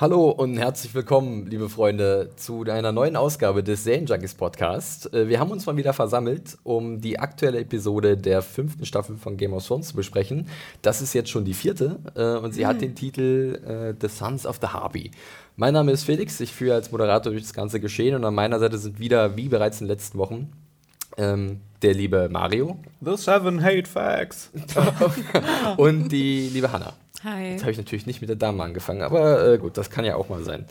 Hallo und herzlich willkommen, liebe Freunde, zu einer neuen Ausgabe des Junkies Podcast. Äh, wir haben uns mal wieder versammelt, um die aktuelle Episode der fünften Staffel von Game of Thrones zu besprechen. Das ist jetzt schon die vierte äh, und sie mhm. hat den Titel äh, The Sons of the Harpy. Mein Name ist Felix, ich führe als Moderator durch das ganze Geschehen und an meiner Seite sind wieder, wie bereits in den letzten Wochen, ähm, der liebe Mario. The Seven Hate Facts. und die liebe Hannah. Hi. Jetzt habe ich natürlich nicht mit der Dame angefangen, aber äh, gut, das kann ja auch mal sein.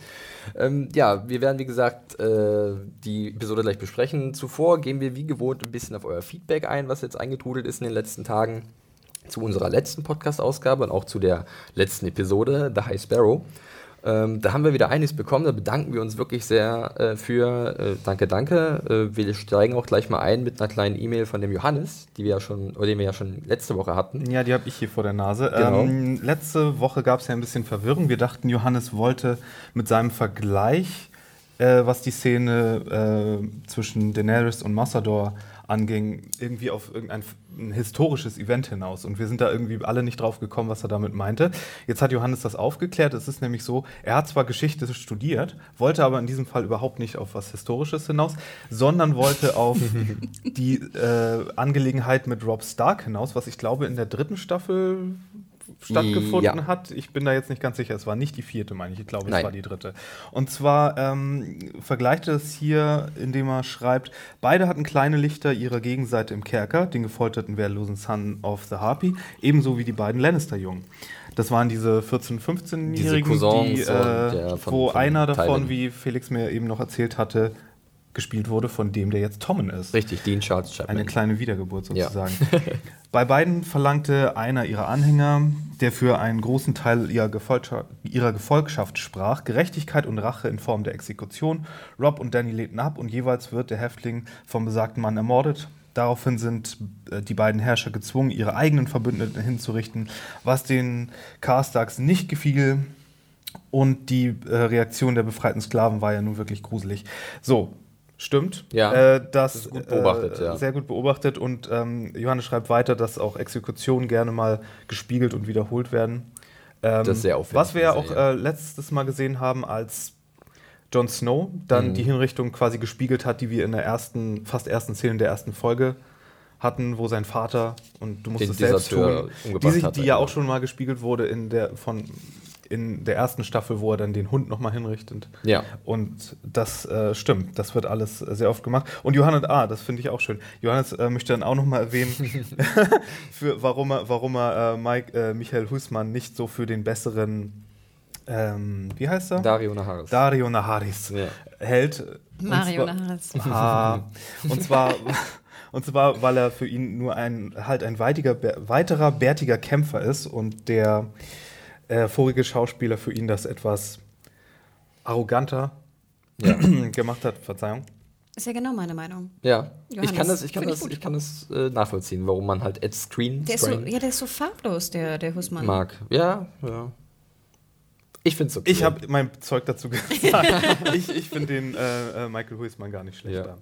Ähm, ja, wir werden wie gesagt äh, die Episode gleich besprechen. Zuvor gehen wir wie gewohnt ein bisschen auf euer Feedback ein, was jetzt eingetrudelt ist in den letzten Tagen zu unserer letzten Podcast-Ausgabe und auch zu der letzten Episode, The High Sparrow. Ähm, da haben wir wieder einiges bekommen, da bedanken wir uns wirklich sehr äh, für. Äh, danke, danke. Äh, wir steigen auch gleich mal ein mit einer kleinen E-Mail von dem Johannes, die wir ja schon, oder den wir ja schon letzte Woche hatten. Ja, die habe ich hier vor der Nase. Genau. Ähm, letzte Woche gab es ja ein bisschen Verwirrung. Wir dachten, Johannes wollte mit seinem Vergleich, äh, was die Szene äh, zwischen Daenerys und Massador anging, irgendwie auf irgendein historisches Event hinaus. Und wir sind da irgendwie alle nicht drauf gekommen, was er damit meinte. Jetzt hat Johannes das aufgeklärt. Es ist nämlich so, er hat zwar Geschichte studiert, wollte aber in diesem Fall überhaupt nicht auf was Historisches hinaus, sondern wollte auf die äh, Angelegenheit mit Rob Stark hinaus, was ich glaube in der dritten Staffel stattgefunden ja. hat. Ich bin da jetzt nicht ganz sicher. Es war nicht die vierte, meine ich. Ich glaube, es war die dritte. Und zwar ähm, vergleicht er es hier, indem er schreibt: Beide hatten kleine Lichter ihrer Gegenseite im Kerker, den gefolterten wehrlosen Son of the Harpy, ebenso wie die beiden Lannister-Jungen. Das waren diese 14-, 15-Jährigen, die, äh, wo einer davon, Teilen. wie Felix mir eben noch erzählt hatte, gespielt wurde von dem, der jetzt Tommen ist. Richtig, Dean Charles Chapman. Eine kleine Wiedergeburt sozusagen. Ja. Bei beiden verlangte einer ihrer Anhänger, der für einen großen Teil ihrer, Gefolgschaft, ihrer Gefolgschaft sprach, Gerechtigkeit und Rache in Form der Exekution. Rob und Danny lehnten ab und jeweils wird der Häftling vom besagten Mann ermordet. Daraufhin sind äh, die beiden Herrscher gezwungen, ihre eigenen Verbündeten hinzurichten, was den Karstaks nicht gefiel. Und die äh, Reaktion der befreiten Sklaven war ja nun wirklich gruselig. So, Stimmt. Ja. Äh, das, das, ist gut beobachtet, äh, ja. Sehr gut beobachtet. Und ähm, Johannes schreibt weiter, dass auch Exekutionen gerne mal gespiegelt und wiederholt werden. Ähm, das ist sehr aufwendig. Was wir ja auch äh, letztes Mal gesehen haben, als Jon Snow dann mhm. die Hinrichtung quasi gespiegelt hat, die wir in der ersten, fast ersten Szene der ersten Folge hatten, wo sein Vater und du musst Den es selbst tun, die, sich, die ja auch schon mal gespiegelt wurde in der von in der ersten Staffel, wo er dann den Hund nochmal hinrichtet. Ja. Und das äh, stimmt, das wird alles sehr oft gemacht. Und Johannes, ah, das finde ich auch schön. Johannes äh, möchte dann auch nochmal erwähnen, für, warum er, warum er äh, Mike, äh, Michael Husmann nicht so für den besseren, ähm, wie heißt er? Dario Naharis. Dario Naharis ja. hält. Mario Naharis. Ah, und zwar. Und zwar, weil er für ihn nur ein halt ein weitiger, weiterer bärtiger Kämpfer ist und der äh, vorige Schauspieler für ihn das etwas arroganter ja. gemacht hat. Verzeihung. Ist ja genau meine Meinung. Ja, Johannes, ich kann das, ich kann das, ich kann das äh, nachvollziehen, warum man halt Ed Screen. Der ist so, ja, der ist so farblos, der, der Husmann. Mag. Ja, ja. Ich finde es okay. Ich habe mein Zeug dazu gesagt. ich ich finde den äh, äh, Michael Huismann gar nicht schlecht. Ja.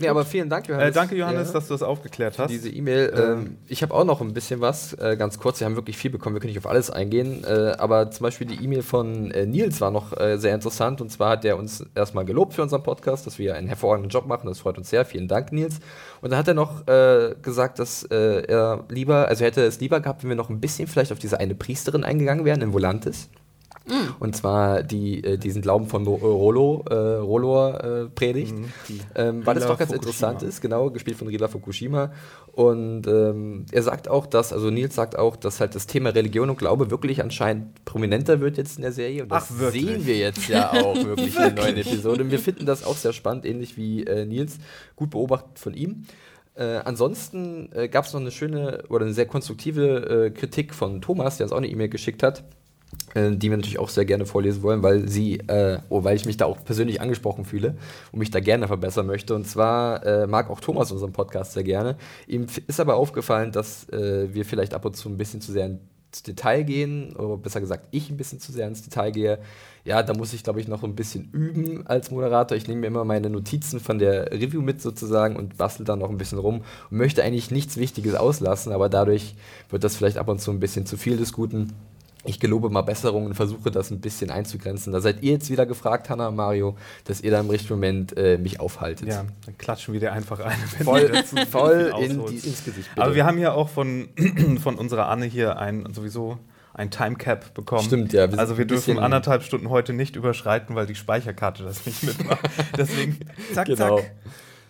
Ja, aber vielen Dank, Johannes. Äh, danke, Johannes, ja, dass du das aufgeklärt hast. Diese E-Mail. Ähm, ähm, ich habe auch noch ein bisschen was, äh, ganz kurz. Wir haben wirklich viel bekommen, wir können nicht auf alles eingehen. Äh, aber zum Beispiel die E-Mail von äh, Nils war noch äh, sehr interessant. Und zwar hat er uns erstmal gelobt für unseren Podcast, dass wir einen hervorragenden Job machen. Das freut uns sehr. Vielen Dank, Nils. Und dann hat er noch äh, gesagt, dass er lieber, also er hätte es lieber gehabt, wenn wir noch ein bisschen vielleicht auf diese eine Priesterin eingegangen wären in Volantis. Mhm. Und zwar die, äh, diesen Glauben von Rollo, äh, Rollo äh, predigt, mhm. ähm, weil das doch ganz Fukushima. interessant ist, genau, gespielt von Rila Fukushima. Und ähm, er sagt auch, dass, also Nils sagt auch, dass halt das Thema Religion und Glaube wirklich anscheinend prominenter wird jetzt in der Serie. Und das Ach, sehen wir jetzt ja auch wirklich in der neuen Episode. Und wir finden das auch sehr spannend, ähnlich wie äh, Nils, gut beobachtet von ihm. Äh, ansonsten äh, gab es noch eine schöne oder eine sehr konstruktive äh, Kritik von Thomas, der uns auch eine E-Mail geschickt hat. Äh, die wir natürlich auch sehr gerne vorlesen wollen, weil sie, äh, oh, weil ich mich da auch persönlich angesprochen fühle und mich da gerne verbessern möchte. Und zwar äh, mag auch Thomas unseren Podcast sehr gerne. Ihm ist aber aufgefallen, dass äh, wir vielleicht ab und zu ein bisschen zu sehr ins Detail gehen, oder besser gesagt, ich ein bisschen zu sehr ins Detail gehe. Ja, da muss ich, glaube ich, noch ein bisschen üben als Moderator. Ich nehme mir immer meine Notizen von der Review mit sozusagen und bastel dann noch ein bisschen rum und möchte eigentlich nichts Wichtiges auslassen, aber dadurch wird das vielleicht ab und zu ein bisschen zu viel des Guten. Ich gelobe mal Besserungen und versuche das ein bisschen einzugrenzen. Da seid ihr jetzt wieder gefragt, Hanna und Mario, dass ihr da im richtigen Moment äh, mich aufhaltet. Ja, dann klatschen wir dir einfach ein. Voll, voll in die, ins Gesicht. Bitte. Aber wir haben ja auch von, von unserer Anne hier ein sowieso ein Timecap bekommen. Stimmt, ja. Wir also wir dürfen anderthalb Stunden heute nicht überschreiten, weil die Speicherkarte das nicht mitmacht. Deswegen zack, genau. zack.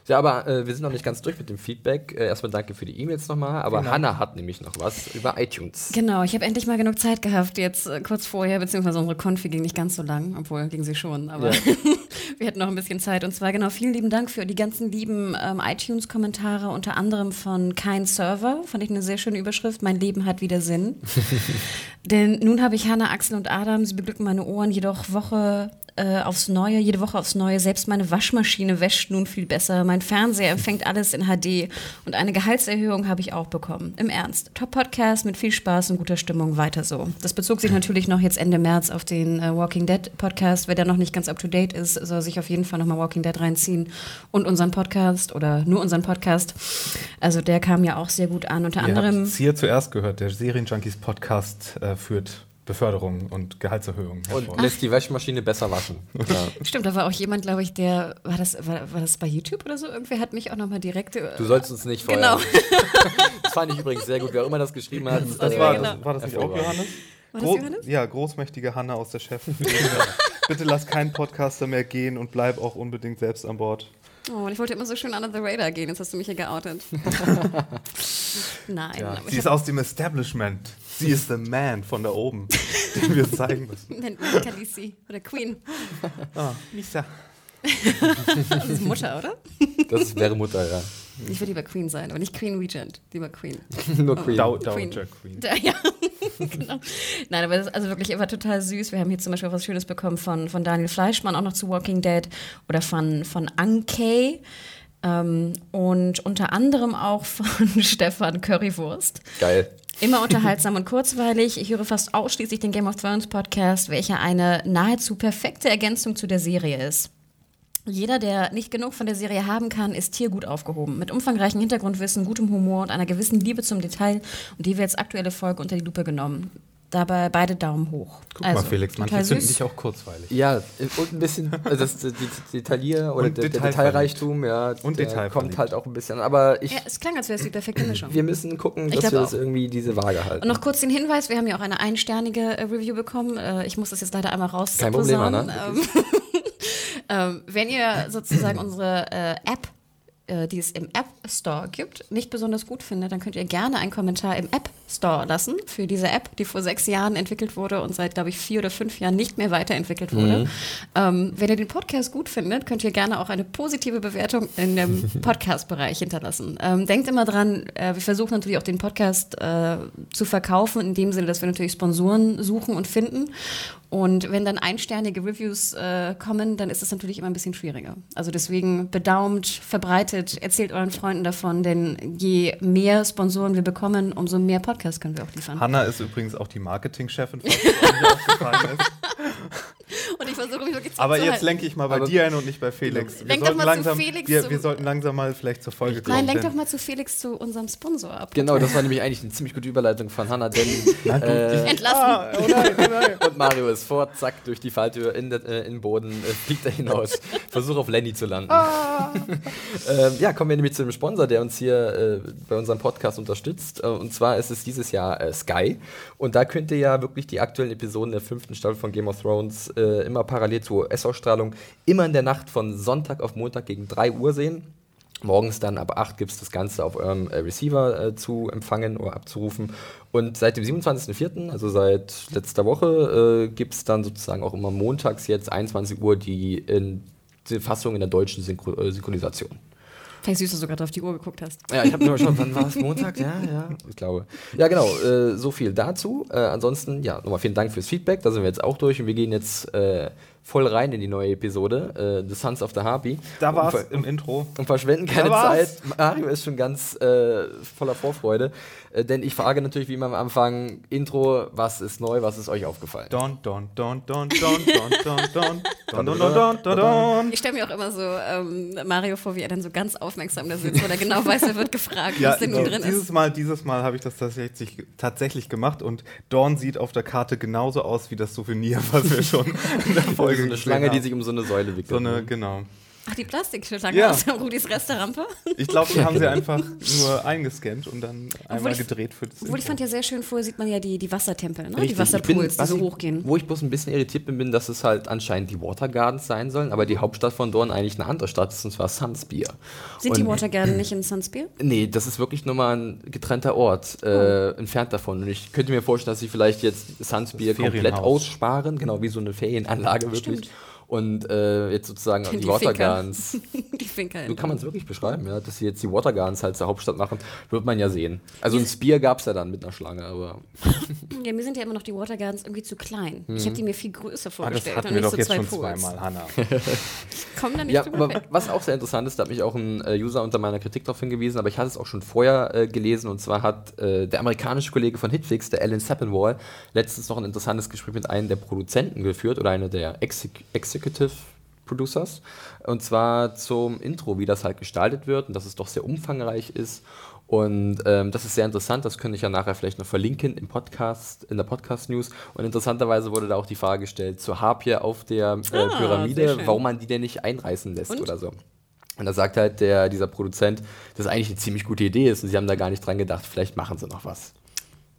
Ja, aber äh, wir sind noch nicht ganz durch mit dem Feedback. Äh, erstmal danke für die E-Mails nochmal. Aber genau. Hanna hat nämlich noch was über iTunes. Genau, ich habe endlich mal genug Zeit gehabt, jetzt äh, kurz vorher, beziehungsweise unsere Konfi ging nicht ganz so lang, obwohl ging sie schon, aber ja. wir hatten noch ein bisschen Zeit. Und zwar genau, vielen lieben Dank für die ganzen lieben ähm, iTunes-Kommentare, unter anderem von Kein Server. Fand ich eine sehr schöne Überschrift. Mein Leben hat wieder Sinn. Denn nun habe ich Hanna, Axel und Adam, sie beglücken meine Ohren jedoch Woche äh, aufs Neue, jede Woche aufs Neue. Selbst meine Waschmaschine wäscht nun viel besser. Mein Fernseher empfängt alles in HD. Und eine Gehaltserhöhung habe ich auch bekommen. Im Ernst. Top-Podcast mit viel Spaß und guter Stimmung. Weiter so. Das bezog sich natürlich noch jetzt Ende März auf den äh, Walking Dead Podcast. Wer da noch nicht ganz up to date ist, soll sich auf jeden Fall nochmal Walking Dead reinziehen. Und unseren Podcast oder nur unseren Podcast. Also der kam ja auch sehr gut an. Unter Ihr anderem. hier zuerst gehört. Der Serienjunkies Podcast äh, führt Beförderung und Gehaltserhöhung. Und lässt die Waschmaschine besser waschen. Ja. Stimmt, da war auch jemand, glaube ich, der, war das, war, war, das bei YouTube oder so? Irgendwer hat mich auch nochmal direkt. Äh, du sollst uns nicht feuern. Genau. das fand ich übrigens sehr gut, wer auch immer das geschrieben hat. Das, das war, genau. das, war das nicht auch Johannes? War das Johannes? Ja, großmächtige Hanna aus der Chef. Bitte lass keinen Podcaster mehr gehen und bleib auch unbedingt selbst an Bord. Oh, und ich wollte immer so schön under the radar gehen, jetzt hast du mich hier geoutet. Nein. Ja, sie ist aus dem Establishment. Sie ist der Man von da oben, den wir zeigen müssen. Nennt man Khaleesi oder Queen. Ah, Lisa. das ist Mutter, oder? Das wäre Mutter, ja. Ich würde lieber Queen sein, aber nicht Queen Regent, lieber Queen. Nur Queen. Oh, Queen. Queen. Ja, genau. Nein, aber das ist also wirklich immer total süß. Wir haben hier zum Beispiel was Schönes bekommen von, von Daniel Fleischmann, auch noch zu Walking Dead, oder von, von Ankei. Ähm, und unter anderem auch von Stefan Currywurst. Geil. Immer unterhaltsam und kurzweilig. Ich höre fast ausschließlich den Game of Thrones Podcast, welcher eine nahezu perfekte Ergänzung zu der Serie ist. Jeder, der nicht genug von der Serie haben kann, ist hier gut aufgehoben. Mit umfangreichem Hintergrundwissen, gutem Humor und einer gewissen Liebe zum Detail. Und die wird als aktuelle Folge unter die Lupe genommen dabei beide Daumen hoch. Guck also, mal, Felix, manche finden dich auch kurzweilig. Ja, und ein bisschen, also das, die Detaillier oder der, der, Detailreichtum, ja, und Detail kommt halt auch ein bisschen. Aber ich. Ja, es klang, als wäre es die perfekte Mischung. Wir müssen gucken, dass wir das irgendwie diese Waage halten. Und noch kurz den Hinweis: Wir haben ja auch eine einsternige äh, Review bekommen. Äh, ich muss das jetzt leider einmal raus. Kein Problem, Anna. Ähm, ähm, wenn ihr sozusagen unsere äh, App äh, die es im App Store gibt, nicht besonders gut findet, dann könnt ihr gerne einen Kommentar im App Store lassen für diese App, die vor sechs Jahren entwickelt wurde und seit, glaube ich, vier oder fünf Jahren nicht mehr weiterentwickelt wurde. Mhm. Ähm, wenn ihr den Podcast gut findet, könnt ihr gerne auch eine positive Bewertung in dem Podcast-Bereich hinterlassen. Ähm, denkt immer dran, äh, wir versuchen natürlich auch den Podcast äh, zu verkaufen, in dem Sinne, dass wir natürlich Sponsoren suchen und finden. Und wenn dann einsternige Reviews äh, kommen, dann ist es natürlich immer ein bisschen schwieriger. Also deswegen bedaumt, verbreitet, erzählt euren Freunden davon, denn je mehr Sponsoren wir bekommen, umso mehr Podcasts können wir auch liefern. Hanna ist übrigens auch die Marketingchefin, falls es aufgefallen ist. Und ich versuche mich wirklich zu Aber jetzt lenke ich mal bei Aber dir ein und nicht bei Felix. Wir, lenk sollten langsam, wir, wir, sollten langsam mal vielleicht zur Folge kommen. Nein, lenk doch mal zu Felix, zu unserem Sponsor ab. Genau, das war nämlich eigentlich eine ziemlich gute Überleitung von Hanna, denn äh, Entlassen. Ah, oh nein, oh nein. und Mario ist fort, zack, durch die Falltür in, äh, den Boden, äh, fliegt er hinaus. Versuch auf Lenny zu landen. Ah. ähm, ja, kommen wir nämlich zu dem Sponsor, der uns hier äh, bei unserem Podcast unterstützt. Äh, und zwar ist es dieses Jahr äh, Sky. Und da könnt ihr ja wirklich die aktuellen Episoden der fünften Staffel von Game of Thrones äh, immer parallel zur US-Ausstrahlung immer in der Nacht von Sonntag auf Montag gegen 3 Uhr sehen. Morgens dann ab 8 gibt es das Ganze auf eurem äh, Receiver äh, zu empfangen oder abzurufen. Und seit dem 27.04., also seit letzter Woche, äh, gibt es dann sozusagen auch immer montags jetzt 21 Uhr die, in, die Fassung in der deutschen Synchro äh, Synchronisation. Vielleicht süß, dass du gerade auf die Uhr geguckt hast. Ja, ich habe nur schon, wann war es? Montag? Ja, ja, ich glaube. Ja, genau, äh, so viel dazu. Äh, ansonsten, ja, nochmal vielen Dank fürs Feedback. Da sind wir jetzt auch durch und wir gehen jetzt äh, voll rein in die neue Episode, äh, The Sons of the Harpy. Da war es im Intro. Und verschwenden keine Zeit. Mario ist schon ganz äh, voller Vorfreude, äh, denn ich frage natürlich wie immer am Anfang, Intro, was ist neu, was ist euch aufgefallen? Don, don, don, don, don, don, don, don. Don, don, don, don, ich stelle mir auch immer so ähm, Mario vor, wie er dann so ganz aufmerksam da sitzt, weil er genau weiß, er wird gefragt, ja, was denn genau. drin dieses ist. Mal, dieses Mal habe ich das tatsächlich, tatsächlich gemacht und Dawn sieht auf der Karte genauso aus wie das Souvenir, was wir schon in der Folge so eine Schlange, die sich um so eine Säule wickelt. So eine, ne? genau. Ach, die Plastikschlange ja. aus Rudis Restaurante? Ich glaube, die haben sie einfach nur eingescannt und dann einmal ich, gedreht für das Obwohl, ich fand ja sehr schön, vorher sieht man ja die, die Wassertempel, ne? die Wasserpools, bin, die so hochgehen. Wo ich bloß ein bisschen irritiert bin, bin, dass es halt anscheinend die Water Gardens sein sollen, aber die Hauptstadt von Dorn eigentlich eine andere Stadt ist, und zwar Sunspear. Sind und, die Water Gardens nicht in Sunspear? Nee, das ist wirklich nur mal ein getrennter Ort, äh, oh. entfernt davon. Und ich könnte mir vorstellen, dass sie vielleicht jetzt Sunspear komplett aussparen, genau wie so eine Ferienanlage wirklich. Stimmt und äh, jetzt sozusagen die, die Waterguns. die Finker. So kann man es wirklich beschreiben, ja, dass sie jetzt die Waterguns halt zur Hauptstadt machen, wird man ja sehen. Also ein Spear gab es ja dann mit einer Schlange, aber. ja, mir sind ja immer noch die Waterguns irgendwie zu klein. Mhm. Ich habe die mir viel größer vorgestellt. Ah, das hatten wir doch so jetzt schon Pools. zweimal, Hanna. Komm da nicht ja, aber weg. Was auch sehr interessant ist, da hat mich auch ein äh, User unter meiner Kritik darauf hingewiesen, aber ich hatte es auch schon vorher äh, gelesen und zwar hat äh, der amerikanische Kollege von Hitfix, der Alan Sappenwall, letztens noch ein interessantes Gespräch mit einem der Produzenten geführt oder einer der Exec Executive Producers. Und zwar zum Intro, wie das halt gestaltet wird und dass es doch sehr umfangreich ist. Und ähm, das ist sehr interessant, das könnte ich ja nachher vielleicht noch verlinken im Podcast, in der Podcast-News. Und interessanterweise wurde da auch die Frage gestellt zur Harpie auf der äh, ah, Pyramide, warum man die denn nicht einreißen lässt und? oder so. Und da sagt halt der, dieser Produzent, dass eigentlich eine ziemlich gute Idee ist und sie haben da gar nicht dran gedacht, vielleicht machen sie noch was.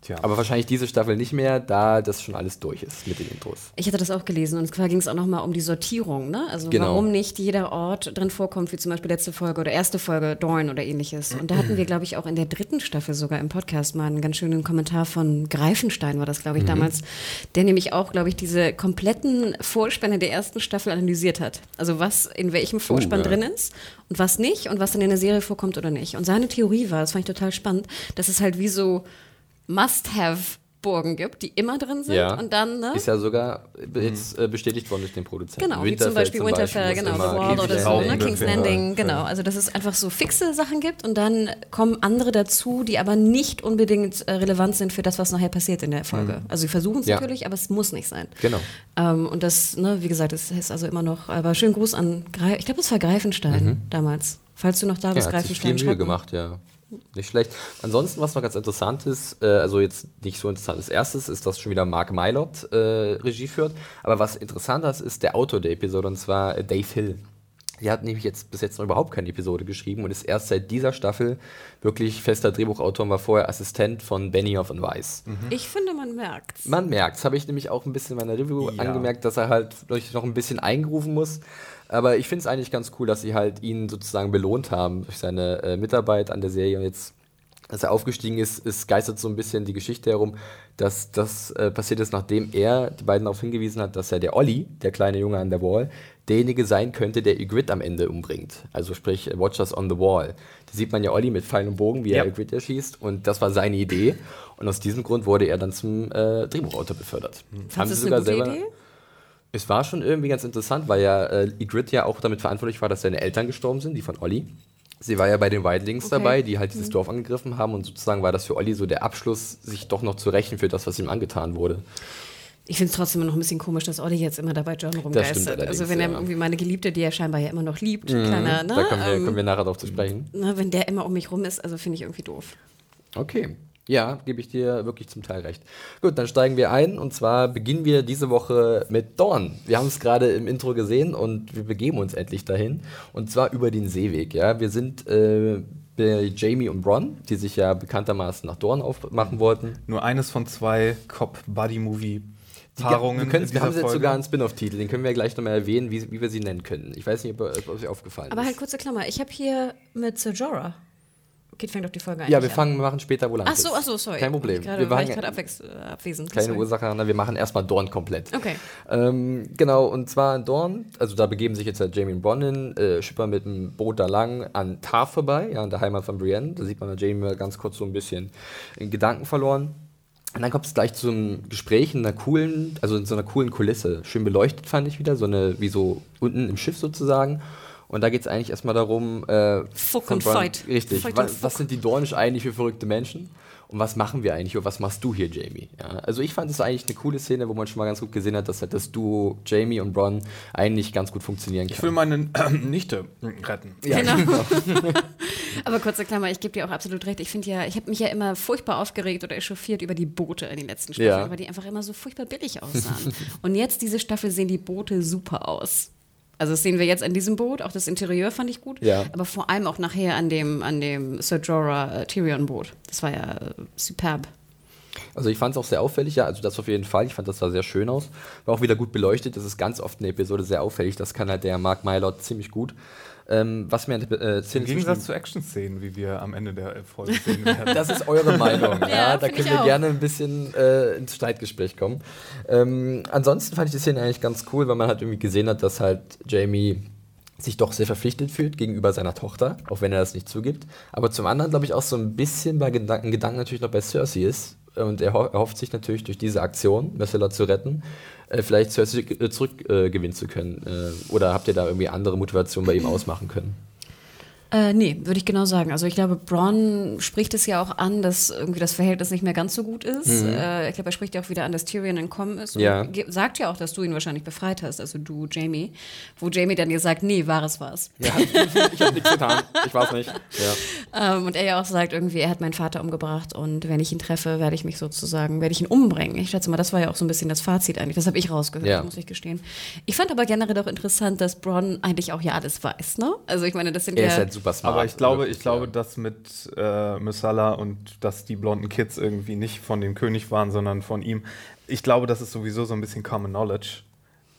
Tja. Aber wahrscheinlich diese Staffel nicht mehr, da das schon alles durch ist mit den Intros. Ich hatte das auch gelesen und zwar ging es auch nochmal um die Sortierung, ne? Also genau. warum nicht jeder Ort drin vorkommt, wie zum Beispiel letzte Folge oder erste Folge Dorn oder ähnliches. Und da hatten wir, glaube ich, auch in der dritten Staffel sogar im Podcast mal einen ganz schönen Kommentar von Greifenstein, war das, glaube ich, mhm. damals, der nämlich auch, glaube ich, diese kompletten Vorspänne der ersten Staffel analysiert hat. Also was in welchem Vorspann oh, ja. drin ist und was nicht und was dann in der Serie vorkommt oder nicht. Und seine Theorie war, das fand ich total spannend, dass es halt wie so Must-Have Burgen gibt, die immer drin sind. Ja. Und dann, ne? Ist ja sogar jetzt äh, bestätigt worden durch den Produzenten. Genau, wie zum Beispiel zum Winterfell, Beispiel, genau, The Wall oder so, ne? King's Landing, genau. Also, dass es einfach so fixe Sachen gibt und dann kommen andere dazu, die aber nicht unbedingt äh, relevant sind für das, was nachher passiert in der Folge. Mhm. Also, sie versuchen es ja. natürlich, aber es muss nicht sein. Genau. Ähm, und das, ne, wie gesagt, das ist also immer noch, aber schönen Gruß an, Greif, ich glaube, es war Greifenstein mhm. damals. Falls du noch da bist, ja, Greifenstein. Hat sich viel Mühe gemacht, ja. Nicht schlecht. Ansonsten, was noch ganz interessant ist, äh, also jetzt nicht so interessant als erstes, ist, dass schon wieder Mark Mylott äh, Regie führt. Aber was interessanter ist, ist der Autor der Episode, und zwar äh, Dave Hill. Der hat nämlich jetzt bis jetzt noch überhaupt keine Episode geschrieben und ist erst seit dieser Staffel wirklich fester Drehbuchautor und war vorher Assistent von Benioff und Weiss. Mhm. Ich finde, man merkt's. Man merkt's. Habe ich nämlich auch ein bisschen in meiner Review ja. angemerkt, dass er halt noch ein bisschen eingerufen muss. Aber ich finde es eigentlich ganz cool, dass sie halt ihn sozusagen belohnt haben durch seine äh, Mitarbeit an der Serie. Und jetzt, als er aufgestiegen ist, ist geistert so ein bisschen die Geschichte herum, dass das äh, passiert ist, nachdem er die beiden darauf hingewiesen hat, dass ja der Olli, der kleine Junge an der Wall, derjenige sein könnte, der Ygritte am Ende umbringt. Also sprich Watchers on the Wall. Da sieht man ja Olli mit Pfeil und Bogen, wie ja. er Ygritte erschießt. Und das war seine Idee. Und aus diesem Grund wurde er dann zum äh, Drehbuchautor befördert. Fandest Haben sie sogar selber. Idee? Es war schon irgendwie ganz interessant, weil ja äh, Igrit ja auch damit verantwortlich war, dass seine Eltern gestorben sind, die von Olli. Sie war ja bei den Wildlings okay. dabei, die halt dieses mhm. Dorf angegriffen haben und sozusagen war das für Olli so der Abschluss, sich doch noch zu rächen für das, was ihm angetan wurde. Ich finde es trotzdem noch ein bisschen komisch, dass Olli jetzt immer dabei John rumgeistert. Also wenn er irgendwie meine Geliebte, die er scheinbar ja immer noch liebt, mhm, kleiner, ne? Da kommen wir, ähm, kommen wir nachher drauf zu sprechen. Ne, wenn der immer um mich rum ist, also finde ich irgendwie doof. Okay. Ja, gebe ich dir wirklich zum Teil recht. Gut, dann steigen wir ein und zwar beginnen wir diese Woche mit Dorn. Wir haben es gerade im Intro gesehen und wir begeben uns endlich dahin und zwar über den Seeweg. Ja, wir sind äh, bei Jamie und Bron, die sich ja bekanntermaßen nach Dorn aufmachen wollten. Nur eines von zwei Cop-Buddy-Movie Paarungen. Wir, wir haben jetzt sogar einen Spin-off-Titel, den können wir ja gleich nochmal erwähnen, wie, wie, wir sie nennen können. Ich weiß nicht, ob, ob euch aufgefallen Aber ist. Aber halt kurze Klammer, ich habe hier mit Sir Jorah Okay, fängt doch die Folge an. Ja, wir fangen, wir machen später Volantis. Ach so, ach so, sorry. Kein Problem. Grade, wir waren gerade äh, abwesend. Keine sorry. Ursache, na, wir machen erstmal Dorn komplett. Okay. Ähm, genau, und zwar in Dorn, also da begeben sich jetzt halt Jamie und Bronn äh, schippern mit dem Boot da lang an Tar vorbei, ja, an der Heimat von Brienne. Da sieht man Jamie mal ganz kurz so ein bisschen in Gedanken verloren. Und dann kommt es gleich zu einem Gespräch in einer coolen, also in so einer coolen Kulisse. Schön beleuchtet fand ich wieder, so eine, wie so unten im Schiff sozusagen. Und da geht es eigentlich erstmal darum, äh, Fuck und Fight. Richtig. Fight was, was, sind die Dornisch eigentlich für verrückte Menschen? Und was machen wir eigentlich? Und was machst du hier, Jamie? Ja, also ich fand es eigentlich eine coole Szene, wo man schon mal ganz gut gesehen hat, dass halt das Duo Jamie und Bron eigentlich ganz gut funktionieren kann. Ich will meine äh, Nichte retten. Ja, genau. Aber kurze Klammer, ich gebe dir auch absolut recht. Ich finde ja, ich habe mich ja immer furchtbar aufgeregt oder echauffiert über die Boote in den letzten Staffeln, ja. weil die einfach immer so furchtbar billig aussahen. und jetzt diese Staffel sehen die Boote super aus. Also das sehen wir jetzt an diesem Boot, auch das Interieur fand ich gut, ja. aber vor allem auch nachher an dem, an dem Sir Jorah äh, Tyrion Boot. Das war ja äh, superb. Also ich fand es auch sehr auffällig, ja, also das auf jeden Fall. Ich fand, das sah sehr schön aus. War auch wieder gut beleuchtet. Das ist ganz oft eine Episode sehr auffällig. Das kann halt der Mark Mylord ziemlich gut. Ähm, was mir an der äh, Szene Im Gegensatz zu Action-Szenen, wie wir am Ende der Folge sehen werden. das ist eure Meinung. ja, ja da können wir auch. gerne ein bisschen äh, ins Streitgespräch kommen. Ähm, ansonsten fand ich die Szene eigentlich ganz cool, weil man halt irgendwie gesehen hat, dass halt Jamie sich doch sehr verpflichtet fühlt gegenüber seiner Tochter, auch wenn er das nicht zugibt. Aber zum anderen, glaube ich, auch so ein bisschen bei Gedanken, Gedanken natürlich noch bei Cersei ist. Und er, ho hofft sich natürlich durch diese Aktion, Messela zu retten, äh, vielleicht zurückgewinnen äh, zu können? Äh, oder habt ihr da irgendwie andere Motivationen bei ihm ausmachen können? Äh, nee, würde ich genau sagen. Also ich glaube, Braun spricht es ja auch an, dass irgendwie das Verhältnis nicht mehr ganz so gut ist. Mhm. Äh, ich glaube, er spricht ja auch wieder an, dass Tyrion entkommen ist. Ja. Und sagt ja auch, dass du ihn wahrscheinlich befreit hast, also du, Jamie. Wo Jamie dann dir sagt, nee, war es was. Ja, ich habe nichts getan. Ich war es nicht. Ja. Ähm, und er ja auch sagt, irgendwie, er hat meinen Vater umgebracht und wenn ich ihn treffe, werde ich mich sozusagen, werde ich ihn umbringen. Ich schätze mal, das war ja auch so ein bisschen das Fazit eigentlich. Das habe ich rausgehört, ja. muss ich gestehen. Ich fand aber generell auch interessant, dass Braun eigentlich auch ja alles weiß, ne? Also ich meine, das sind er ja... Super smart. Aber ich glaube, wirklich, ich glaube, ja. dass mit äh, Missala und dass die blonden Kids irgendwie nicht von dem König waren, sondern von ihm. Ich glaube, das ist sowieso so ein bisschen Common Knowledge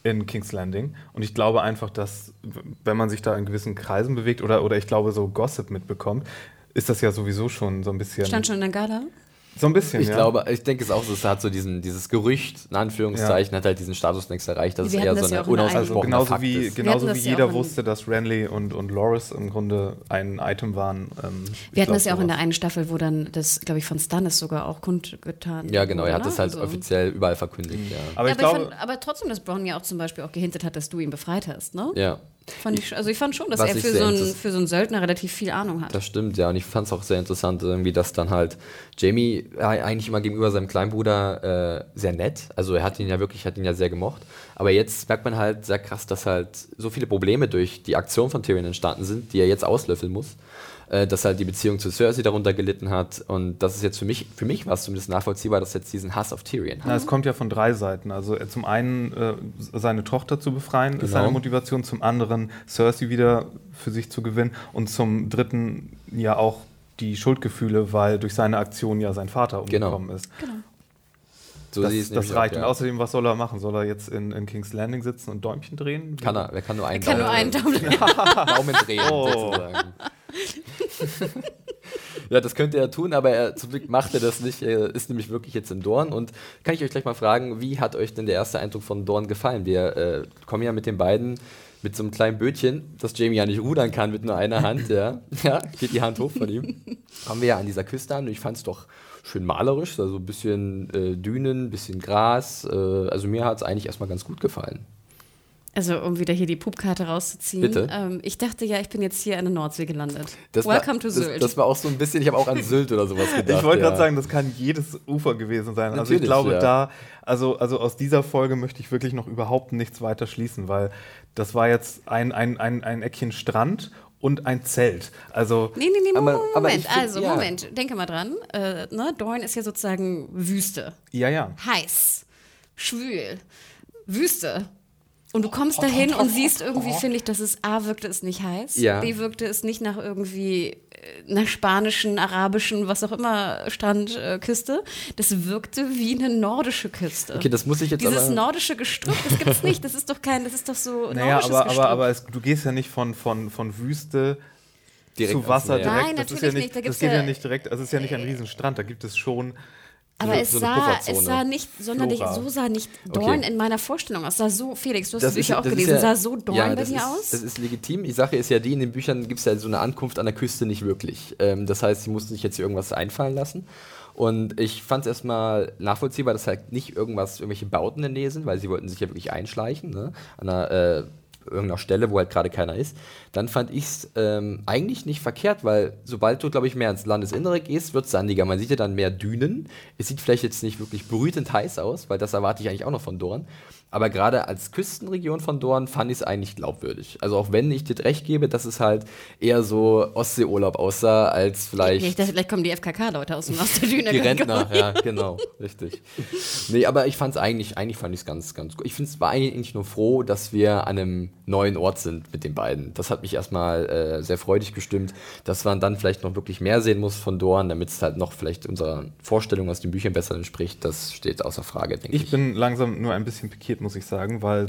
in King's Landing. Und ich glaube einfach, dass, wenn man sich da in gewissen Kreisen bewegt oder, oder ich glaube, so Gossip mitbekommt, ist das ja sowieso schon so ein bisschen. Stand schon in der Gala? So ein bisschen. Ich ja. glaube, ich denke es auch, es hat so diesen, dieses Gerücht, in Anführungszeichen, ja. hat halt diesen Status längst erreicht, dass Wir es eher so eine unausgesprochene also genauso Fakt wie, ist. Genauso wie jeder wusste, dass Renly und, und Loris im Grunde ein Item waren. Ähm, Wir hatten das ja auch in der einen Staffel, wo dann das, glaube ich, von Stannis sogar auch kundgetan Ja, genau, er hat das halt also. offiziell überall verkündigt. Mhm. Ja. Aber, ich aber, glaube, ich fand, aber trotzdem, dass Brown ja auch zum Beispiel auch gehintet hat, dass du ihn befreit hast, ne? Ja. Fand ich, also ich fand schon, dass er für so, einen, für so einen Söldner relativ viel Ahnung hat. Das stimmt, ja. Und ich fand es auch sehr interessant, irgendwie, dass dann halt Jamie eigentlich immer gegenüber seinem kleinen Bruder äh, sehr nett, also er hat ihn ja wirklich, hat ihn ja sehr gemocht. Aber jetzt merkt man halt sehr krass, dass halt so viele Probleme durch die Aktion von Tyrion entstanden sind, die er jetzt auslöffeln muss äh, dass halt die Beziehung zu Cersei darunter gelitten hat. Und das ist jetzt für mich, für mich war es zumindest nachvollziehbar, dass jetzt diesen Hass auf Tyrion hat. Na, es kommt ja von drei Seiten. Also äh, zum einen äh, seine Tochter zu befreien, genau. ist seine Motivation, zum anderen Cersei wieder für sich zu gewinnen und zum dritten ja auch die Schuldgefühle, weil durch seine Aktion ja sein Vater genau. umgekommen genau. ist. Genau. So das, das reicht. Auch, ja. Und außerdem, was soll er machen? Soll er jetzt in, in King's Landing sitzen und Däumchen drehen? Kann er. Er kann nur einen, Daumen, nur einen Daumen, Daumen drehen, oh. sozusagen. ja, das könnte er tun, aber er, zum Glück macht er das nicht. Er ist nämlich wirklich jetzt in Dorn. Und kann ich euch gleich mal fragen, wie hat euch denn der erste Eindruck von Dorn gefallen? Wir äh, kommen ja mit den beiden mit so einem kleinen Bötchen, das Jamie ja nicht rudern kann mit nur einer Hand, ja. ja geht die Hand hoch von ihm. Kommen wir ja an dieser Küste an und ich fand es doch schön malerisch, also ein bisschen äh, Dünen, ein bisschen Gras. Äh, also mir hat es eigentlich erstmal ganz gut gefallen. Also, um wieder hier die Pupkarte rauszuziehen. Bitte. Ähm, ich dachte ja, ich bin jetzt hier an der Nordsee gelandet. Das Welcome war, to Sylt. Das, das, war auch so ein bisschen, ich habe auch an Sylt oder sowas gedacht. Ich wollte gerade sagen, das kann jedes Ufer gewesen sein. Natürlich, also, ich glaube, ja. da, also, also aus dieser Folge möchte ich wirklich noch überhaupt nichts weiter schließen, weil das war jetzt ein, ein, ein, ein Eckchen Strand und ein Zelt. Also, nee, nee, nee, aber, Moment. Aber find, also, ja. Moment, denke mal dran. Äh, ne? Dorn ist ja sozusagen Wüste. Ja, ja. Heiß, schwül, Wüste. Und du kommst dahin und siehst irgendwie, finde ich, dass es A wirkte es nicht heiß, ja. B wirkte es nicht nach irgendwie äh, nach spanischen, arabischen, was auch immer Strandküste. Äh, das wirkte wie eine nordische Küste. Okay, das muss ich jetzt Dieses nordische Gestrüpp, das gibt's nicht. Das ist doch kein, das ist doch so naja, nordisches aber, aber, aber es, du gehst ja nicht von, von, von Wüste direkt zu Wasser direkt. Nein, das natürlich ja nicht. Da das geht ja nicht direkt, also es ist ja nicht ein Riesenstrand, da gibt es schon aber so, es, so sah, es sah nicht sonderlich, so sah nicht Dorn okay. in meiner Vorstellung aus. Es sah so, Felix, du hast das die Bücher auch gelesen, ja, sah so Dorn ja, bei dir ist, aus? Das ist legitim. Die Sache ist ja die, in den Büchern gibt es ja so eine Ankunft an der Küste nicht wirklich. Ähm, das heißt, sie mussten sich jetzt hier irgendwas einfallen lassen. Und ich fand es erstmal nachvollziehbar, dass halt nicht irgendwas, irgendwelche Bauten in der Nähe sind, weil sie wollten sich ja wirklich einschleichen, ne? An einer, äh, irgendeiner Stelle, wo halt gerade keiner ist, dann fand ich es ähm, eigentlich nicht verkehrt, weil sobald du, glaube ich, mehr ins Landesinnere gehst, wird es sandiger. Man sieht ja dann mehr Dünen. Es sieht vielleicht jetzt nicht wirklich brütend heiß aus, weil das erwarte ich eigentlich auch noch von Dorn. Aber gerade als Küstenregion von Dorn fand ich es eigentlich glaubwürdig. Also auch wenn ich dir recht gebe, dass es halt eher so Ostseeurlaub aussah, als vielleicht. Ich dachte, vielleicht kommen die FKK-Leute aus dem Osterdüne. die Rentner, ja, genau, richtig. Nee, aber ich fand es eigentlich, eigentlich fand ich es ganz, ganz gut. Ich finde es war eigentlich nur froh, dass wir an einem neuen Ort sind mit den beiden. Das hat mich erstmal äh, sehr freudig gestimmt, dass man dann vielleicht noch wirklich mehr sehen muss von Dorn, damit es halt noch vielleicht unserer Vorstellung aus den Büchern besser entspricht. Das steht außer Frage, denke ich. Ich bin langsam nur ein bisschen pikiert muss ich sagen, weil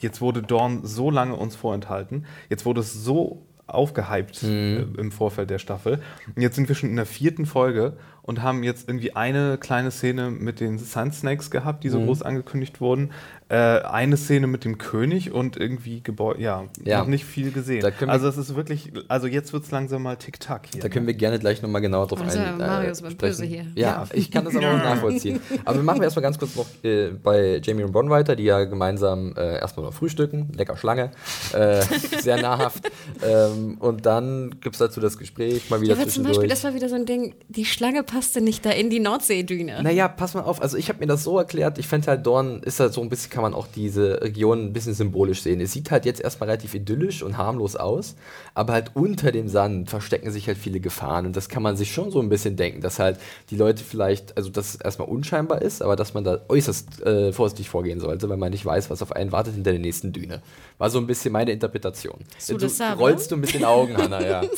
jetzt wurde Dorn so lange uns vorenthalten. Jetzt wurde es so aufgehypt mhm. äh, im Vorfeld der Staffel. Und jetzt sind wir schon in der vierten Folge und haben jetzt irgendwie eine kleine Szene mit den Sun Snakes gehabt, die so mhm. groß angekündigt wurden äh, eine Szene mit dem König und irgendwie Gebäude, ja, ja, noch nicht viel gesehen. Also es ist wirklich, also jetzt wird es langsam mal Tick-Tack hier. Da können ne? wir gerne gleich nochmal genauer drauf also, ein, Marius äh, böse hier. Ja, ja, ich kann das aber auch nachvollziehen. Aber wir machen erstmal ganz kurz noch äh, bei Jamie und Bron weiter, die ja gemeinsam äh, erstmal noch frühstücken, lecker Schlange, äh, sehr nahrhaft. ähm, und dann gibt es dazu das Gespräch mal wieder ja, zwischendurch. Zum Beispiel, das war wieder so ein Ding, die Schlange passte nicht da in die Nordseedüne. Naja, pass mal auf, also ich habe mir das so erklärt, ich fände halt Dorn ist halt so ein bisschen kann man auch diese Region ein bisschen symbolisch sehen. Es sieht halt jetzt erstmal relativ idyllisch und harmlos aus, aber halt unter dem Sand verstecken sich halt viele Gefahren und das kann man sich schon so ein bisschen denken, dass halt die Leute vielleicht, also dass es erstmal unscheinbar ist, aber dass man da äußerst äh, vorsichtig vorgehen sollte, weil man nicht weiß, was auf einen wartet hinter der nächsten Düne. War so ein bisschen meine Interpretation. Du, du rollst du ein bisschen Augen, Hanna, ja.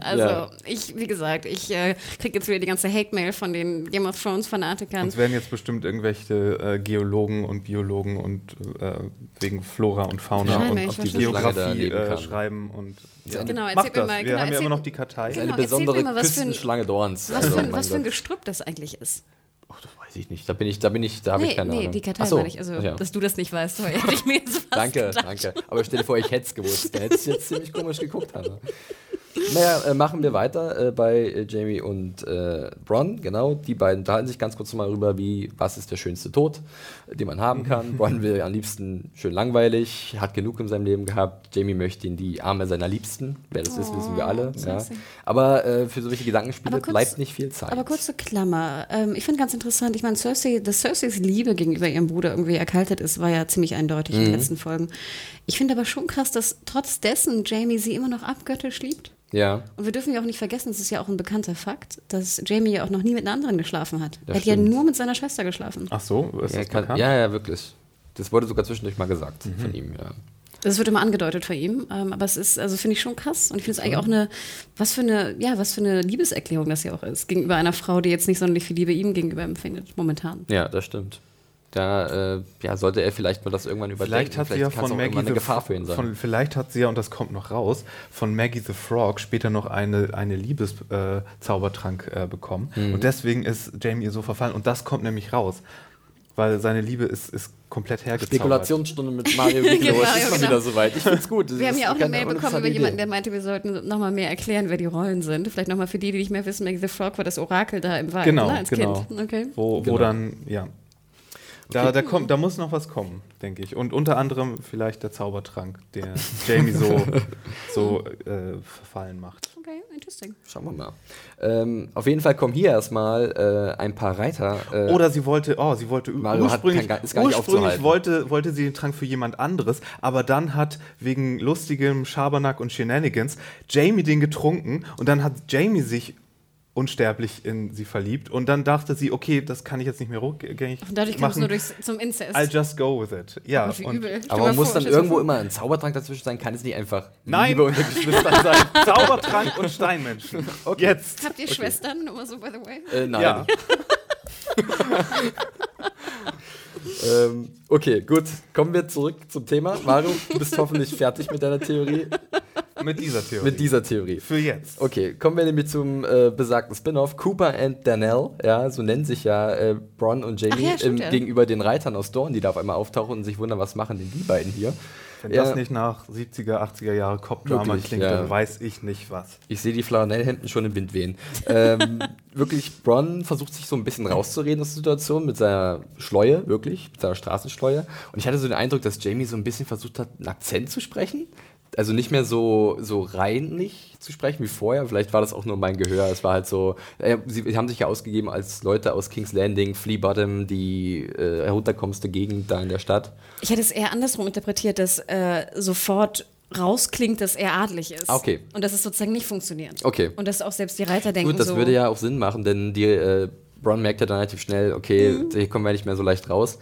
Also ja. ich, wie gesagt, ich äh, kriege jetzt wieder die ganze Hate-Mail von den Game of Thrones-Fanatikern. Es werden jetzt bestimmt irgendwelche äh, Geologen und Biologen und äh, wegen Flora und Fauna und auf die Geografie äh, schreiben und ja. Genau, erzähl mir mal. Wir genau, haben ja immer noch die Kartei. Genau, eine besondere mal, Küstenschlange Dorns. Was, für, also, was für ein Gestrüpp das eigentlich ist. Ach, das weiß ich nicht. Da bin ich, da bin ich, da habe nee, ich keine nee, Ahnung. Nee, die Kartei so. meine ich. Also, ja. dass du das nicht weißt, hätte ich mir jetzt fast Danke, gedacht. danke. Aber stell dir vor, ich hätte es gewusst. Da hätte ich jetzt ziemlich komisch geguckt, Hanna. Naja, äh, machen wir weiter äh, bei äh, Jamie und äh, Bron, genau. Die beiden unterhalten sich ganz kurz mal darüber, wie, was ist der schönste Tod, den man haben kann. Bron will am liebsten schön langweilig, hat genug in seinem Leben gehabt. Jamie möchte in die Arme seiner Liebsten. Wer das oh, ist, wissen wir alle. Ja. Aber äh, für solche Gedankenspiele kurz, bleibt nicht viel Zeit. Aber kurze Klammer. Ähm, ich finde ganz interessant, ich meine, Cersei, dass Cerseis Liebe gegenüber ihrem Bruder irgendwie erkaltet ist, war ja ziemlich eindeutig mhm. in den mhm. letzten Folgen. Ich finde aber schon krass, dass trotz dessen Jamie sie immer noch abgöttisch liebt. Ja. Und wir dürfen ja auch nicht vergessen, es ist ja auch ein bekannter Fakt, dass Jamie ja auch noch nie mit einer anderen geschlafen hat. Das er hat stimmt. ja nur mit seiner Schwester geschlafen. Ach so, ist ja, das kann, Ja, ja, wirklich. Das wurde sogar zwischendurch mal gesagt mhm. von ihm, ja. Das wird immer angedeutet von ihm, ähm, aber es ist, also finde ich schon krass und ich finde es eigentlich auch eine, was für eine, ja, was für eine Liebeserklärung das ja auch ist, gegenüber einer Frau, die jetzt nicht sonderlich viel Liebe ihm gegenüber empfindet, momentan. Ja, das stimmt. Da äh, ja, sollte er vielleicht mal das irgendwann überdenken. Vielleicht hat vielleicht sie ja von Maggie eine Gefahr für ihn sein. Von, vielleicht hat sie ja, und das kommt noch raus, von Maggie the Frog später noch eine, eine Liebeszaubertrank äh, äh, bekommen. Mhm. Und deswegen ist Jamie ihr so verfallen. Und das kommt nämlich raus. Weil seine Liebe ist, ist komplett hergezaubert. Spekulationsstunde mit Mario Miklo. es ist mal wieder soweit. Ich finde es gut. wir haben ja auch eine Mail bekommen über jemanden, der meinte, wir sollten nochmal mehr erklären, wer die Rollen sind. Vielleicht nochmal für die, die nicht mehr wissen, Maggie the Frog war das Orakel da im Wald genau, ne, als genau. Kind. Okay. Wo, wo genau. dann, ja, da, da, kommt, da muss noch was kommen, denke ich. Und unter anderem vielleicht der Zaubertrank, der Jamie so, so äh, verfallen macht. Okay, interesting. Schauen wir mal. Ähm, auf jeden Fall kommen hier erstmal äh, ein paar Reiter. Äh, Oder sie wollte, oh, sie wollte Mario ursprünglich, hat, kann, ursprünglich wollte, wollte sie den Trank für jemand anderes, aber dann hat wegen lustigem Schabernack und Shenanigans Jamie den getrunken und dann hat Jamie sich unsterblich in sie verliebt. Und dann dachte sie, okay, das kann ich jetzt nicht mehr rückgängig und dadurch machen. nur durchs, zum Inzest. I'll just go with it. Ja. Oh, und, aber man muss dann irgendwo immer ein Zaubertrank dazwischen sein. Kann es nicht einfach Nein. Liebe unter Geschwistern sein? Zaubertrank und Steinmenschen. Okay. Jetzt. Habt ihr okay. Schwestern? Nur so, by the way? Äh, nein. Ja. ähm, okay, gut. Kommen wir zurück zum Thema. Mario, du bist hoffentlich fertig mit deiner Theorie. Mit dieser Theorie. Mit dieser Theorie. Für jetzt. Okay, kommen wir nämlich zum äh, besagten Spin-off. Cooper and Danelle, ja, so nennen sich ja äh, Bron und Jamie ja, stimmt, ja. gegenüber den Reitern aus Dorn, die da auf einmal auftauchen und sich wundern, was machen denn die beiden hier. Wenn Ja. das nicht nach 70er, 80er Jahre Cop-Drama klingt, ja. dann weiß ich nicht was. Ich sehe die Flanellhemden schon im Wind wehen. ähm, wirklich, Bron versucht sich so ein bisschen rauszureden aus der Situation mit seiner Schleue, wirklich, mit seiner Straßenschleue. Und ich hatte so den Eindruck, dass Jamie so ein bisschen versucht hat, einen Akzent zu sprechen. Also nicht mehr so, so reinlich zu sprechen wie vorher. Vielleicht war das auch nur mein Gehör. Es war halt so, äh, sie, haben sich ja ausgegeben als Leute aus King's Landing, Flea Bottom, die äh, herunterkommendste Gegend da in der Stadt. Ich hätte es eher andersrum interpretiert, dass äh, sofort rausklingt, dass er adlig ist. Ah, okay. Und dass es sozusagen nicht funktioniert. Okay. Und dass auch selbst die Reiter denken Gut, das so, würde ja auch Sinn machen, denn die äh, Bron merkt ja dann relativ schnell, okay, Mhm. hier kommen wir nicht mehr so leicht raus.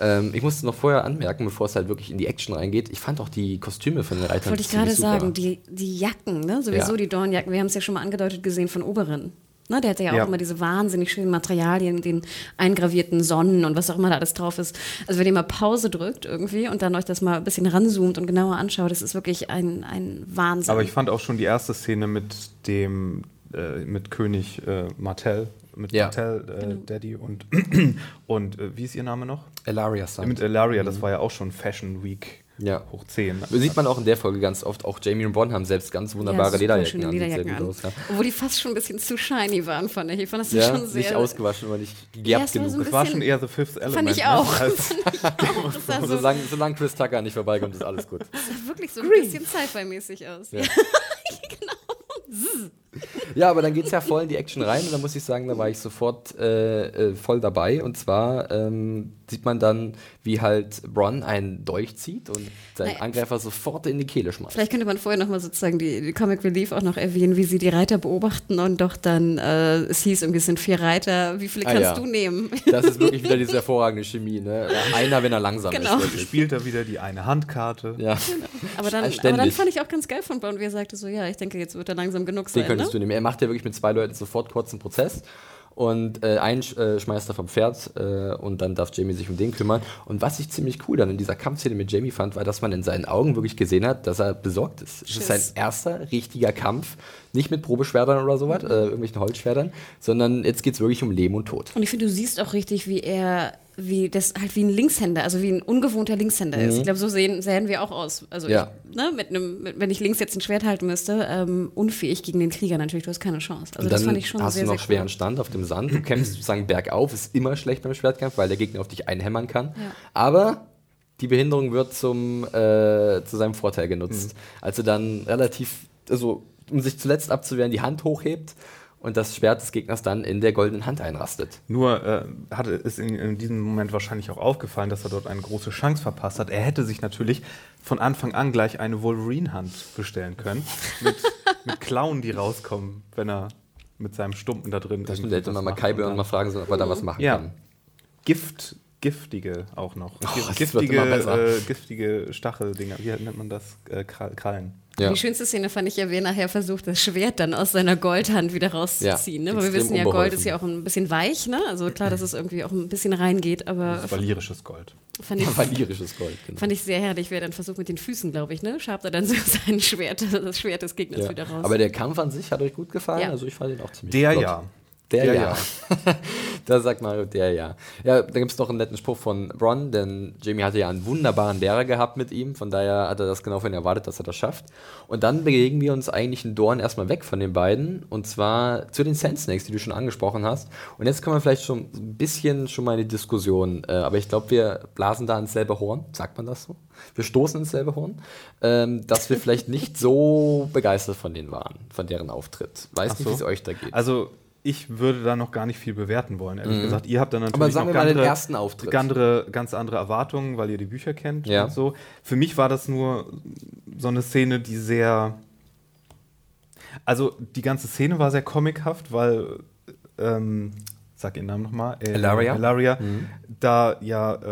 Ähm, ich musste noch vorher anmerken, bevor es halt wirklich in die Action reingeht, ich fand auch die Kostüme von den Reitern wollte ich gerade sagen, die, die Jacken, ne? sowieso Ja. die Dornjacken, wir haben es ja schon mal angedeutet gesehen von Oberin. Ne, der hatte ja auch Ja. immer diese wahnsinnig schönen Materialien, den eingravierten Sonnen und was auch immer da alles drauf ist. Also wenn ihr mal Pause drückt irgendwie und dann euch das mal ein bisschen ranzoomt und genauer anschaut, das ist wirklich ein, ein Wahnsinn. Aber ich fand auch schon die erste Szene mit dem, äh, mit König äh, Martell, mit Ja. Martell äh, Daddy und, und äh, wie ist ihr Name noch? Elaria Sun. Mit Elaria, das war ja auch schon Fashion Week Ja. hoch 10. Sieht man auch in der Folge ganz oft. Auch Jamie und Bron haben selbst ganz wunderbare super Lederjacken schöne an. Lederjacken an. aus, ja. Obwohl die fast schon ein bisschen zu shiny waren, fand ich. Ich fand das Ja, schon sehr. nicht ausgewaschen oder nicht Ja, gegerbt es war genug. so Das war schon eher The Fifth Element. Fand ich ne? auch. Ich auch. Das sah so, Solange, solange Chris Tucker nicht vorbeikommt, ist alles gut. sah wirklich so ein bisschen Sci-Fi-mäßig aus. Ja. Ja, aber dann geht es ja voll in die Action rein und da muss ich sagen, da war ich sofort äh, äh, voll dabei. Und zwar ähm, sieht man dann, wie halt Bron einen Dolch zieht und seinen Naja. Angreifer sofort in die Kehle schmeißt. Vielleicht könnte man vorher nochmal sozusagen die, die Comic Relief auch noch erwähnen, wie sie die Reiter beobachten und doch dann, äh, es hieß irgendwie, es sind vier Reiter, wie viele Ah, kannst ja. du nehmen? Das ist wirklich wieder diese hervorragende Chemie. Ne? Einer, wenn er langsam Genau. ist. Wirklich. Spielt er wieder die eine Handkarte. Ja, Aber dann, aber dann fand ich auch ganz geil von Bond, wie er sagte so, ja, ich denke, jetzt wird er langsam genug den sein. könntest Ne? du nehmen. Er macht ja wirklich mit zwei Leuten sofort kurzen Prozess. Und äh, einen äh, schmeißt er vom Pferd äh, und dann darf Jamie sich um den kümmern. Und was ich ziemlich cool dann in dieser Kampfszene mit Jamie fand, war, dass man in seinen Augen wirklich gesehen hat, dass er besorgt ist. Es ist sein Schiss. erster richtiger Kampf. Nicht mit Probeschwertern oder sowas, äh, irgendwelchen Holzschwertern, sondern jetzt geht es wirklich um Leben und Tod. Und ich finde, du siehst auch richtig, wie er, wie das halt wie ein Linkshänder, also wie ein ungewohnter Linkshänder ist. Ich glaube, so sehen, sehen wir auch aus. Also Mhm. Ja. ich, ne, mit einem, mit, wenn ich links jetzt ein Schwert halten müsste, ähm, unfähig gegen den Krieger natürlich, du hast keine Chance. Also das fand ich schon hast sehr, du noch sehr schweren cool. Stand auf dem Sand. Du kämpfst sozusagen bergauf, ist immer schlecht beim Schwertkampf, weil der Gegner auf dich einhämmern kann. Ja. Aber die Behinderung wird zum, äh, zu seinem Vorteil genutzt. Mhm. Als er dann relativ, also um sich zuletzt abzuwehren, die Hand hochhebt und das Schwert des Gegners dann in der goldenen Hand einrastet. Nur äh, hatte ist in, in diesem Moment wahrscheinlich auch aufgefallen, dass er dort eine große Chance verpasst hat. Er hätte sich natürlich von Anfang an gleich eine Wolverine-Hand bestellen können. Mit, mit Klauen, die rauskommen, wenn er mit seinem Stumpen da drin Das irgendwie hätte man mal. Kai Björn mal fragen sollen, ob er da was machen Ja. kann. Gift, giftige auch noch. Oh, giftige, äh, giftige Stacheldinger. Wie nennt man das? Äh, Krall- Krallen. Ja. Die schönste Szene fand ich ja, wie er nachher versucht, das Schwert dann aus seiner Goldhand wieder rauszuziehen. Ja, ne? Weil wir wissen ja, Gold unbeholfen. ist ja auch ein bisschen weich, ne? Also klar, dass es irgendwie auch ein bisschen reingeht, aber Das war lyrisches Gold. fand ich, Valirisches Gold. Genau. fand ich sehr herrlich, wie er dann versucht mit den Füßen, glaube ich, ne? Schabt er dann so sein Schwert, das Schwert des Gegners Ja. wieder raus. Aber der Kampf an sich hat euch gut gefallen. Ja. Also ich fand ihn auch ziemlich Der flott. ja. Der, Der ja. da sagt Mario, der ja. Ja, da gibt es noch einen netten Spruch von Bron, denn Jamie hatte ja einen wunderbaren Lehrer gehabt mit ihm, von daher hat er das genau von ihm erwartet, dass er das schafft. Und dann bewegen wir uns eigentlich in Dorn erstmal weg von den beiden und zwar zu den Sand Snakes, die du schon angesprochen hast. Und jetzt kommen wir vielleicht schon ein bisschen schon mal in die Diskussion, äh, aber ich glaube, wir blasen da ins selbe Horn, sagt man das so? Wir stoßen ins selbe Horn, ähm, dass wir vielleicht nicht so begeistert von denen waren, von deren Auftritt. Weiß Ach nicht, so. wie es euch da geht. Also ich würde da noch gar nicht viel bewerten wollen, ehrlich gesagt. Ihr habt dann natürlich Mhm. Noch andere- andere, ganz andere Erwartungen, weil ihr die Bücher kennt Ja. und so. Für mich war das nur so eine Szene, die sehr. Also die ganze Szene war sehr comichaft, weil. Ähm, sag ihren Namen nochmal. Äh, Elaria. Elaria. Da ja äh,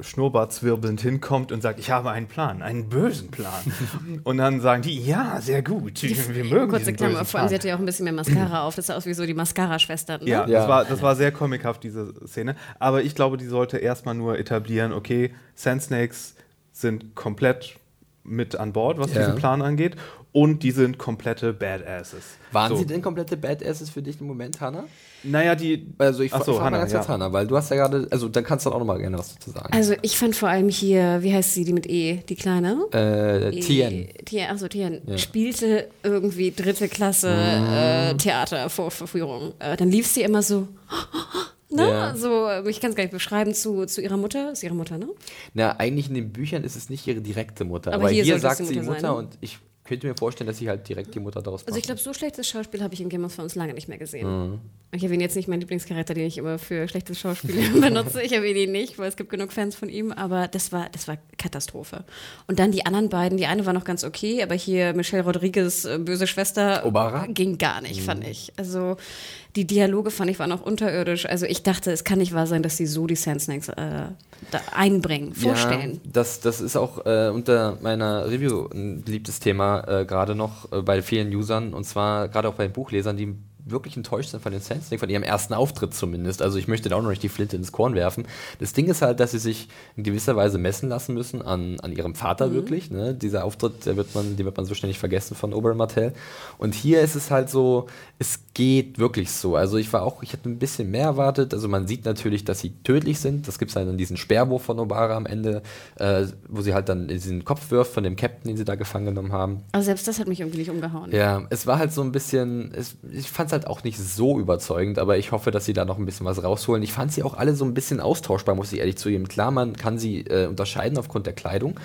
schnurrbartzwirbelnd hinkommt und sagt, ich habe einen Plan, einen bösen Plan. und dann sagen die, ja, sehr gut, wir mögen Kurze diesen Klammer, bösen vor allem, sie hatte ja auch ein bisschen mehr Mascara auf. Das sah aus wie so die Mascara-Schwestern. Ne? Ja, Ja. Das, war, das war sehr comichaft, diese Szene. Aber ich glaube, die sollte erstmal nur etablieren, okay, Sand Snakes sind komplett mit an Bord, was ja. diesen Plan angeht. Und die sind komplette Badasses. Waren so. sie denn komplette Badasses für dich im Moment, Hannah? Naja, die. Also ich, so, ich ganz ja. jetzt Hannah, weil du hast ja gerade, also dann kannst du auch noch mal gerne was dazu sagen. Also ich fand vor allem hier, wie heißt sie, die mit E, die kleine? Äh, e, Tien. Tien, achso, Tien. Ja. Spielte irgendwie dritte Klasse mhm. äh, Theatervorführung. Äh, dann lief sie immer so. Ne? Ja. So, ich kann es gar nicht beschreiben zu, zu ihrer Mutter. Ist ihre Mutter, ne? Na, eigentlich in den Büchern ist es nicht ihre direkte Mutter. Aber, aber hier, hier sagt sie Mutter, Mutter sein, und ich könnte mir vorstellen, dass sie halt direkt die Mutter daraus macht. Also ich glaube, so schlechtes Schauspiel habe ich in Game of Thrones lange nicht mehr gesehen. Mhm. Ich erwähne jetzt nicht meinen Lieblingscharakter, den ich immer für schlechtes Schauspiel benutze. Ich erwähne ihn nicht, weil es gibt genug Fans von ihm, aber das war, das war Katastrophe. Und dann die anderen beiden, die eine war noch ganz okay, aber hier Michelle Rodriguez, äh, böse Schwester, Obara? ging gar nicht, mhm. fand ich. Also die Dialoge fand ich waren auch unterirdisch. Also ich dachte, es kann nicht wahr sein, dass sie so die Sand Snakes äh, einbringen, vorstellen. Ja, das, das ist auch äh, unter meiner Review ein beliebtes Thema, äh, gerade noch äh, bei vielen Usern und zwar gerade auch bei Buchlesern, die wirklich enttäuscht sind von den Snakes, von ihrem ersten Auftritt zumindest. Also ich möchte da auch noch nicht die Flinte ins Korn werfen. Das Ding ist halt, dass sie sich in gewisser Weise messen lassen müssen an, an ihrem Vater mhm. wirklich. Ne? Dieser Auftritt, der wird man, den wird man so ständig vergessen von Oberyn Martell. Und hier ist es halt so, es geht wirklich so. Also ich war auch, ich hätte ein bisschen mehr erwartet. Also man sieht natürlich, dass sie tödlich sind. Das gibt es halt in diesen Sperrwurf von Obara am Ende, äh, wo sie halt dann diesen Kopf wirft von dem Captain, den sie da gefangen genommen haben. Aber selbst das hat mich irgendwie nicht umgehauen. Ja, es war halt so ein bisschen, es, ich fand es halt auch nicht so überzeugend, aber ich hoffe, dass sie da noch ein bisschen was rausholen. Ich fand sie auch alle so ein bisschen austauschbar, muss ich ehrlich zugeben. Klar, man kann sie äh, unterscheiden aufgrund der Kleidung,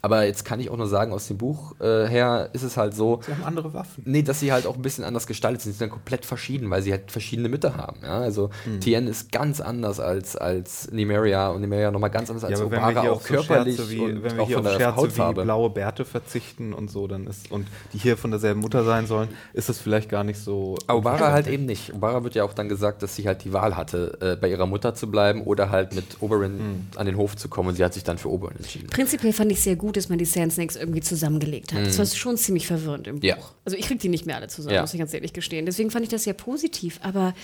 aber jetzt kann ich auch nur sagen, aus dem Buch äh, her ist es halt so. Sie haben andere Waffen. Nee, dass sie halt auch ein bisschen anders gestaltet sind. Sie sind dann komplett verschieden, weil sie halt verschiedene Mütter haben. Ja? Also hm. Tien ist ganz anders als, als Nimeria und Nimeria nochmal ganz anders als ja, Obara, auch körperlich so wie, und wenn wir auch hier von auf der Hautfarbe. wie blaue Bärte verzichten und so, dann ist und die hier von derselben Mutter sein sollen, ist es vielleicht gar nicht so. Obara halt eben nicht. Obara wird ja auch dann gesagt, dass sie halt die Wahl hatte, äh, bei ihrer Mutter zu bleiben oder halt mit Oberyn hm. an den Hof zu kommen und sie hat sich dann für Oberyn entschieden. Prinzipiell fand ich sehr gut, dass man die Sand Snakes irgendwie zusammengelegt hat. Mhm. Das war schon ziemlich verwirrend im Buch. Ja. Also ich krieg die nicht mehr alle zusammen, ja. muss ich ganz ehrlich gestehen. Deswegen fand ich das sehr positiv, aber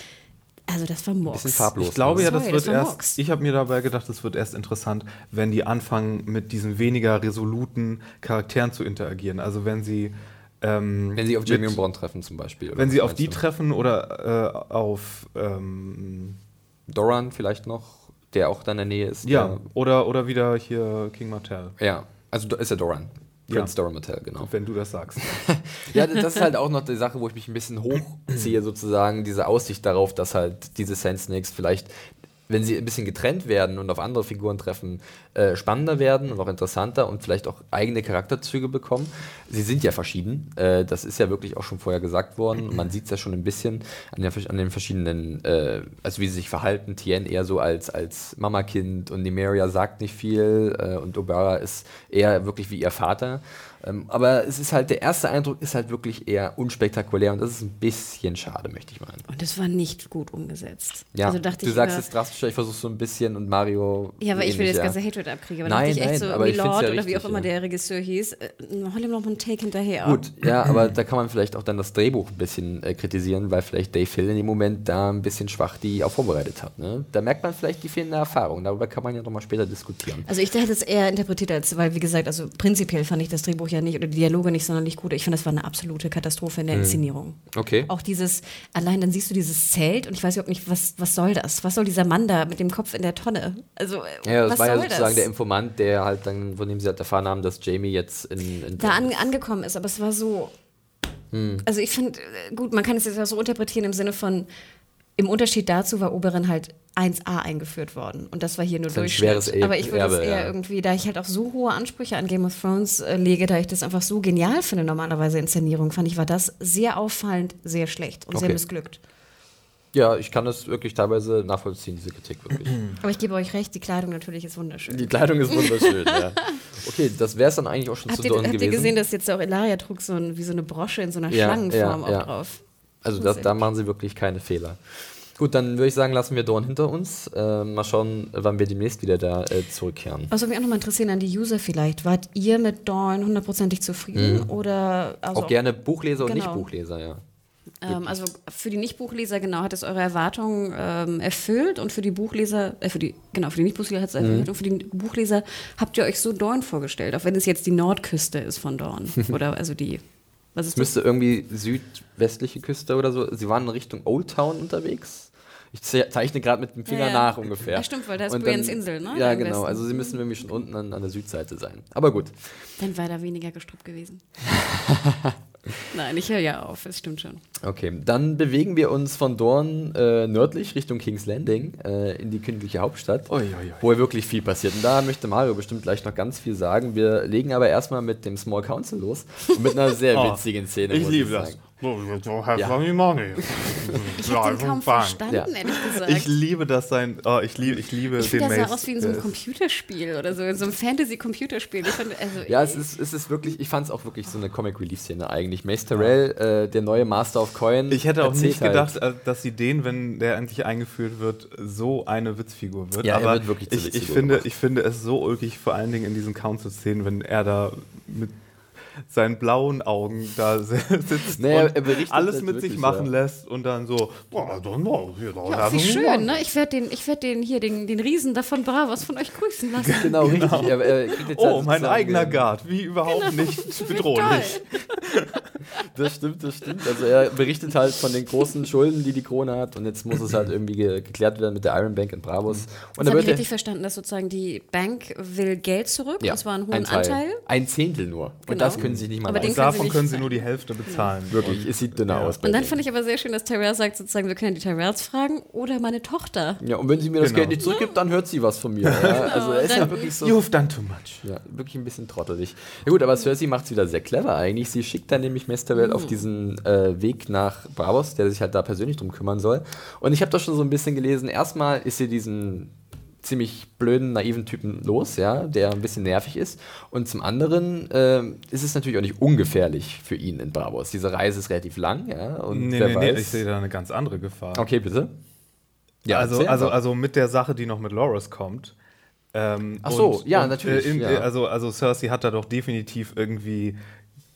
also das war Mox. Bisschen farblos. Ich glaube ja, das Sorry, wird das erst. Mox. Ich habe mir dabei gedacht, das wird erst interessant, wenn die anfangen, mit diesen weniger resoluten Charakteren zu interagieren. Also wenn sie ähm, wenn sie auf Jamie und Bond treffen zum Beispiel. Wenn sie auf die du? treffen oder äh, auf ähm, Doran vielleicht noch, der auch da in der Nähe ist. Ja, oder, oder wieder hier King Martell. Ja, also ist ja Doran. Prince ja. Doran Martell, genau. Wenn du das sagst. ja, das ist halt auch noch die Sache, wo ich mich ein bisschen hochziehe, sozusagen, diese Aussicht darauf, dass halt diese Sand Snakes vielleicht wenn sie ein bisschen getrennt werden und auf andere Figuren treffen, äh, spannender werden und auch interessanter und vielleicht auch eigene Charakterzüge bekommen. Sie sind ja verschieden. Äh, das ist ja wirklich auch schon vorher gesagt worden. Man sieht es ja schon ein bisschen an, der, an den verschiedenen, äh, also wie sie sich verhalten. Tien eher so als, als Mamakind und Nimeria sagt nicht viel äh, und Obara ist eher wirklich wie ihr Vater. Ähm, aber es ist halt, der erste Eindruck ist halt wirklich eher unspektakulär und das ist ein bisschen schade, möchte ich meinen. Und das war nicht gut umgesetzt. Ja, also du sagst es drastischer, ich versuche so ein bisschen und Mario. Ja, aber ich will jetzt ganze Hatred abkriegen. Aber nein, dachte ich echt nein, so, Milord ja oder wie auch immer ja. der Regisseur hieß, äh, hol ihm noch einen Take hinterher. Gut, ja, aber da kann man vielleicht auch dann das Drehbuch ein bisschen äh, kritisieren, weil vielleicht Dave Hill in dem Moment da ein bisschen schwach die auch vorbereitet hat. Ne? Da merkt man vielleicht die fehlende Erfahrung. Darüber kann man ja noch mal später diskutieren. Also ich hätte es eher interpretiert als, weil wie gesagt, also prinzipiell fand ich das Drehbuch ja nicht oder die Dialoge nicht sonderlich gut. Ich finde, das war eine absolute Katastrophe in der mhm. Inszenierung. Okay. Auch dieses, allein dann siehst du dieses Zelt und ich weiß überhaupt nicht, was, was soll das? Was soll dieser Mann da mit dem Kopf in der Tonne? Also, ja, das war ja sozusagen das? der Informant, der halt dann, von dem sie halt erfahren haben, dass Jamie jetzt in. in da an, angekommen ist, aber es war so. Hm. Also ich finde, gut, man kann es jetzt auch so interpretieren im Sinne von, im Unterschied dazu war Oberon halt 1A eingeführt worden. Und das war hier nur das Durchschnitt. E Aber ich würde es eher ja. irgendwie, da ich halt auch so hohe Ansprüche an Game of Thrones äh, lege, da ich das einfach so genial finde, normalerweise Inszenierung, fand ich, war das sehr auffallend, sehr schlecht und okay. sehr missglückt. Ja, ich kann das wirklich teilweise nachvollziehen, diese Kritik wirklich. Aber ich gebe euch recht, die Kleidung natürlich ist wunderschön. Die Kleidung ist wunderschön, ja. Okay, das wäre es dann eigentlich auch schon habt zu gewesen. Habt ihr gesehen, dass jetzt auch Elaria trug so ein, wie so eine Brosche in so einer ja, Schlangenform ja, ja. auch drauf? Also das, da machen sie wirklich keine Fehler. Gut, dann würde ich sagen, lassen wir Dorn hinter uns. Äh, mal schauen, wann wir demnächst wieder da äh, zurückkehren. Was würde mich auch nochmal interessieren an die User vielleicht. Wart ihr mit Dorn hundertprozentig zufrieden? Mhm. Oder also auch gerne Buchleser genau. und Nicht-Buchleser, ja. Ähm, also für die Nicht-Buchleser, genau, hat es eure Erwartungen ähm, erfüllt und für die Buchleser, äh, für die, genau, für die Nicht-Buchleser hat es erfüllt mhm. und für die Buchleser habt ihr euch so Dorn vorgestellt, auch wenn es jetzt die Nordküste ist von Dorn. Oder also die. Was ist müsste irgendwie südwestliche Küste oder so. Sie waren in Richtung Old Town unterwegs. Ich zeichne gerade mit dem Finger ja, nach ungefähr. Ja, stimmt, weil da ist Brians Insel, ne? Ja, genau. Also sie müssen irgendwie schon unten an, an der Südseite sein. Aber gut. Dann war da weniger gestruppt gewesen. Nein, ich höre ja auf, es stimmt schon. Okay, dann bewegen wir uns von Dorn äh, nördlich Richtung King's Landing äh, in die königliche Hauptstadt, oi, oi, oi. wo ja wirklich viel passiert. Und da möchte Mario bestimmt gleich noch ganz viel sagen. Wir legen aber erstmal mit dem Small Council los und mit einer sehr oh, witzigen Szene. ich liebe das. So have ja. money. Ich habe den kaum verstanden, ja. ehrlich gesagt. Ich liebe das sein. Oh, ich liebe, ich liebe ich den das sah aus wie in so einem Computerspiel oder so, in so einem Fantasy-Computerspiel. Also, ja, es ist, es ist wirklich, ich fand es auch wirklich so eine Comic-Relief-Szene eigentlich. Mace Terrell, äh, der neue Master of Coin. Ich hätte auch nicht gedacht, halt. dass sie den, wenn der endlich eingeführt wird, so eine Witzfigur wird. Ja, Aber er wird wirklich ich, ich, finde, ich finde es so ulkig, vor allen Dingen in diesen Council-Szenen, wenn er da mit seinen blauen Augen da sitzt naja, und alles mit sich machen ja. lässt und dann so, boah, dann, ja, wie schön, ne? Ich werde den, werd den hier, den, den Riesen davon Bravos von euch grüßen lassen. Genau, genau. richtig. Er, er oh, mein eigener Guard, wie überhaupt genau. nicht bedrohlich. das stimmt, das stimmt. Also er berichtet halt von den großen Schulden, die die Krone hat und jetzt muss es halt irgendwie ge geklärt werden mit der Iron Bank in Bravos. Und das habe ich richtig verstanden, dass sozusagen die Bank will Geld zurück, ja, und zwar einen hohen ein Anteil. Ein Zehntel nur. Genau. Und das können sie nicht mal aber leisten. Davon können sie nur die Hälfte bezahlen. Ja. Wirklich, es sieht dünner ja. aus. Und dann fand ich aber sehr schön, dass Tyrell sagt sozusagen, wir können die Tyrells fragen oder meine Tochter. Ja, und wenn sie mir das genau. Geld nicht zurückgibt, dann hört sie was von mir. Ja? Also er ist ja wirklich so. You've done too much. Ja, wirklich ein bisschen trottelig. Ja gut, aber Cersei macht es wieder sehr clever eigentlich. Sie schickt dann nämlich Mesterwell auf diesen äh, Weg nach Bravos, der sich halt da persönlich drum kümmern soll. Und ich habe da schon so ein bisschen gelesen. Erstmal ist sie diesen ziemlich blöden, naiven Typen los, ja, der ein bisschen nervig ist. Und zum anderen äh, ist es natürlich auch nicht ungefährlich für ihn in Bravos. Diese Reise ist relativ lang, ja. Und nee, nee, nee, ich sehe da eine ganz andere Gefahr. Okay, bitte. Ja, also, also, also mit der Sache, die noch mit Loris kommt. Ähm, Ach so, und, ja, und, natürlich. Äh, in, ja. Also, also Cersei hat da doch definitiv irgendwie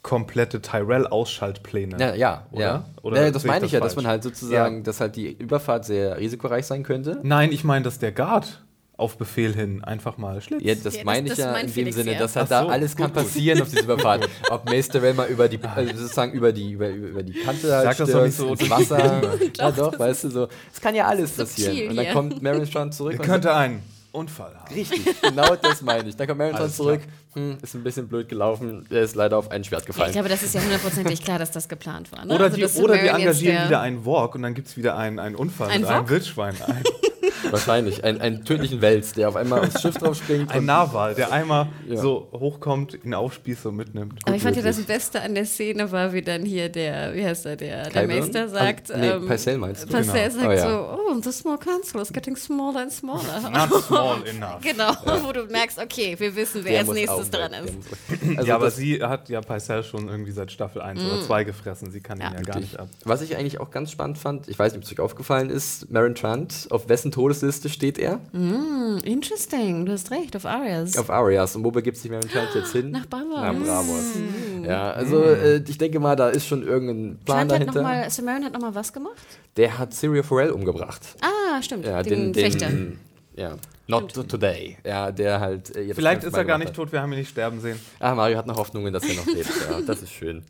komplette Tyrell-Ausschaltpläne. Ja, ja. Oder? Ja. oder ja, das meine ich das ja, falsch? dass man halt sozusagen, ja. dass halt die Überfahrt sehr risikoreich sein könnte. Nein, ich meine, dass der Guard auf Befehl hin einfach mal schlitzt. Ja, das ja, meine ich ja in dem Sinne, dass halt so, da alles kann passieren auf dieser Überfahrt. Ob Mace Tyrell mal über die, also sozusagen über die, über, über die Kante halt Sag das doch nicht so ins Wasser. ja doch, weißt du, so. Es kann ja alles passieren. Und dann kommt Marion Strand zurück. Er könnte einen Unfall haben. Richtig, genau das meine ich. Dann kommt Marion zurück, hm, ist ein bisschen blöd gelaufen, er ist leider auf ein Schwert gefallen. Ja, ich glaube, das ist ja hundertprozentig klar, dass das geplant war. Ne? Oder, also, die, oder die engagieren wieder einen Walk und dann gibt es wieder einen, einen Unfall ein mit Walk? einem Wildschwein. Ein Wahrscheinlich. Ein, einen tödlichen Wels, der auf einmal aufs Schiff drauf springt. Ein Narwal, der einmal ja. so hochkommt, ihn aufspießt und mitnimmt. Aber ich fand ja das Beste an der Szene war, wie dann hier der, wie heißt er, der, der Meister sagt. Ah, nee, ähm, Parcell meinst du? Parcell genau. sagt oh, ja. so, oh, the small council is getting smaller and smaller. Not small enough. genau, ja. wo du merkst, okay, wir wissen, wer der als nächstes dran ist. Also ja, aber sie hat ja Parcell schon irgendwie seit Staffel 1 mm. oder 2 gefressen. Sie kann ihn ja gar nicht ab. Was ich eigentlich auch ganz spannend fand, ich weiß nicht, ob es euch aufgefallen ist, Marin Trant, auf wessen Todesliste steht er? Mm, interesting, du hast recht, auf Arias. Auf Arias. Und wo begibt sich Mary Trant jetzt hin? Nach Bravos. Nach Bravos. Mm. Ja, also äh, ich denke mal, da ist schon irgendein Plan Trant dahinter. Hat noch mal, Samarin hat nochmal was gemacht? Der hat Syria Forel umgebracht. Ah, stimmt. Ja, den, den, den ja, Not Stimmt. today. Ja, der halt. Äh, Vielleicht ist er gar nicht tot, wir haben ihn nicht sterben sehen. Ah, Mario hat noch Hoffnungen, dass er noch lebt. Ja, das ist schön.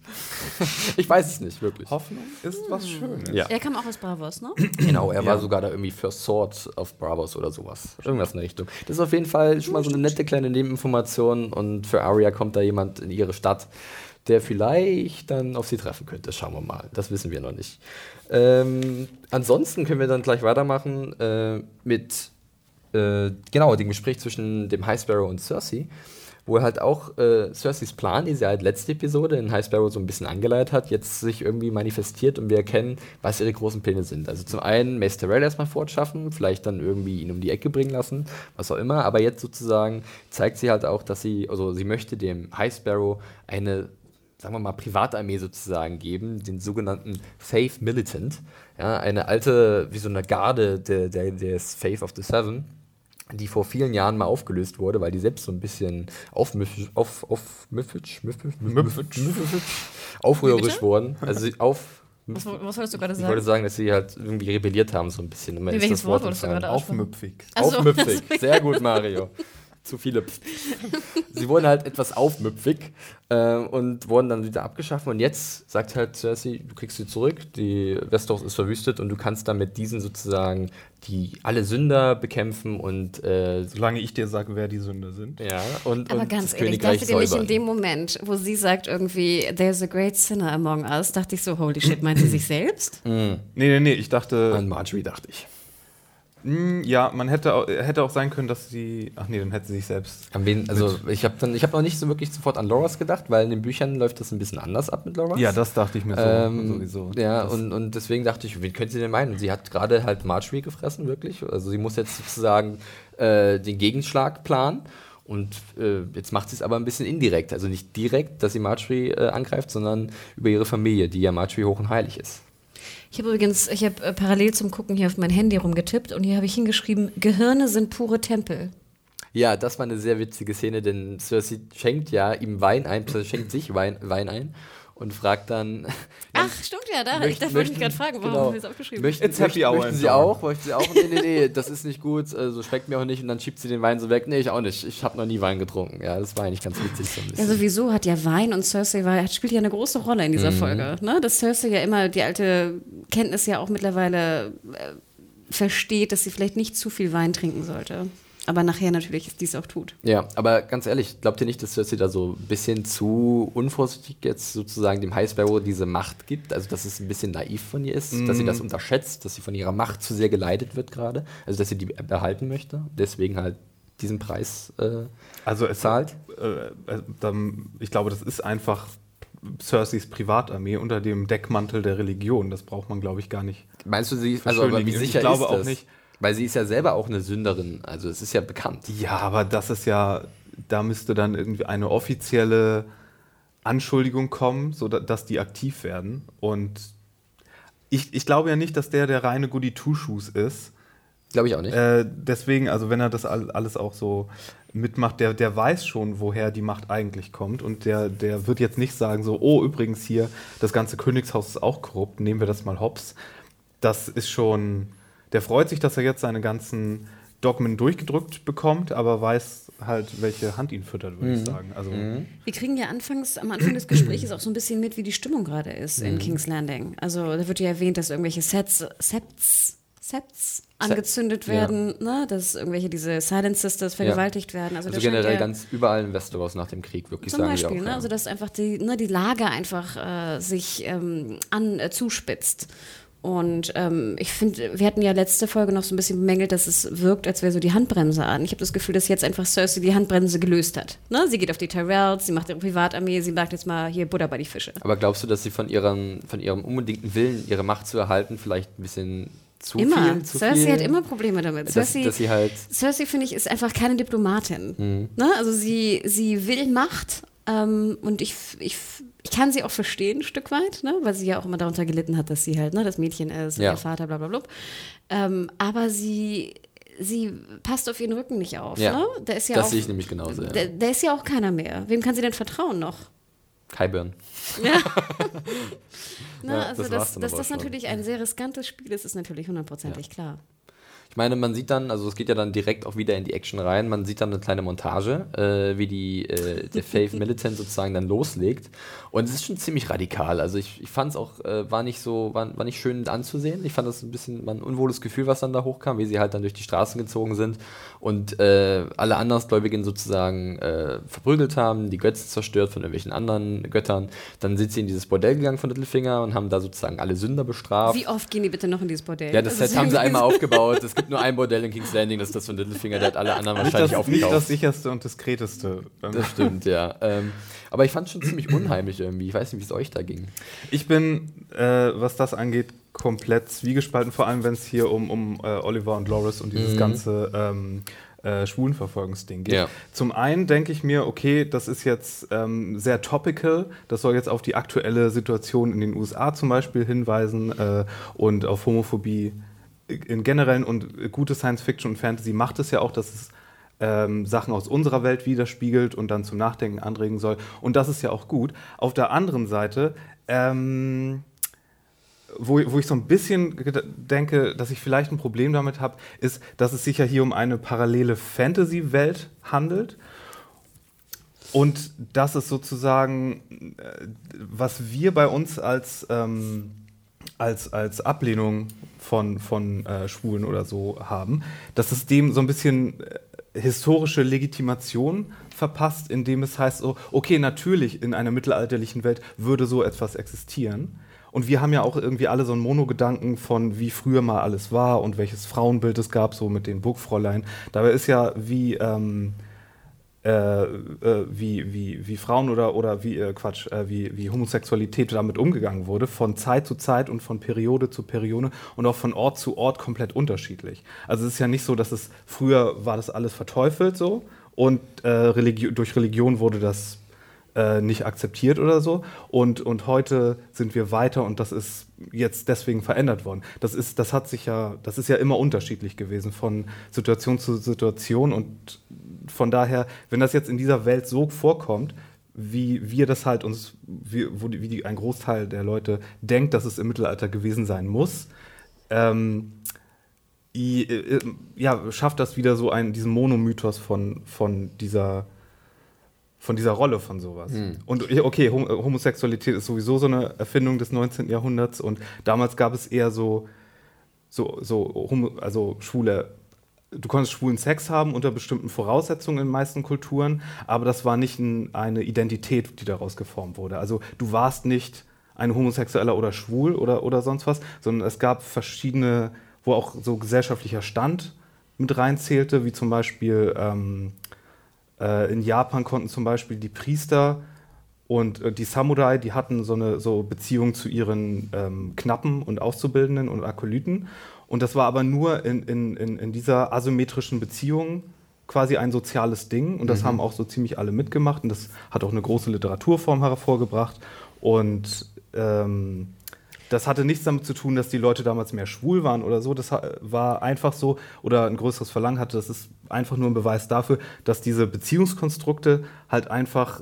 ich weiß es nicht, wirklich. Hoffnung ist was hm. Schönes. Ja. Er kam auch aus Bravos, ne? genau, er ja. war sogar da irgendwie First Sword auf Bravos oder sowas. Irgendwas in der Richtung. Das ist auf jeden Fall schon mal so eine nette kleine Nebeninformation und für Arya kommt da jemand in ihre Stadt, der vielleicht dann auf sie treffen könnte. Schauen wir mal. Das wissen wir noch nicht. Ähm, ansonsten können wir dann gleich weitermachen äh, mit äh, genau, dem Gespräch zwischen dem High Sparrow und Cersei, wo halt auch äh, Cerseis Plan, die sie halt letzte Episode in High Sparrow so ein bisschen angeleitet hat, jetzt sich irgendwie manifestiert und wir erkennen, was ihre großen Pläne sind. Also zum einen Mace Tyrell erstmal fortschaffen, vielleicht dann irgendwie ihn um die Ecke bringen lassen, was auch immer, aber jetzt sozusagen zeigt sie halt auch, dass sie, also sie möchte dem High Sparrow eine sagen wir mal, Privatarmee sozusagen geben, den sogenannten Faith Militant. Ja, eine alte, wie so eine Garde der, der, des Faith of the Seven die vor vielen Jahren mal aufgelöst wurde, weil die selbst so ein bisschen aufmüffisch, auf, auf, aufrührerisch wurden. Also auf Was, was wolltest du gerade sagen? Ich wollte sagen, dass sie halt irgendwie rebelliert haben, so ein bisschen. Wie, welches Wort wolltest du gerade Aufmüpfig. So. Aufmüpfig. Sehr gut, Mario. Zu viele. Pst. Sie wurden halt etwas aufmüpfig äh, und wurden dann wieder abgeschaffen. Und jetzt sagt halt Cersei, du kriegst sie zurück, die Westeros ist verwüstet und du kannst dann mit diesen sozusagen die alle Sünder bekämpfen und äh, Solange ich dir sage, wer die Sünder sind. ja und, Aber und ganz das ehrlich, Königreich dachte dir nicht in dem Moment, wo sie sagt irgendwie, there's a great sinner among us, dachte ich so, holy shit, meint sie sich selbst? Nee, nee, nee, ich dachte, An Marjorie dachte ich. Mh, ja, man hätte, auch- hätte auch sein können, dass sie, ach nee, dann hätte sie sich selbst. An wen, also ich habe dann, ich habe noch nicht so wirklich sofort an Loras gedacht, weil in den Büchern läuft das ein bisschen anders ab mit Loras. Ja, das dachte ich mir so, Ähm, sowieso. Ja, das, und, und deswegen dachte ich, wen könnte sie denn meinen? Und sie hat gerade halt Marjorie gefressen, wirklich. Also sie muss jetzt sozusagen äh, den Gegenschlag planen. Und äh, jetzt macht sie es aber ein bisschen indirekt. Also nicht direkt, dass sie Marjorie äh, angreift, sondern über ihre Familie, die ja Marjorie hoch und heilig ist. Ich habe übrigens, ich habe äh, parallel zum Gucken hier auf mein Handy rumgetippt und hier habe ich hingeschrieben, Gehirne sind pure Tempel. Ja, das war eine sehr witzige Szene, denn Cersei schenkt ja ihm Wein ein, schenkt sich Wein, Wein ein und fragt dann. Ach, stimmt ja, da, ich, da wollte ich gerade fragen, warum genau, haben wir das aufgeschrieben? Möchten, It's happy möchten Sie auch? Möchten Sie auch? Nee, nee, nee, das ist nicht gut, also schmeckt mir auch nicht. Und dann schiebt sie den Wein so weg. Nee, ich auch nicht. Ich habe noch nie Wein getrunken. Ja, das war eigentlich ganz witzig so ein Ja, sowieso hat ja Wein und Cersei war, spielt ja eine große Rolle in Mhm. dieser Folge. Ne? Dass Cersei ja immer die alte Kenntnis ja auch mittlerweile äh, versteht, dass sie vielleicht nicht zu viel Wein trinken sollte. Aber nachher natürlich dies auch tut. Ja, aber ganz ehrlich, glaubt ihr nicht, dass Cersei da so ein bisschen zu unvorsichtig jetzt sozusagen dem High Sparrow diese Macht gibt? Also, dass es ein bisschen naiv von ihr ist, dass sie das unterschätzt, dass sie von ihrer Macht zu sehr geleitet wird gerade. Also, dass sie die behalten möchte. Deswegen halt diesen Preis äh, also es zahlt. Äh, äh, dann, ich glaube, das ist einfach Cerseis Privatarmee unter dem Deckmantel der Religion. Das braucht man, glaube ich, gar nicht. Meinst du, sie, also aber wie Verschönigen. Ich sicher glaube ist auch das? nicht. Weil sie ist ja selber auch eine Sünderin. Also, es ist ja bekannt. Ja, aber das ist ja, da müsste dann irgendwie eine offizielle Anschuldigung kommen, sodass die aktiv werden. Und ich, ich glaube ja nicht, dass der der reine Goody Two-Shoes ist. Glaube ich auch nicht. Äh, deswegen, also wenn er das all- alles auch so mitmacht, der, der weiß schon, woher die Macht eigentlich kommt. Und der, der wird jetzt nicht sagen, so, oh, übrigens hier, das ganze Königshaus ist auch korrupt, nehmen wir das mal hops. Das ist schon, der freut sich, dass er jetzt seine ganzen Dogmen durchgedrückt bekommt, aber weiß halt, welche Hand ihn füttert, würde ich sagen. Also, Wir kriegen ja anfangs, am Anfang des Gesprächs auch so ein bisschen mit, wie die Stimmung gerade ist in King's Landing. Also da wird ja erwähnt, dass irgendwelche Sets, Sets, Sets angezündet ja. werden, ne? dass irgendwelche diese Silent Sisters vergewaltigt werden. Also, Also generell ja, ganz überall in Westeros nach dem Krieg, wirklich zum sagen Beispiel, wir auch. ne? ja. also dass einfach die, ne, die Lage einfach äh, sich ähm, an, äh, zuspitzt. Und ähm, ich finde, wir hatten ja letzte Folge noch so ein bisschen bemängelt, dass es wirkt, als wäre so die Handbremse an. Ich habe das Gefühl, dass jetzt einfach Cersei die Handbremse gelöst hat. Ne? Sie geht auf die Tyrells, sie macht ihre Privatarmee, sie sagt jetzt mal hier Butter bei die Fische. Aber glaubst du, dass sie von ihrem, von ihrem unbedingten Willen, ihre Macht zu erhalten, vielleicht ein bisschen zu Immer. viel? Zu Cersei viel, hat immer Probleme damit. dass, Cersei, dass sie halt. Cersei finde ich, ist einfach keine Diplomatin. Mhm. Ne? Also sie, sie will Macht ähm, und ich, ich, ich kann sie auch verstehen, ein Stück weit, ne? weil sie ja auch immer darunter gelitten hat, dass sie halt ne, das Mädchen ist, und Ja. ihr Vater, bla bla bla. Ähm, aber sie, sie passt auf ihren Rücken nicht auf. Ja. Ne? Da ist ja das auch, sehe ich nämlich genauso. Ja. da, da ist ja auch keiner mehr. Wem kann sie denn vertrauen noch? Kyburn. Ne? Ja, also, das dass, dass das schon. natürlich ein sehr riskantes Spiel ist, ist natürlich hundertprozentig klar. Ich meine, man sieht dann, also es geht ja dann direkt auch wieder in die Action rein, man sieht dann eine kleine Montage, äh, wie die, äh, der Faith Militant sozusagen dann loslegt. Und es ist schon ziemlich radikal. Also ich, ich fand es auch, äh, war nicht so, war, war nicht schön anzusehen. Ich fand das ein bisschen war ein unwohles Gefühl, was dann da hochkam, wie sie halt dann durch die Straßen gezogen sind und äh, alle Andersgläubigen sozusagen äh, verprügelt haben, die Götzen zerstört von irgendwelchen anderen Göttern. Dann sind sie in dieses Bordell gegangen von Littlefinger und haben da sozusagen alle Sünder bestraft. Wie oft gehen die bitte noch in dieses Bordell? Ja, das Also, Set haben sie einmal aufgebaut. Es gibt nur ein Bordell in King's Landing, das ist das von Littlefinger, der hat alle anderen wahrscheinlich das, nicht das aufgekauft. sicherste und diskreteste. Ähm, Das stimmt, ja. Ähm, aber ich fand es schon ziemlich unheimlich irgendwie. Ich weiß nicht, wie es euch da ging. Ich bin, äh, was das angeht, komplett zwiegespalten, vor allem wenn es hier um, um äh, Oliver und Loris und dieses ganze ähm, äh, Schwulenverfolgungsding geht. Ja. Zum einen denke ich mir, okay, das ist jetzt ähm, sehr topical, das soll jetzt auf die aktuelle Situation in den USA zum Beispiel hinweisen äh, und auf Homophobie in generellen und gute Science Fiction und Fantasy macht es ja auch, dass es ähm, Sachen aus unserer Welt widerspiegelt und dann zum Nachdenken anregen soll. Und das ist ja auch gut. Auf der anderen Seite, ähm, wo, wo ich so ein bisschen denke, dass ich vielleicht ein Problem damit habe, ist, dass es sich ja hier um eine parallele Fantasy-Welt handelt. Und das ist sozusagen, äh, was wir bei uns als, ähm, als, als Ablehnung von, von äh, Schwulen oder so haben, dass es dem so ein bisschen äh, historische Legitimation verpasst, indem es heißt, so, okay, natürlich in einer mittelalterlichen Welt würde so etwas existieren. Und wir haben ja auch irgendwie alle so einen Monogedanken von, wie früher mal alles war und welches Frauenbild es gab, so mit den Burgfräulein. Dabei ist ja, wie, ähm, äh, äh, wie, wie, wie Frauen oder, oder wie, äh, Quatsch, äh, wie, wie Homosexualität damit umgegangen wurde, von Zeit zu Zeit und von Periode zu Periode und auch von Ort zu Ort komplett unterschiedlich. Also es ist ja nicht so, dass es früher war das alles verteufelt so und äh, Religi durch Religion wurde das nicht akzeptiert oder so. Und, und heute sind wir weiter und das ist jetzt deswegen verändert worden. Das ist, das hat sich ja, das ist ja immer unterschiedlich gewesen von Situation zu Situation und von daher, wenn das jetzt in dieser Welt so vorkommt, wie wir das halt uns, wie, die, wie die, ein Großteil der Leute denkt, dass es im Mittelalter gewesen sein muss, ähm, äh, ja, schafft das wieder so einen, diesen Monomythos von, von dieser von dieser Rolle von sowas. Hm. Und okay, Homosexualität ist sowieso so eine Erfindung des 19. Jahrhunderts und damals gab es eher so, so, so also schwule, du konntest schwulen Sex haben unter bestimmten Voraussetzungen in den meisten Kulturen, aber das war nicht ein, eine Identität, die daraus geformt wurde. Also du warst nicht ein Homosexueller oder schwul oder, oder sonst was, sondern es gab verschiedene, wo auch so gesellschaftlicher Stand mit reinzählte, wie zum Beispiel ähm, äh, in Japan konnten zum Beispiel die Priester und äh, die Samurai, die hatten so eine so Beziehung zu ihren ähm, Knappen und Auszubildenden und Akolyten. Und das war aber nur in, in, in, in dieser asymmetrischen Beziehung quasi ein soziales Ding. Und das mhm. haben auch so ziemlich alle mitgemacht. Und das hat auch eine große Literaturform hervorgebracht. Und ähm, das hatte nichts damit zu tun, dass die Leute damals mehr schwul waren oder so. Das war einfach so, oder ein größeres Verlangen hatte. Das ist einfach nur ein Beweis dafür, dass diese Beziehungskonstrukte halt einfach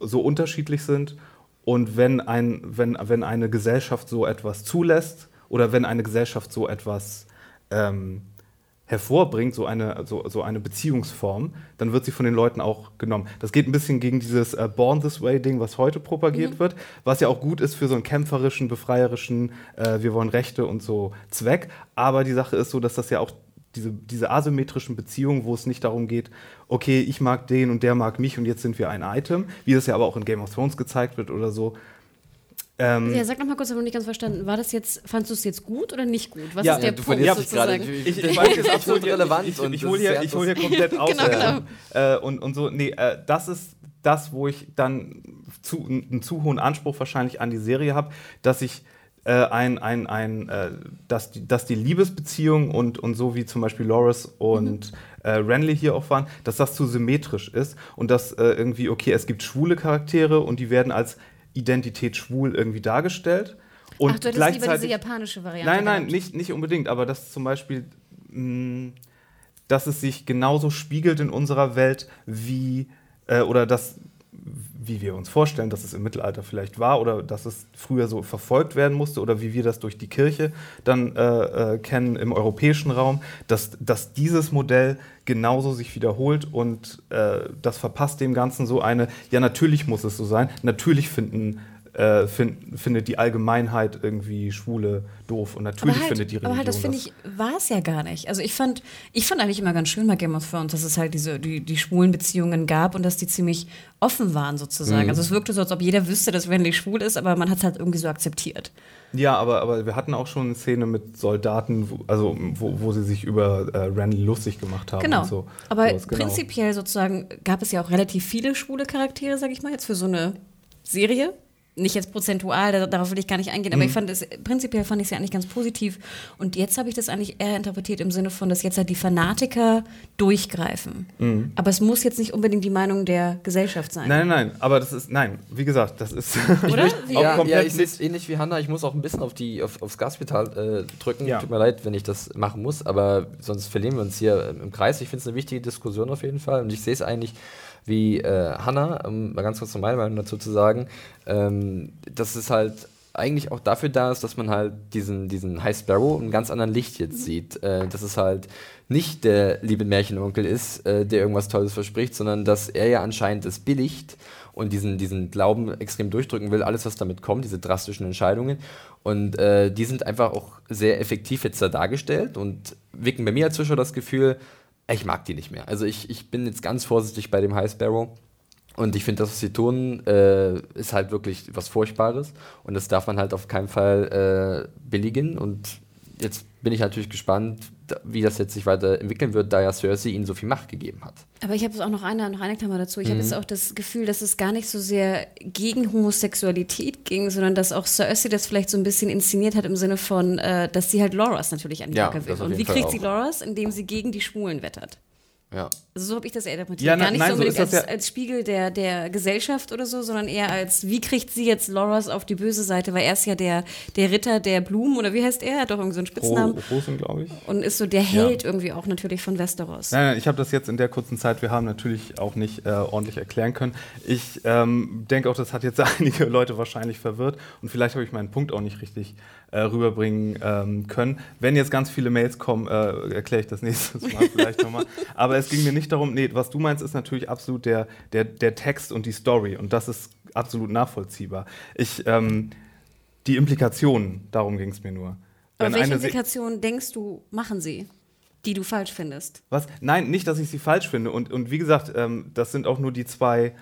so unterschiedlich sind. Und wenn, ein, wenn, wenn eine Gesellschaft so etwas zulässt oder wenn eine Gesellschaft so etwas ähm, hervorbringt, so eine, so, so eine Beziehungsform, dann wird sie von den Leuten auch genommen. Das geht ein bisschen gegen dieses äh, Born This Way-Ding, was heute propagiert mhm. wird, was ja auch gut ist für so einen kämpferischen, befreierischen, äh, wir wollen Rechte und so Zweck. Aber die Sache ist so, dass das ja auch diese, diese asymmetrischen Beziehungen, wo es nicht darum geht, okay, ich mag den und der mag mich und jetzt sind wir ein Item, wie das ja aber auch in Game of Thrones gezeigt wird oder so, ähm, ja, sag noch mal kurz, ich habe nicht ganz verstanden. War das jetzt, fandest du es jetzt gut oder nicht gut? Was ja, ist der ja, Punkt sozusagen? Ich, ich, ich weiß, ist absolut relevant. Ich, ich hole hier, hol hier komplett aus. genau, genau. Äh, und, und so, nee, äh, das ist das, wo ich dann zu, einen zu hohen Anspruch wahrscheinlich an die Serie habe, dass ich äh, ein, ein, ein, äh, dass, die, dass die Liebesbeziehung und, und so wie zum Beispiel Loris und mhm. äh, Renly hier auch waren, dass das zu symmetrisch ist und dass äh, irgendwie, okay, es gibt schwule Charaktere und die werden als Identität schwul irgendwie dargestellt. Und Ach, du hättest lieber diese japanische Variante Nein, nein, nicht, nicht unbedingt, aber dass zum Beispiel, mh, dass es sich genauso spiegelt in unserer Welt wie, äh, oder dass wie wir uns vorstellen, dass es im Mittelalter vielleicht war oder dass es früher so verfolgt werden musste oder wie wir das durch die Kirche dann äh, äh, kennen im europäischen Raum, dass, dass dieses Modell genauso sich wiederholt und äh, das verpasst dem Ganzen so eine, ja natürlich muss es so sein, natürlich finden äh, find, findet die Allgemeinheit irgendwie Schwule doof und natürlich halt, findet die Religion Aber halt, das finde ich, war es ja gar nicht. Also ich fand, ich fand eigentlich immer ganz schön bei Game of Thrones, dass es halt diese, die, die schwulen Beziehungen gab und dass die ziemlich offen waren sozusagen. Mhm. Also es wirkte so, als ob jeder wüsste, dass Renly schwul ist, aber man hat es halt irgendwie so akzeptiert. Ja, aber, aber wir hatten auch schon eine Szene mit Soldaten, wo, also wo, wo sie sich über äh, Renly lustig gemacht haben. Genau. So. Aber so genau. prinzipiell sozusagen gab es ja auch relativ viele schwule Charaktere, sag ich mal, jetzt für so eine Serie nicht jetzt prozentual, darauf will ich gar nicht eingehen, aber mhm. ich fand es, prinzipiell fand ich es ja eigentlich ganz positiv. Und jetzt habe ich das eigentlich eher interpretiert im Sinne von, dass jetzt halt die Fanatiker durchgreifen. Mhm. Aber es muss jetzt nicht unbedingt die Meinung der Gesellschaft sein. Nein, nein, nein, aber das ist, nein, wie gesagt, das ist. Oder? ja, ja, ich sehe es ähnlich wie Hanna, ich muss auch ein bisschen auf die, auf, aufs Gaspedal äh, drücken. Ja. Tut mir leid, wenn ich das machen muss, aber sonst verlieren wir uns hier im Kreis. Ich finde es eine wichtige Diskussion auf jeden Fall und ich sehe es eigentlich wie äh, Hanna, um mal ganz kurz meine Meinung dazu zu sagen, ähm, das ist halt eigentlich auch dafür da ist, dass man halt diesen, diesen High Sparrow in ganz anderen Licht jetzt sieht. Äh, dass es halt nicht der liebe Märchenonkel ist, äh, der irgendwas Tolles verspricht, sondern dass er ja anscheinend es billigt und diesen, diesen Glauben extrem durchdrücken will, alles, was damit kommt, diese drastischen Entscheidungen. Und äh, die sind einfach auch sehr effektiv jetzt da dargestellt und wecken bei mir als Zuschauer das Gefühl, ich mag die nicht mehr. Also ich, ich bin jetzt ganz vorsichtig bei dem High Sparrow. Und ich finde, das, was sie tun, äh, ist halt wirklich was Furchtbares. Und das darf man halt auf keinen Fall äh, billigen. Und jetzt bin ich natürlich gespannt, wie das jetzt sich weiterentwickeln wird, da ja Cersei ihnen so viel Macht gegeben hat. Aber ich habe auch noch eine, noch eine Klammer dazu. Ich mhm. habe jetzt auch das Gefühl, dass es gar nicht so sehr gegen Homosexualität ging, sondern dass auch Cersei das vielleicht so ein bisschen inszeniert hat im Sinne von, äh, dass sie halt Loras natürlich an die ja, will. Und wie Fall kriegt auch. sie Loras? Indem sie gegen die Schwulen wettert. Ja. Also so habe ich das eher interpretiert. Ja, Gar nicht nein, so unbedingt so als, ja als, Spiegel der, der Gesellschaft oder so, sondern eher als, wie kriegt sie jetzt Loras auf die böse Seite? Weil er ist ja der, der Ritter der Blumen oder wie heißt er? Er hat doch irgendwie so einen Spitznamen. Rosen, glaube ich. Und ist so der Held ja. irgendwie auch natürlich von Westeros. Nein, nein, ich habe das jetzt in der kurzen Zeit, wir haben natürlich auch nicht äh, ordentlich erklären können. Ich ähm, denke auch, das hat jetzt einige Leute wahrscheinlich verwirrt und vielleicht habe ich meinen Punkt auch nicht richtig äh, rüberbringen ähm, können. Wenn jetzt ganz viele Mails kommen, äh, erkläre ich das nächstes Mal vielleicht nochmal. Aber es ging mir nicht darum, nee, was du meinst, ist natürlich absolut der, der, der Text und die Story und das ist absolut nachvollziehbar. Ich, ähm, die Implikationen, darum ging es mir nur. Aber welche Implikationen denkst du, machen sie? die du falsch findest. Was? Nein, nicht, dass ich sie falsch finde. Und, und wie gesagt, ähm, das sind auch nur die zwei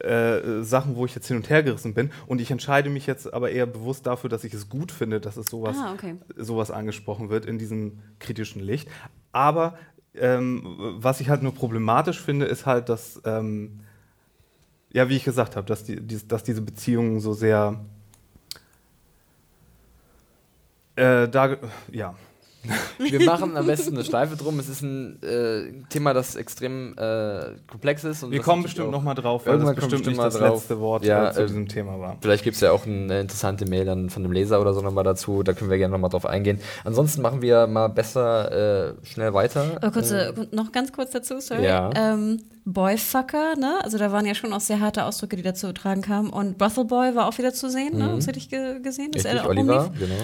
äh, Sachen, wo ich jetzt hin und her gerissen bin. Und ich entscheide mich jetzt aber eher bewusst dafür, dass ich es gut finde, dass es sowas, ah, okay. sowas angesprochen wird in diesem kritischen Licht. Aber ähm, was ich halt nur problematisch finde, ist halt, dass, ähm, ja, wie ich gesagt habe, dass, die, die, dass diese Beziehungen so sehr äh, da, ja, wir machen am besten eine Schleife drum. Es ist ein äh, Thema, das extrem äh, komplex ist. wir kommen bestimmt nochmal drauf, weil das bestimmt nicht das drauf. letzte Wort ja, äh, zu diesem Thema war. Vielleicht gibt es ja auch eine interessante Mail dann von einem Leser oder so nochmal dazu. Da können wir gerne nochmal drauf eingehen. Ansonsten machen wir mal besser äh, schnell weiter. Oh, kurze, äh, noch ganz kurz dazu, sorry. Ja. Ähm, Boyfucker, ne? Also da waren ja schon auch sehr harte Ausdrücke, die dazu getragen kamen. Und Brothel Boy war auch wieder zu sehen, ne? mhm. ne? Das hätte ich ge gesehen. Richtig, er Oliver, genau.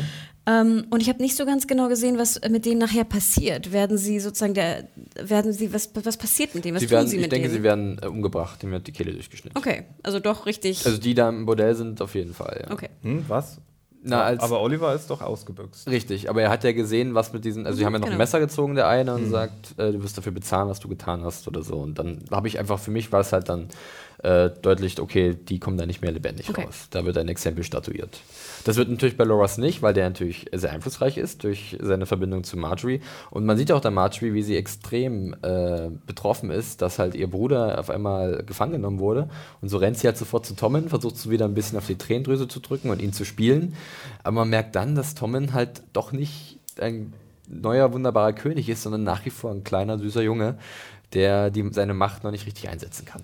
Ähm, und ich habe nicht so ganz genau gesehen, was mit denen nachher passiert. Werden sie sozusagen der, werden sie, was, was passiert mit denen? Was sie werden, sie ich mit denke, denen? sie werden äh, umgebracht, dem wird die Kehle durchgeschnitten. Okay, also doch richtig. Also die da im Bordell sind auf jeden Fall, ja. Okay. Hm, was? Na, als, aber Oliver ist doch ausgebüxt. Richtig, aber er hat ja gesehen, was mit diesen, also mhm, die haben ja noch genau. ein Messer gezogen, der eine, und mhm. sagt, äh, du wirst dafür bezahlen, was du getan hast oder so. Und dann habe ich einfach, für mich war es halt dann äh, deutlich, okay, die kommen da nicht mehr lebendig okay. raus. Da wird ein Exempel statuiert. Das wird natürlich bei Loras nicht, weil der natürlich sehr einflussreich ist durch seine Verbindung zu Marjorie. Und man sieht auch der Marjorie, wie sie extrem äh, betroffen ist, dass halt ihr Bruder auf einmal gefangen genommen wurde. Und so rennt sie halt sofort zu Tommen, versucht so wieder ein bisschen auf die Tränendrüse zu drücken und ihn zu spielen. Aber man merkt dann, dass Tommen halt doch nicht ein neuer, wunderbarer König ist, sondern nach wie vor ein kleiner, süßer Junge, der die, seine Macht noch nicht richtig einsetzen kann.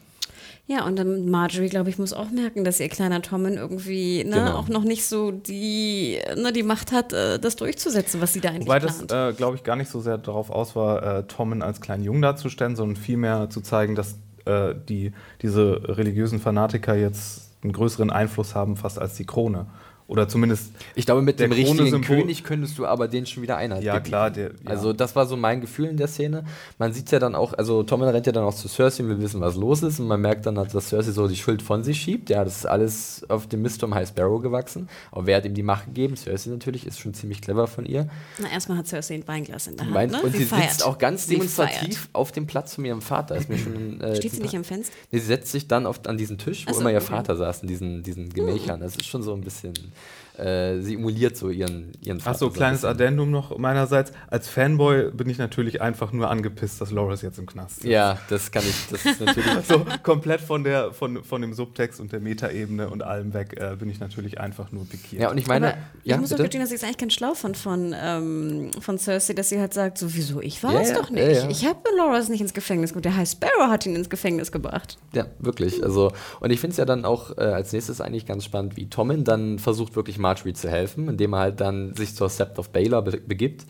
Ja, und dann Marjorie, glaube ich, muss auch merken, dass ihr kleiner Tommen irgendwie ne, genau. auch noch nicht so die, ne, die Macht hat, äh, das durchzusetzen, was sie da eigentlich Wobei plant. das, äh, glaube ich, gar nicht so sehr darauf aus war, äh, Tommen als kleinen Jungen darzustellen, sondern vielmehr zu zeigen, dass äh, die, diese religiösen Fanatiker jetzt einen größeren Einfluss haben, fast als die Krone. Oder zumindest. Ich glaube, mit dem richtigen König könntest du aber den schon wieder Einheit Ja, geben. klar. Der, ja. Also, das war so mein Gefühl in der Szene. Man sieht ja dann auch, also Tommen rennt ja dann auch zu Cersei und wir wissen, was los ist. Und man merkt dann, dass Cersei so die Schuld von sich schiebt. Ja, das ist alles auf dem Mist um High Sparrow gewachsen. Aber wer hat ihm die Macht gegeben? Cersei natürlich, ist schon ziemlich clever von ihr. Na, erstmal hat Cersei ein Weinglas in der Hand. Ne? Und sie, sie sitzt auch ganz sie demonstrativ feiert. auf dem Platz von ihrem Vater. Ist mir schon, äh, Steht sie nicht am Fenster? Nee, sie setzt sich dann auf, an diesen Tisch, wo also, immer ihr Vater saß, in diesen, diesen Gemächern. Das ist schon so ein bisschen äh, sie emuliert so ihren, ihren Vater. Achso, kleines Addendum noch meinerseits. Als Fanboy bin ich natürlich einfach nur angepisst, dass Loris jetzt im Knast ist. Ja, das kann ich, das ist natürlich. so komplett von, der, von, von dem Subtext und der Metaebene und allem weg äh, bin ich natürlich einfach nur pikiert. Ja, und ich meine, Aber ja, ich muss bitte? auch gestehen, dass ich es eigentlich ganz schlau fand von, ähm, von Cersei, dass sie halt sagt, so, wieso, ich war es ja, doch nicht. Ja, ja. Ich habe Loris nicht ins Gefängnis gebracht. Der High Sparrow hat ihn ins Gefängnis gebracht. Ja, wirklich. Also, und ich finde es ja dann auch äh, als nächstes eigentlich ganz spannend, wie Tommen dann versucht, wirklich Marjorie zu helfen Treffen, in dem er halt dann sich zur Sept of Baylor be begibt.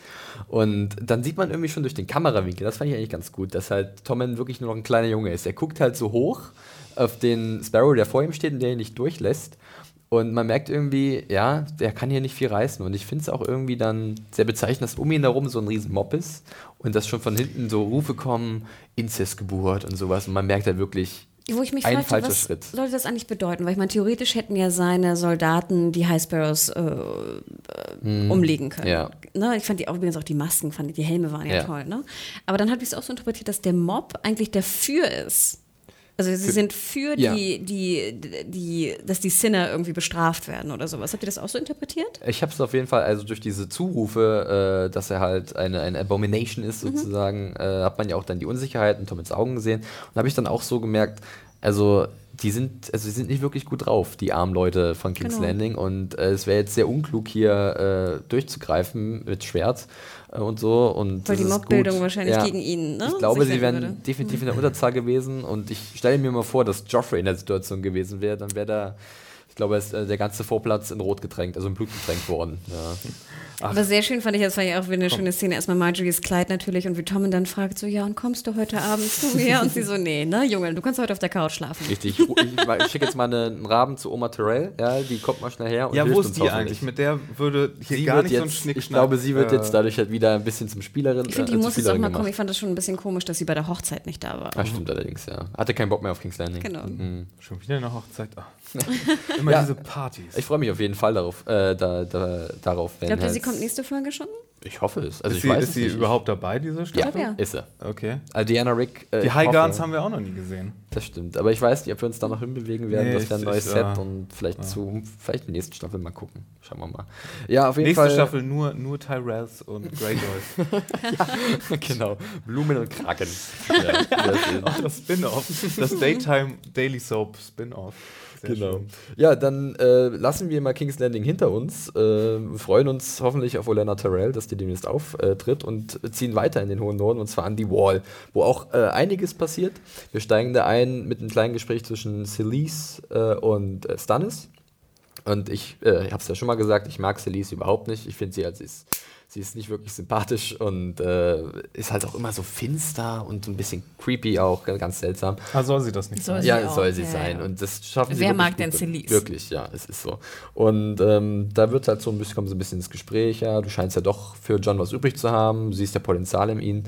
Und dann sieht man irgendwie schon durch den Kamerawinkel, das fand ich eigentlich ganz gut, dass halt Tommen wirklich nur noch ein kleiner Junge ist. Er guckt halt so hoch auf den Sparrow, der vor ihm steht und der ihn nicht durchlässt. Und man merkt irgendwie, ja, der kann hier nicht viel reißen. Und ich finde es auch irgendwie dann sehr bezeichnend, dass um ihn herum so ein riesen Mob ist und dass schon von hinten so Rufe kommen, Inzestgeburt und sowas. Und man merkt halt wirklich, wo ich mich ein fragte, falscher was Schritt. sollte das eigentlich bedeuten? Weil ich meine, theoretisch hätten ja seine Soldaten die High Sparrows äh, äh, umlegen können. Hm. Ja. Ne? Ich fand die auch übrigens auch die Masken, fand ich, die Helme waren ja, Ja. toll. Ne? Aber dann habe ich es auch so interpretiert, dass der Mob eigentlich dafür ist. Also sie sind für Ja. die, die, die, dass die Sinner irgendwie bestraft werden oder sowas. Habt ihr das auch so interpretiert? Ich habe es auf jeden Fall, also durch diese Zurufe, äh, dass er halt eine, eine Abomination ist, sozusagen, äh, hat man ja auch dann die Unsicherheit in Tomins Augen gesehen. Und habe ich dann auch so gemerkt, also die sind, also die sind nicht wirklich gut drauf, die armen Leute von King's Genau. Landing. Und äh, es wäre jetzt sehr unklug, hier äh, durchzugreifen mit Schwert und so. Und das die Mobbildung wahrscheinlich Ja. gegen ihn, ne? Ich glaube, sie wären würde. definitiv in der Unterzahl gewesen. Und ich stelle mir mal vor, dass Joffrey in der Situation gewesen wäre, dann wäre da. Ich glaube, ist äh, der ganze Vorplatz in Rot getränkt, also in Blut getränkt worden. Ja. Aber sehr schön fand ich, das war ja auch wieder eine schöne Szene. Erstmal Marjorie's Kleid natürlich und wie Tom ihn dann fragt, so, ja, und kommst du heute Abend zu mir? Und sie so, nee, ne, Junge, du kannst heute auf der Couch schlafen. Richtig. Ich, ich, ich schicke jetzt mal eine- einen Raben zu Oma Terrell. Ja, die kommt mal schnell her. Und Ja, wo ist die eigentlich? Mit der würde hier Sie gar wird nicht so ein jetzt, Schnick ich glaube, sie wird äh, jetzt dadurch halt wieder ein bisschen zum Spielerin. Ich finde, die äh, muss jetzt auch mal kommen. gemacht. Ich fand das schon ein bisschen komisch, dass sie bei der Hochzeit nicht da war. Ah, stimmt allerdings, ja. Hatte keinen Bock mehr auf King's Landing. Genau. Mhm. Schon wieder eine Hochzeit. Ah. Immer Ja. diese Partys. Ich freue mich auf jeden Fall darauf, äh, da, da, darauf wenn Glaubt ihr, halt- sie kommt nächste Folge schon? Ich hoffe es. Also ist ich sie, weiß ist es sie nicht. überhaupt dabei, diese Ja, Staffel? Ja. ist sie. Okay. Also Diana Rick. Äh, Die High hoffe- Guards haben wir auch noch nie gesehen. Das stimmt. Aber ich weiß nicht, ob wir uns da noch hinbewegen werden. Nee, das wäre ein neues ich, Set ja. und vielleicht zu, vielleicht in der nächsten Staffel mal gucken. Schauen wir mal. Ja, auf jeden Nächste Fall. Staffel nur, nur Tyrells und Greyjoys. genau. Blumen und Kraken. ja. Auch das Spin-Off. Das Daytime Daily Soap Spin-Off. Sehr Genau. schön. Ja, dann äh, lassen wir mal King's Landing hinter uns, äh, freuen uns hoffentlich auf Olenna Terrell, dass die demnächst auftritt und ziehen weiter in den hohen Norden und zwar an die Wall, wo auch äh, einiges passiert. Wir steigen da ein mit einem kleinen Gespräch zwischen Celise äh, und äh, Stannis. Und ich, äh, ich habe es ja schon mal gesagt, ich mag Celise überhaupt nicht. Ich finde sie als ist, sie ist nicht wirklich sympathisch und äh, ist halt auch immer so finster und so ein bisschen creepy auch, ganz seltsam. Ah, soll sie das nicht Soll sein? sie Ja, auch, soll sie ja, sein. ja. Und das schaffen sie Wer wirklich mag denn Celise? Wirklich, ja, es ist so. Und ähm, da wird halt so ein bisschen, kommen sie ein bisschen ins Gespräch, ja, du scheinst ja doch für John was übrig zu haben, du siehst ja Potenzial in ihm.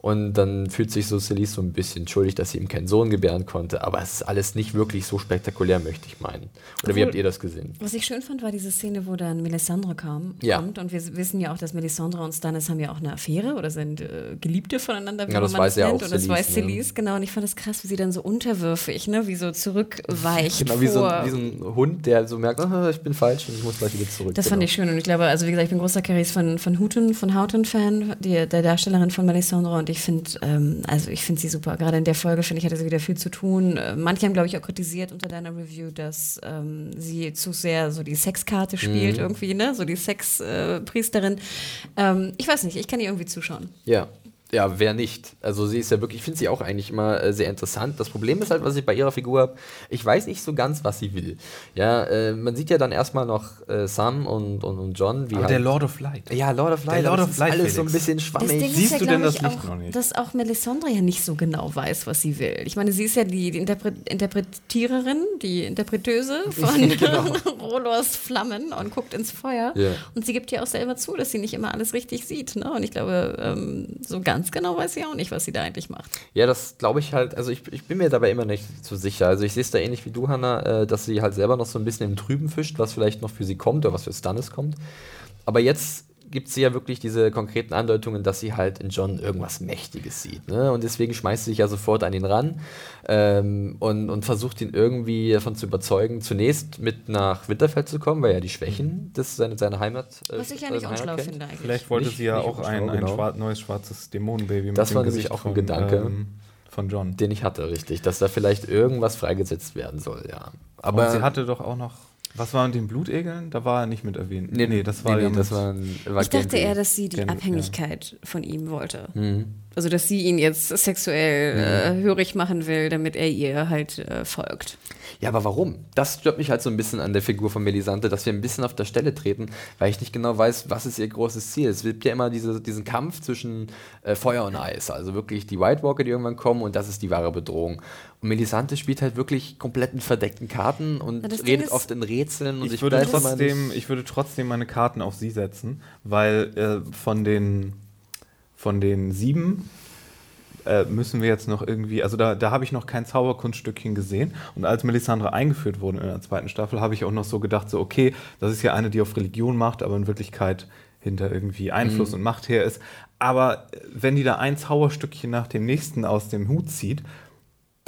Und dann fühlt sich so Celise so ein bisschen schuldig, dass sie ihm keinen Sohn gebären konnte. Aber es ist alles nicht wirklich so spektakulär, möchte ich meinen. Oder wie Obwohl- habt ihr das gesehen? Was ich schön fand, war diese Szene, wo dann Melisandre kam, Ja. kommt. Und wir wissen ja auch, dass Melisandre und Stannis haben ja auch eine Affäre oder sind äh, Geliebte voneinander, wie Ja, das man weiß das ja nennt. auch Und das Celise, weiß ne? Celise, genau. Und ich fand es krass, wie sie dann so unterwürfig, ne? wie so zurückweicht Genau, wie so, ein- wie so ein Hund, der so merkt, ah, ich bin falsch und ich muss gleich wieder zurück. Das fand Genau. ich schön und ich glaube, also wie gesagt, ich bin großer Caris von, von Houghton, von Houghton-Fan, der Darstellerin von Melisandre und ich finde, ähm, also ich finde sie super. Gerade in der Folge, finde ich, hatte sie wieder viel zu tun. Äh, Manche haben, glaube ich, auch kritisiert unter deiner Review, dass ähm, sie zu sehr so die Sexkarte spielt Mhm. irgendwie, ne? So die Sexpriesterin. ähm, ich weiß nicht, ich kann ihr irgendwie zuschauen. Ja. Ja, wer nicht? Also sie ist ja wirklich, ich finde sie auch eigentlich immer äh, sehr interessant. Das Problem ist halt, was ich bei ihrer Figur habe, ich weiß nicht so ganz, was sie will. Ja, äh, man sieht ja dann erstmal noch äh, Sam und, und, und John, wie Aber halt, der Lord of Light. ja, Lord of Light, Der Lord of Light, alles so ein Felix. bisschen schwammig. Siehst ja, du denn das ich, Licht auch, noch nicht? dass auch Melisandre ja nicht so genau weiß, was sie will. Ich meine, sie ist ja die, die Interpre Interpretiererin, die Interpretöse von Rolors Flammen und guckt ins Feuer. Ja. Und sie gibt ja auch selber zu, dass sie nicht immer alles richtig sieht. Ne? Und ich glaube, ähm, so ganz genau weiß sie auch nicht, was sie da eigentlich macht. Ja, das glaube ich halt, also ich, ich bin mir dabei immer nicht so sicher. Also ich sehe es da ähnlich wie du, Hannah, äh, dass sie halt selber noch so ein bisschen im Trüben fischt, was vielleicht noch für sie kommt oder was für Stannis kommt. Aber jetzt gibt sie ja wirklich diese konkreten Andeutungen, dass sie halt in John irgendwas Mächtiges sieht. Ne? Und deswegen schmeißt sie sich ja sofort an ihn ran ähm, und, und versucht ihn irgendwie davon zu überzeugen, zunächst mit nach Winterfell zu kommen, weil er die Schwächen des, seine, seiner Heimat äh, Was ich ja äh, nicht seine unschlau kennt. finde eigentlich. Vielleicht wollte Nicht- sie ja auch ein, ein genau. schwar neues schwarzes Dämonenbaby mit Das war nämlich auch ein von, Gedanke. Ähm, von John. Den ich hatte, richtig, dass da vielleicht irgendwas freigesetzt werden soll, ja. Aber Aber sie hatte doch auch noch. Was war mit den Blutegeln? Da war er nicht mit erwähnt. Nee, nee, das war nee, ja nee, das war, ein- war Ich dachte eher, dass sie die Gen- Abhängigkeit von ihm wollte. Mhm. Also, dass sie ihn jetzt sexuell äh, hörig machen will, damit er ihr halt äh, folgt. Ja, aber warum? Das stört mich halt so ein bisschen an der Figur von Melisante, dass wir ein bisschen auf der Stelle treten, weil ich nicht genau weiß, was ist ihr großes Ziel. Es gibt ja immer diese, diesen Kampf zwischen äh, Feuer und Eis, also wirklich die White Walker, die irgendwann kommen und das ist die wahre Bedrohung. Und Melisante spielt halt wirklich komplett in verdeckten Karten und ja, redet oft in Rätseln. Und ich, ich würde trotzdem, ich würde trotzdem meine Karten auf sie setzen, weil äh, von den von den sieben äh, müssen wir jetzt noch irgendwie, also da, da habe ich noch kein Zauberkunststückchen gesehen. Und als Melisandre eingeführt wurde in der zweiten Staffel, habe ich auch noch so gedacht, so okay, das ist ja eine, die auf Religion macht, aber in Wirklichkeit hinter irgendwie Einfluss mhm. und Macht her ist. Aber wenn die da ein Zauberstückchen nach dem nächsten aus dem Hut zieht,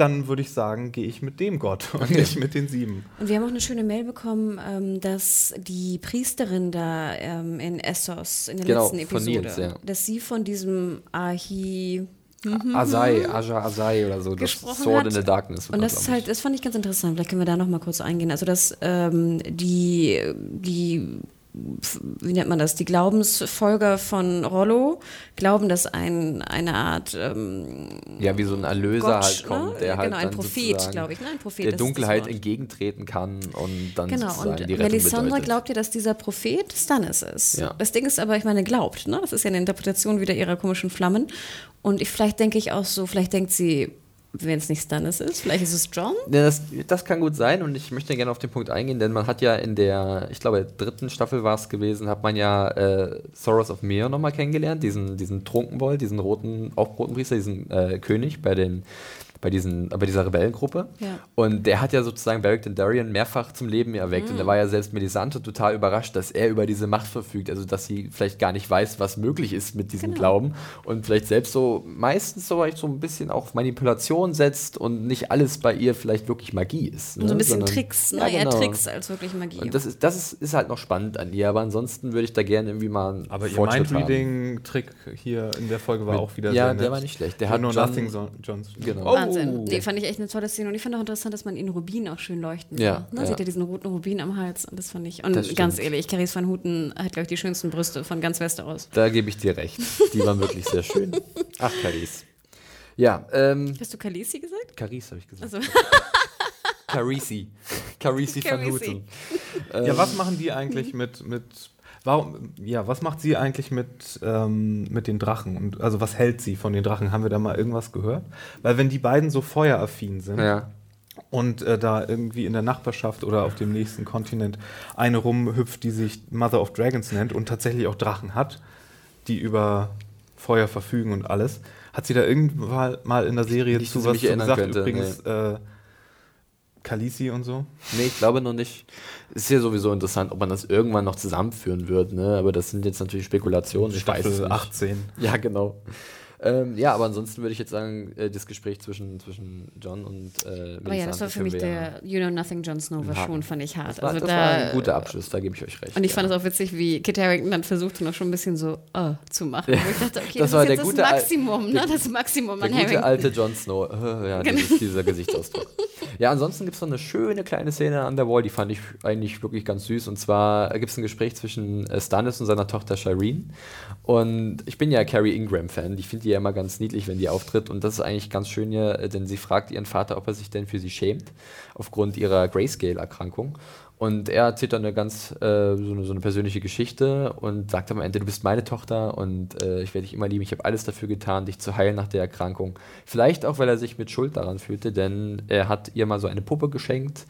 dann würde ich sagen, gehe ich mit dem Gott und nicht mit den sieben. Und wir haben auch eine schöne Mail bekommen, ähm, dass die Priesterin da ähm, in Essos in der genau, letzten Episode, Nils, ja. dass sie von diesem Ahi Mhm. Asai, Aja Asai oder so, das Sword hat. in the Darkness. Und das ist halt, das fand ich ganz interessant. Vielleicht können wir da noch mal kurz eingehen. Also dass ähm, die die wie nennt man das, die Glaubensfolger von Rollo glauben, dass ein, eine Art ähm, ja wie so ein Erlöser Gott, halt kommt, ne? der halt genau, ein Prophet, glaube ich, ne? ein Prophet der Dunkelheit entgegentreten kann und dann genau und die Melisandre glaubt ja, dass dieser Prophet Stannis ist. Ja. Das Ding ist aber, ich meine, glaubt, ne? Das ist ja eine Interpretation wieder ihrer komischen Flammen und ich vielleicht denke ich auch so, vielleicht denkt sie wenn es nicht Stannis ist. Vielleicht ist es John? Ja, das, das, kann gut sein und ich möchte gerne auf den Punkt eingehen, denn man hat ja in der, ich glaube, dritten Staffel war es gewesen, hat man ja äh, Soros of Mir nochmal kennengelernt, diesen, diesen Trunkenbold, diesen roten, auch roten Priester, diesen äh, König bei den bei, diesen, bei dieser Rebellengruppe. Ja. Und der hat ja sozusagen Beric Dondarrion mehrfach zum Leben erweckt. Mhm. Und da war ja selbst Melisante total überrascht, dass er über diese Macht verfügt. Also, dass sie vielleicht gar nicht weiß, was möglich ist mit diesem genau. Glauben. Und vielleicht selbst so meistens so, so ein bisschen auf Manipulation setzt und nicht alles bei ihr vielleicht wirklich Magie ist. Ne? Und so ein bisschen Sondern, Tricks, ne? Ja, genau. Eher Tricks als wirklich Magie. Und das ist, das ist, ist halt noch spannend an ihr. Aber ansonsten würde ich da gerne irgendwie mal einen Aber ihr Mindreading-Trick hier in der Folge war mit, auch wieder Ja, der nett. war nicht schlecht. Der hat nur Nothing Johnson. Genau. Oh. Wahnsinn. Nee, fand ich echt eine tolle Szene. Und ich fand auch interessant, dass man ihn Rubin auch schön leuchten ja, Ne? Ja. Sieht ja diesen roten Rubin am Hals. Und das fand ich. Und ganz ehrlich, Caris van Houten hat, glaube ich, die schönsten Brüste von ganz Westeros. Da gebe ich dir recht. Die waren wirklich sehr schön. Ach, Caris. Ja. Ähm, Hast du Kalisi gesagt? Caris habe ich gesagt. Also. Carisi. Carisi van Houten. Ja, was machen die eigentlich mit, mit Warum, ja, was macht sie eigentlich mit, ähm, mit den Drachen? Und, also was hält sie von den Drachen? Haben wir da mal irgendwas gehört? Weil wenn die beiden so feueraffin sind ja. und äh, da irgendwie in der Nachbarschaft oder auf dem nächsten Kontinent eine rumhüpft, die sich Mother of Dragons nennt und tatsächlich auch Drachen hat, die über Feuer verfügen und alles, hat sie da irgendwann mal in der Serie Nicht, zu was zu gesagt? Könnte, übrigens, nee. äh, Kalisi und so? Nee, ich glaube noch nicht. Es ist ja sowieso interessant, ob man das irgendwann noch zusammenführen wird, ne? Aber das sind jetzt natürlich Spekulationen. Ich Staffel weiß es 18. Ja, genau. Ähm, ja, aber ansonsten würde ich jetzt sagen, äh, das Gespräch zwischen, zwischen John und äh, Aber ja, das war für mich der You Know Nothing Jon Snow war schon, fand ich hart. Das war, also das da, war ein guter Abschluss, da gebe ich euch recht. Und ich ja. fand es auch witzig, wie Kit Harington dann versuchte noch schon ein bisschen so uh, zu machen. Ja. ich dachte, okay, das, das war ist jetzt das Maximum, ne? Das Maximum an Der gute alte Jon Snow. Ja, genau. dieses, dieser Gesichtsausdruck. ja, ansonsten gibt es noch eine schöne kleine Szene an der Wall, die fand ich eigentlich wirklich ganz süß. Und zwar gibt es ein Gespräch zwischen äh, Stannis und seiner Tochter Shireen. Und ich bin ja Carrie Ingram-Fan. Ich finde die ja immer ganz niedlich, wenn die auftritt. Und das ist eigentlich ganz schön hier, äh, denn sie fragt ihren Vater, ob er sich denn für sie schämt, aufgrund ihrer Grayscale-Erkrankung. Und er erzählt dann eine ganz äh, so, eine, so, eine, persönliche Geschichte und sagt am Ende, du bist meine Tochter und äh, ich werde dich immer lieben. Ich habe alles dafür getan, dich zu heilen nach der Erkrankung. Vielleicht auch, weil er sich mit Schuld daran fühlte, denn er hat ihr mal so eine Puppe geschenkt,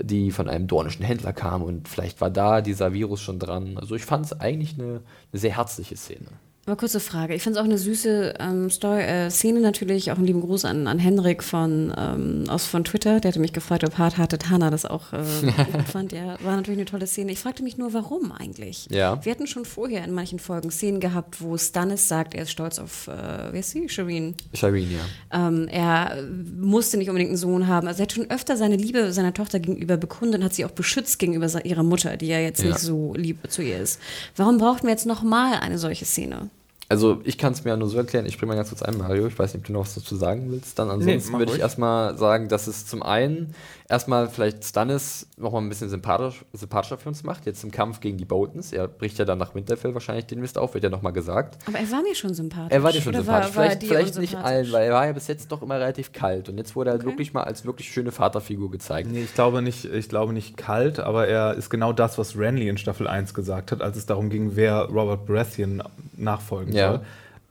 die von einem dornischen Händler kam und vielleicht war da dieser Virus schon dran. Also ich fand es eigentlich eine, eine sehr herzliche Szene. Aber kurze Frage. Ich finde es auch eine süße ähm, Story, äh, Szene natürlich. Auch einen lieben Gruß an, an Henrik von, ähm, aus, von Twitter. Der hatte mich gefragt, ob Hard Hearted Hannah das auch äh, gut fand. Ja, war natürlich eine tolle Szene. Ich fragte mich nur, warum eigentlich? Ja. Wir hatten schon vorher in manchen Folgen Szenen gehabt, wo Stannis sagt, er ist stolz auf, äh, wie ist sie? Shireen. Shireen, ja. Ähm, er musste nicht unbedingt einen Sohn haben. Also er hat schon öfter seine Liebe seiner Tochter gegenüber bekundet und hat sie auch beschützt gegenüber ihrer Mutter, die ja jetzt ja. nicht so lieb zu ihr ist. Warum brauchten wir jetzt nochmal eine solche Szene? Also ich kann es mir ja nur so erklären, ich springe mal ganz kurz ein, Mario, ich weiß nicht, ob du noch was dazu sagen willst. Dann ansonsten nee, würde ich erstmal sagen, dass es zum einen erstmal vielleicht Stannis nochmal ein bisschen sympathisch, sympathischer für uns macht, jetzt im Kampf gegen die Boltons. Er bricht ja dann nach Winterfell wahrscheinlich den Mist auf, wird ja nochmal gesagt. Aber er war mir schon sympathisch. Er war dir schon sympathisch. War, vielleicht, vielleicht nicht allen, weil er war ja bis jetzt doch immer relativ kalt und jetzt wurde er okay. wirklich mal als wirklich schöne Vaterfigur gezeigt. Nee, ich glaube nicht, ich glaube nicht kalt, aber er ist genau das, was Renly in Staffel 1 gesagt hat, als es darum ging, wer Robert Baratheon nachfolgen ja. Soll.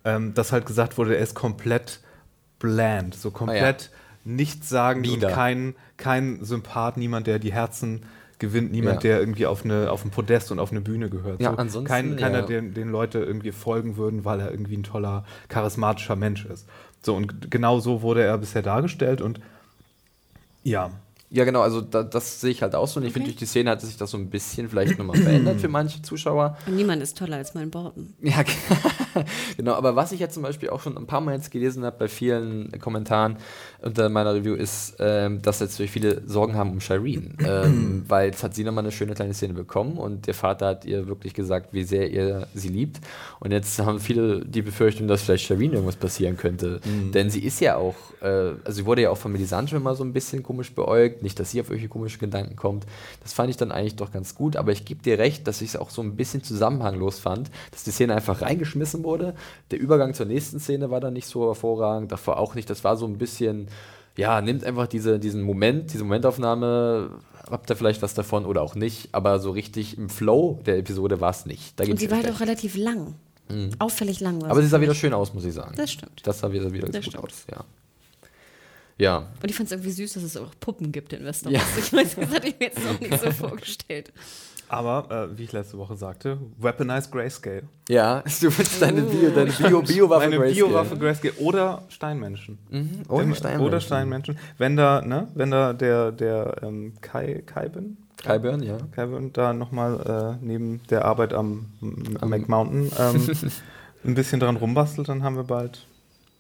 Ähm, dass halt gesagt wurde, er ist komplett bland, so komplett. Ah, ja nichts sagen und kein, kein Sympath, niemand, der die Herzen gewinnt, niemand, Ja. der irgendwie auf, eine, auf ein Podest und auf eine Bühne gehört. Ja, so, ansonsten, kein, keiner, ja. den, den Leute irgendwie folgen würden, weil er irgendwie ein toller, charismatischer Mensch ist. So, und genau so wurde er bisher dargestellt und ja, Ja, genau, also da, das sehe ich halt auch so. Und ich finde, durch die Szene hat sich das so ein bisschen vielleicht nochmal verändert für manche Zuschauer. Und niemand ist toller als mein Borten. Ja, genau. Aber was ich jetzt zum Beispiel auch schon ein paar Mal jetzt gelesen habe bei vielen Kommentaren unter meiner Review ist, ähm, dass jetzt natürlich viele Sorgen haben um Shireen. ähm, weil jetzt hat sie nochmal eine schöne kleine Szene bekommen und der Vater hat ihr wirklich gesagt, wie sehr er sie liebt. Und jetzt haben viele die Befürchtung, dass vielleicht Shireen irgendwas passieren könnte. Denn sie ist ja auch, äh, also sie wurde ja auch von Melisandre immer so ein bisschen komisch beäugt. Nicht, dass sie auf irgendwelche komischen Gedanken kommt. Das fand ich dann eigentlich doch ganz gut. Aber ich gebe dir recht, dass ich es auch so ein bisschen zusammenhanglos fand, dass die Szene einfach reingeschmissen wurde. Der Übergang zur nächsten Szene war dann nicht so hervorragend. Davor auch nicht. Das war so ein bisschen, ja, nimmt einfach diese, diesen Moment, diese Momentaufnahme, habt ihr vielleicht was davon oder auch nicht. Aber so richtig im Flow der Episode war es nicht. Da Und sie war halt auch relativ lang. Auffällig lang Aber sie sah wieder schön aus, muss ich sagen. Das stimmt. Das sah wieder, wieder Das gut stimmt. aus, ja. Ja, Und ich fand es irgendwie süß, dass es auch Puppen gibt in Westeros. Ja. Ich weiß, das hatte ich mir jetzt noch nicht so vorgestellt. aber äh, wie ich letzte Woche sagte, weaponized Grayscale. ja, du willst deine Bio, deine Bio, Bio-Waffe Grayscale. Biowaffe Grayscale oder Steinmenschen. Oder Wenn- Steinmenschen. Oder Steinmenschen. Wenn da, ne, wenn da der, der ähm, Kai, Kaiben, Kyburn, ja. Kaiben da nochmal äh, neben der Arbeit am, am McMountain ähm, ein bisschen dran rumbastelt, dann haben wir bald.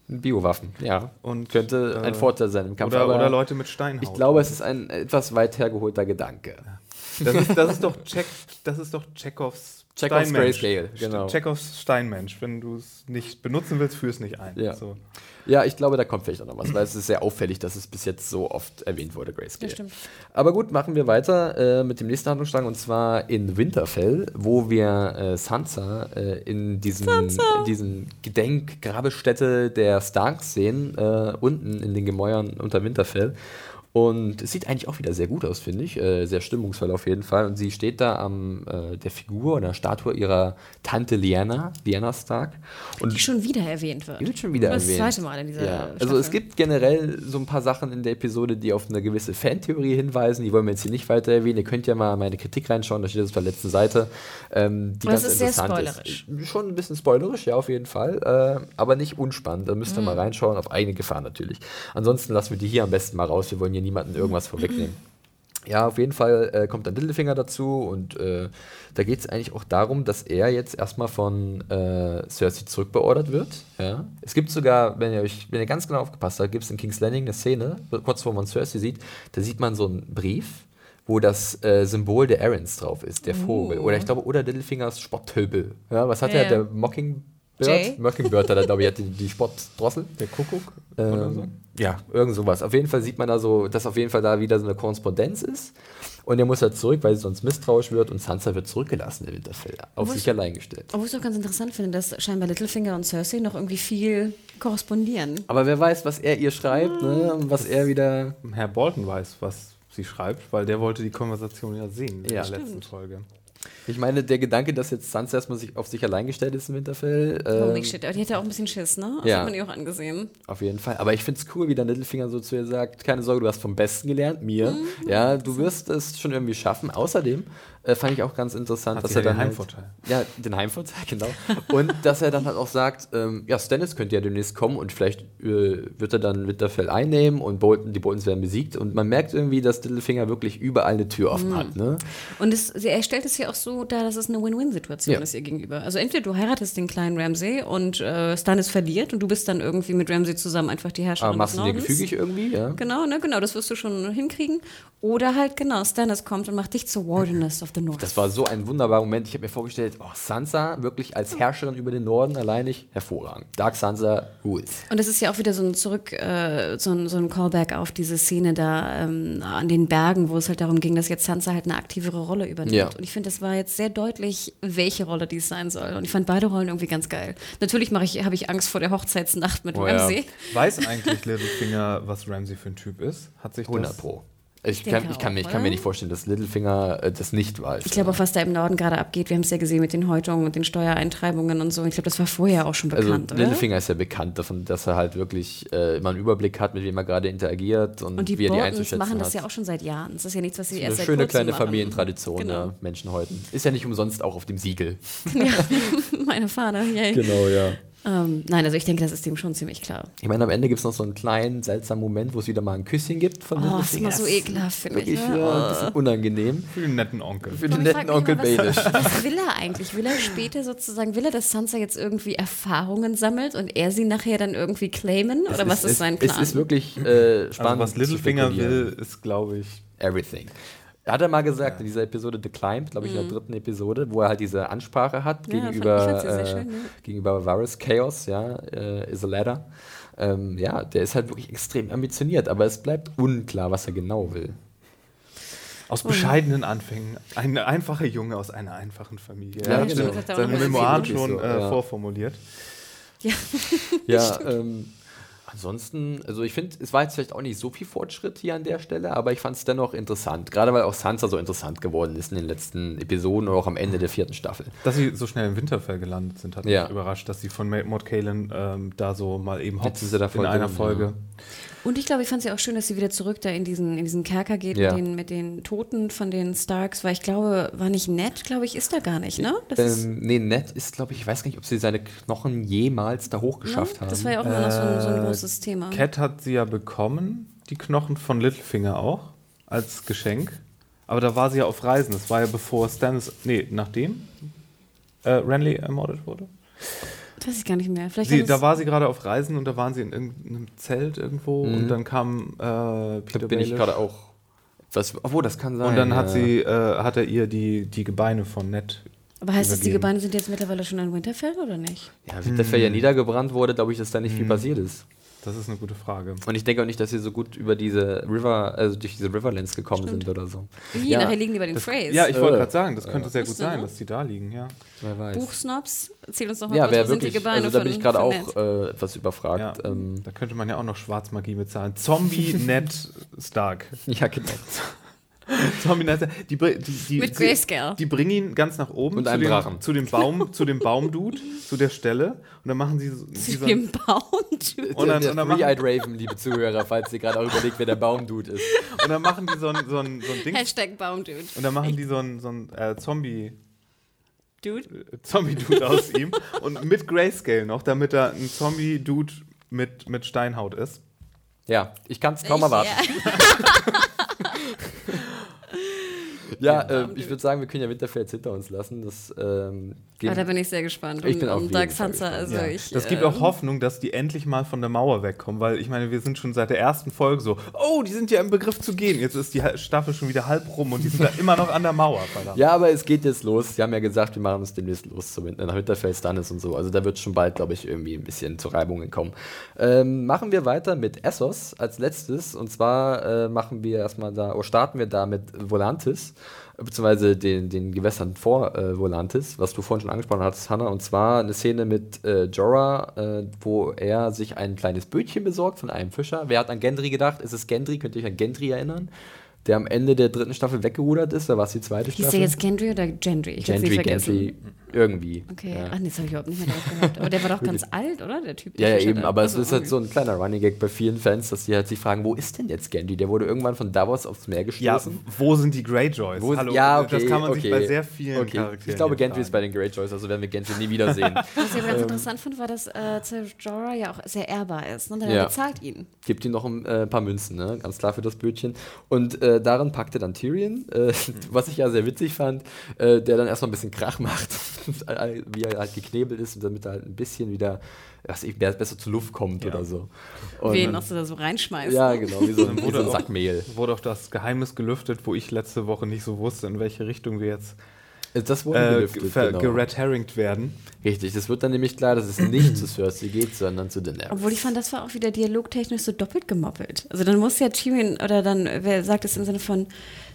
Biowaffen, ja. Und, Könnte ein äh, Vorteil sein im Kampf. Oder, aber oder Leute mit Steinhaut. ich glaube, es ist ein etwas weit hergeholter Gedanke. Das ist, das ist doch Check, das ist doch Chekhovs Chekhovs Steinmensch. Grayscale, genau. Chekhovs Steinmensch. Wenn du es nicht benutzen willst, führ es nicht ein. Ja. So. Ja, ich glaube, da kommt vielleicht auch noch was, weil es ist sehr auffällig, dass es bis jetzt so oft erwähnt wurde, Grayscale. Das stimmt. Aber gut, machen wir weiter äh, mit dem nächsten Handlungsstrang und zwar in Winterfell, wo wir äh, Sansa äh, in diesen, in diesen Gedenkgrabestätte der Starks sehen, äh, unten in den Gemäuern unter Winterfell. Und es sieht eigentlich auch wieder sehr gut aus, finde ich. Äh, sehr stimmungsvoll auf jeden Fall. Und sie steht da am äh, der Figur oder Statue ihrer Tante Lyanna, Lyanna Stark. Und Die schon wieder erwähnt wird. die wird schon wieder das erwähnt. Das zweite Mal in dieser ja. Staffel. Also es gibt generell so ein paar Sachen in der Episode, die auf eine gewisse Fantheorie hinweisen. Die wollen wir jetzt hier nicht weiter erwähnen. Ihr könnt ja mal meine Kritik reinschauen, da steht das auf der letzten Seite. Ähm, die es ganz ist sehr interessant spoilerisch. Ist. Schon ein bisschen spoilerisch, ja, auf jeden Fall. Äh, aber nicht unspannend. Da müsst ihr Mhm. mal reinschauen, auf eigene Gefahr natürlich. Ansonsten lassen wir die hier am besten mal raus. Wir wollen hier niemandem irgendwas vorwegnehmen. Ja, auf jeden Fall äh, kommt dann Littlefinger dazu und äh, da geht es eigentlich auch darum, dass er jetzt erstmal von äh, Cersei zurückbeordert wird. Ja. Es gibt sogar, wenn ihr euch, wenn ihr ganz genau aufgepasst habt, gibt es in King's Landing eine Szene, kurz bevor man Cersei sieht, da sieht man so einen Brief, wo das äh, Symbol der Arryns drauf ist, der Vogel. Oder ich glaube, oder Littlefingers Spotthülpe. Ja, was hat Ja, er? Der Mockingbird? Jay? Mockingbird hat er, glaube ich, hat die, die Spottdrossel. Der Kuckuck oder so. Ähm, ja, irgend sowas. Auf jeden Fall sieht man da so, dass auf jeden Fall da wieder so eine Korrespondenz ist. Und er muss halt zurück, weil sie sonst misstrauisch wird und Sansa wird zurückgelassen in Winterfell. Auf Wo sich ist- allein gestellt. Obwohl ich es auch ganz interessant finde, dass scheinbar Littlefinger und Cersei noch irgendwie viel korrespondieren. Aber wer weiß, was er ihr schreibt, ne? und was er wieder. Herr Bolton weiß, was sie schreibt, weil der wollte die Konversation ja sehen in Ja. der letzten Stimmt. Folge. Ich meine, der Gedanke, dass jetzt Sansa erstmal sich auf sich allein gestellt ist in Winterfell. Holy ähm, shit, aber die hat ja auch ein bisschen Schiss, ne? Das Ja. hat man ihr auch angesehen. Auf jeden Fall. Aber ich finde es cool, wie der Littlefinger so zu ihr sagt: Keine Sorge, du hast vom Besten gelernt, mir. Mhm. Ja, du wirst es schon irgendwie schaffen. Außerdem äh, fand ich auch ganz interessant, Hat dass sie er dann. den Halt, Heimvorteil. ja, den Heimvorteil, genau. und dass er dann halt auch sagt: ähm, Ja, Stannis könnte ja demnächst kommen und vielleicht äh, wird er dann Winterfell einnehmen und Bolton, die Boltons werden besiegt. Und man merkt irgendwie, dass Littlefinger wirklich überall eine Tür Mhm. offen hat. Ne? Und es, er stellt es ja auch so dar, dass es eine Win-Win-Situation Ja. ist ihr gegenüber. Also entweder du heiratest den kleinen Ramsay und äh, Stannis verliert und du bist dann irgendwie mit Ramsay zusammen einfach die Herrscherin Aber machst du dir gefügig irgendwie? Ja. Genau, ne, genau, das wirst du schon hinkriegen. Oder halt, genau, Stannis kommt und macht dich zur Wardeness of the North. Das war so ein wunderbarer Moment. Ich habe mir vorgestellt, oh, Sansa wirklich als Herrscherin über den Norden alleinig hervorragend. Dark Sansa rules. Und das ist ja auch wieder so ein Zurück, äh, so, ein, so ein Callback auf diese Szene da ähm, an den Bergen, wo es halt darum ging, dass jetzt Sansa halt eine aktivere Rolle übernimmt. Ja. Und ich finde, das war jetzt sehr deutlich, welche Rolle dies sein soll. Und ich fand beide Rollen irgendwie ganz geil. Natürlich mache ich, habe ich Angst vor der Hochzeitsnacht mit Oh ja. Ramsay. Weiß eigentlich Littlefinger, was Ramsey für ein Typ ist? Hat sich 100 das, Pro. Ich, kann, ich, kann, auch, ich kann, mir nicht vorstellen, dass Littlefinger äh, das nicht weiß. Ich glaube auch, was da im Norden gerade abgeht, wir haben es ja gesehen mit den Häutungen und den Steuereintreibungen und so. Ich glaube, das war vorher auch schon also bekannt, also, Littlefinger ist ja bekannt davon, dass er halt wirklich äh, immer einen Überblick hat, mit wem er gerade interagiert und, und die wie er die einzuschätzen machen das ja auch schon seit Jahren. Das ist ja nichts, was sie erst seit Eine schöne kleine machen. Familientradition genau. der Menschen heute. Ist ja nicht umsonst auch auf dem Siegel. Ja, meine Fahne. Yay. Genau, ja. Ähm, nein, also ich denke, das ist dem schon ziemlich klar. Ich meine, am Ende gibt es noch so einen kleinen, seltsamen Moment, wo es wieder mal ein Küsschen gibt von Oh, das ist immer so ekelhaft, finde ich. Wirklich ne? ja, ein bisschen unangenehm. Für den netten Onkel. Für den netten Onkel Baelish. Was, was will er eigentlich? Will er später sozusagen, will er, dass Sansa jetzt irgendwie Erfahrungen sammelt und er sie nachher dann irgendwie claimen? Oder es was ist, ist sein Plan? Es ist wirklich äh, spannend. Also was Littlefinger will, ist, glaube ich... Everything. Hat er mal gesagt ja. in dieser Episode The Climb, glaube ich, in der mhm. dritten Episode, wo er halt diese Ansprache hat ja, gegenüber, äh, schön, ja. gegenüber Varys Chaos, ja, äh, is a ladder. Ähm, ja, der ist halt wirklich extrem ambitioniert, aber es bleibt unklar, was er genau will. Aus bescheidenen Anfängen. Ein einfacher Junge aus einer einfachen Familie. Ja, er genau. hat seine Memoiren schon so, äh, vorformuliert. Ja, ja ähm, Ansonsten, also ich finde, es war jetzt vielleicht auch nicht so viel Fortschritt hier an der Stelle, aber ich fand es dennoch interessant. Gerade weil auch Sansa so interessant geworden ist in den letzten Episoden und auch am Ende der vierten Staffel. Dass sie so schnell im Winterfell gelandet sind, hat ja. mich überrascht, dass sie von Maud Kalen ähm, da so mal eben hops in einer Folge. Ja. Und ich glaube, ich fand es ja auch schön, dass sie wieder zurück da in diesen, in diesen Kerker geht ja. mit, den, mit den Toten von den Starks, weil ich glaube, war nicht nett, glaube ich, ist da gar nicht, ne? Das ähm, nee, nett ist, glaube ich, ich weiß gar nicht, ob sie seine Knochen jemals da hochgeschafft ja, haben. Das war ja auch immer noch so ein, so ein äh, großes Thema. Cat hat sie ja bekommen, die Knochen von Littlefinger auch, als Geschenk. Aber da war sie ja auf Reisen. Das war ja bevor Stannis, nee, nachdem äh, Renly ermordet wurde. Das weiß ich gar nicht mehr. Vielleicht sie, da war sie gerade auf Reisen und da waren sie in irgendeinem Zelt irgendwo mhm. und dann kam äh, Peter Da bin Baelish. ich gerade auch. Was, obwohl, das kann sein. Und dann hat sie, äh, hat er ihr die, die Gebeine von Ned aber heißt das, die Gebeine sind jetzt mittlerweile schon in Winterfell oder nicht? Ja, Winterfell hm. ja niedergebrannt wurde, glaube ich, dass da nicht hm. viel passiert ist. Das ist eine gute Frage. Und ich denke auch nicht, dass sie so gut über diese River, also durch diese Riverlands gekommen Stimmt. sind oder so. Wie, ja. nachher liegen die bei den Phrase. Ja, ich wollte äh, gerade sagen, das könnte äh, sehr gut sein, dass die da liegen, ja. Wer weiß. Buchsnobs, erzähl uns doch mal, ja, was sind die Gebeine also da bin ich gerade auch äh, etwas überfragt. Ja, ähm, da könnte man ja auch noch Schwarzmagie bezahlen. Zombie Ned Stark. Ja, genau. die, die, die, Mit Grayscale. Die bringen ihn ganz nach oben und zu, dem, zu dem Baum, zu dem Baumdude, zu der Stelle. Und dann machen sie so. Zu dem Baumdude. Und dann, der, der Three-Eyed Raven, liebe Zuhörer, falls ihr gerade auch überlegt, wer der Baumdude ist. Und dann machen die so ein, so ein, so ein Ding. Hashtag Baumdude. Und dann machen die so ein, so ein äh, Zombie. Dude? Äh, Zombie-Dude aus ihm. Und mit Grayscale noch, damit er ein Zombie-Dude mit, mit Steinhaut ist. Ja, ich kann es kaum erwarten. Ja. Ja, äh, ich würde sagen, wir können ja Winterfell jetzt hinter uns lassen. Das, ähm, ah, da bin ich sehr gespannt. Ich bin auch um Dark Sansa, also ja. ich, Das gibt auch Hoffnung, dass die endlich mal von der Mauer wegkommen, weil ich meine, wir sind schon seit der ersten Folge so, oh, die sind ja im Begriff zu gehen. Jetzt ist die Staffel schon wieder halb rum und die sind da immer noch an der Mauer. Verdammt. Ja, aber es geht jetzt los. Sie haben ja gesagt, wir machen uns demnächst los zum, nach Winterfell Stannis und so. Also da wird schon bald, glaube ich, irgendwie ein bisschen zu Reibungen kommen. Ähm, machen wir weiter mit Essos als letztes. Und zwar äh, machen wir erstmal da, oder starten wir da mit Volantis beziehungsweise den, den Gewässern vor äh, Volantis, was du vorhin schon angesprochen hattest, Hannah, und zwar eine Szene mit äh, Jorah, äh, wo er sich ein kleines Bötchen besorgt von einem Fischer. Wer hat an Gendry gedacht? Ist es Gendry? Könnt ihr euch an Gendry erinnern? der am Ende der dritten Staffel weggerudert ist. Da war es die zweite Staffel. Ist der jetzt Gendry oder Gendry? Ich Gendry, Gendry, irgendwie. Okay, ja. ach nee, das habe ich überhaupt nicht mehr drauf gehabt. Aber der war doch ganz alt, oder? Der Typ. Der ja, ja, eben, aber also es ist halt so ein kleiner Running Gag bei vielen Fans, dass die halt sich fragen, wo ist denn jetzt Gendry? Der wurde irgendwann von Davos aufs Meer gestoßen. Ja, wo sind die Greyjoys? Wo, Hallo, ja, okay, das kann man okay, sich bei sehr vielen okay. Charakteren Ich glaube, Gendry ist bei den Greyjoys, also werden wir Gendry nie wiedersehen. Was ich aber ganz ähm, interessant fand, war, dass äh, Jorah ja auch sehr ehrbar ist. Und ne? er bezahlt ihn. Gibt ihm noch ein äh, paar Münzen, ne? ganz klar für das Bötchen. Und äh, darin packte dann Tyrion, äh, was ich ja sehr witzig fand, äh, der dann erstmal ein bisschen Krach macht, wie er halt geknebelt ist, damit er halt ein bisschen wieder was ich, besser zur Luft kommt ja. oder so. Und Wen noch du da so reinschmeißt. Ja, genau, wie so, wie so ein Sackmehl. Wurde auch das Geheimnis gelüftet, wo ich letzte Woche nicht so wusste, in welche Richtung wir jetzt das wurde äh, gelüftet, genau. geredherringt werden. Richtig, es wird dann nämlich klar, dass es nicht zu Cersei geht, sondern zu Daenerys. Obwohl ich fand, das war auch wieder dialogtechnisch so doppelt gemoppelt. Also dann muss ja Tyrion, oder dann, wer sagt es im Sinne von,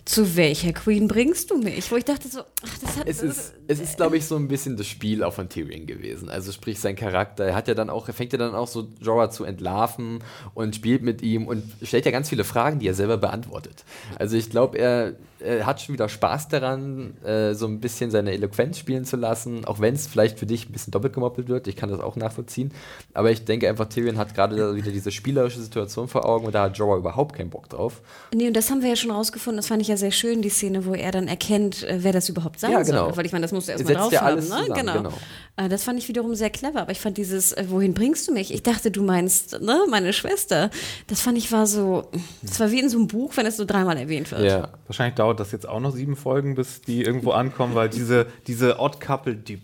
zu welcher Queen bringst du mich? Wo ich dachte so, ach, das hat. Es ist, es ist glaube ich, so ein bisschen das Spiel auch von Tyrion gewesen. Also sprich, sein Charakter, er hat ja dann auch, er fängt ja dann auch so Jorah zu entlarven und spielt mit ihm und stellt ja ganz viele Fragen, die er selber beantwortet. Also ich glaube, er, er, hat schon wieder Spaß daran, äh, so ein bisschen seine Eloquenz spielen zu lassen, auch wenn es vielleicht für dich ein bisschen doppelt gemoppelt wird. Ich kann das auch nachvollziehen. Aber ich denke einfach, Tyrion hat gerade wieder diese spielerische Situation vor Augen und da hat Jorah überhaupt keinen Bock drauf. Nee, und das haben wir ja schon rausgefunden. Das fand ich ja sehr schön, die Szene, wo er dann erkennt, äh, wer das überhaupt sein ja, genau. soll. Weil ich meine, das musst du erstmal drauf ja haben. Ne? Genau. genau. Äh, das fand ich wiederum sehr clever. Aber ich fand dieses, äh, wohin bringst du mich? Ich dachte, du meinst ne, meine Schwester. Das fand ich war so, das war wie in so einem Buch, wenn es so dreimal erwähnt wird. Ja, wahrscheinlich dauert das jetzt auch noch sieben Folgen, bis die irgendwo ankommen, weil diese, diese Odd Couple, die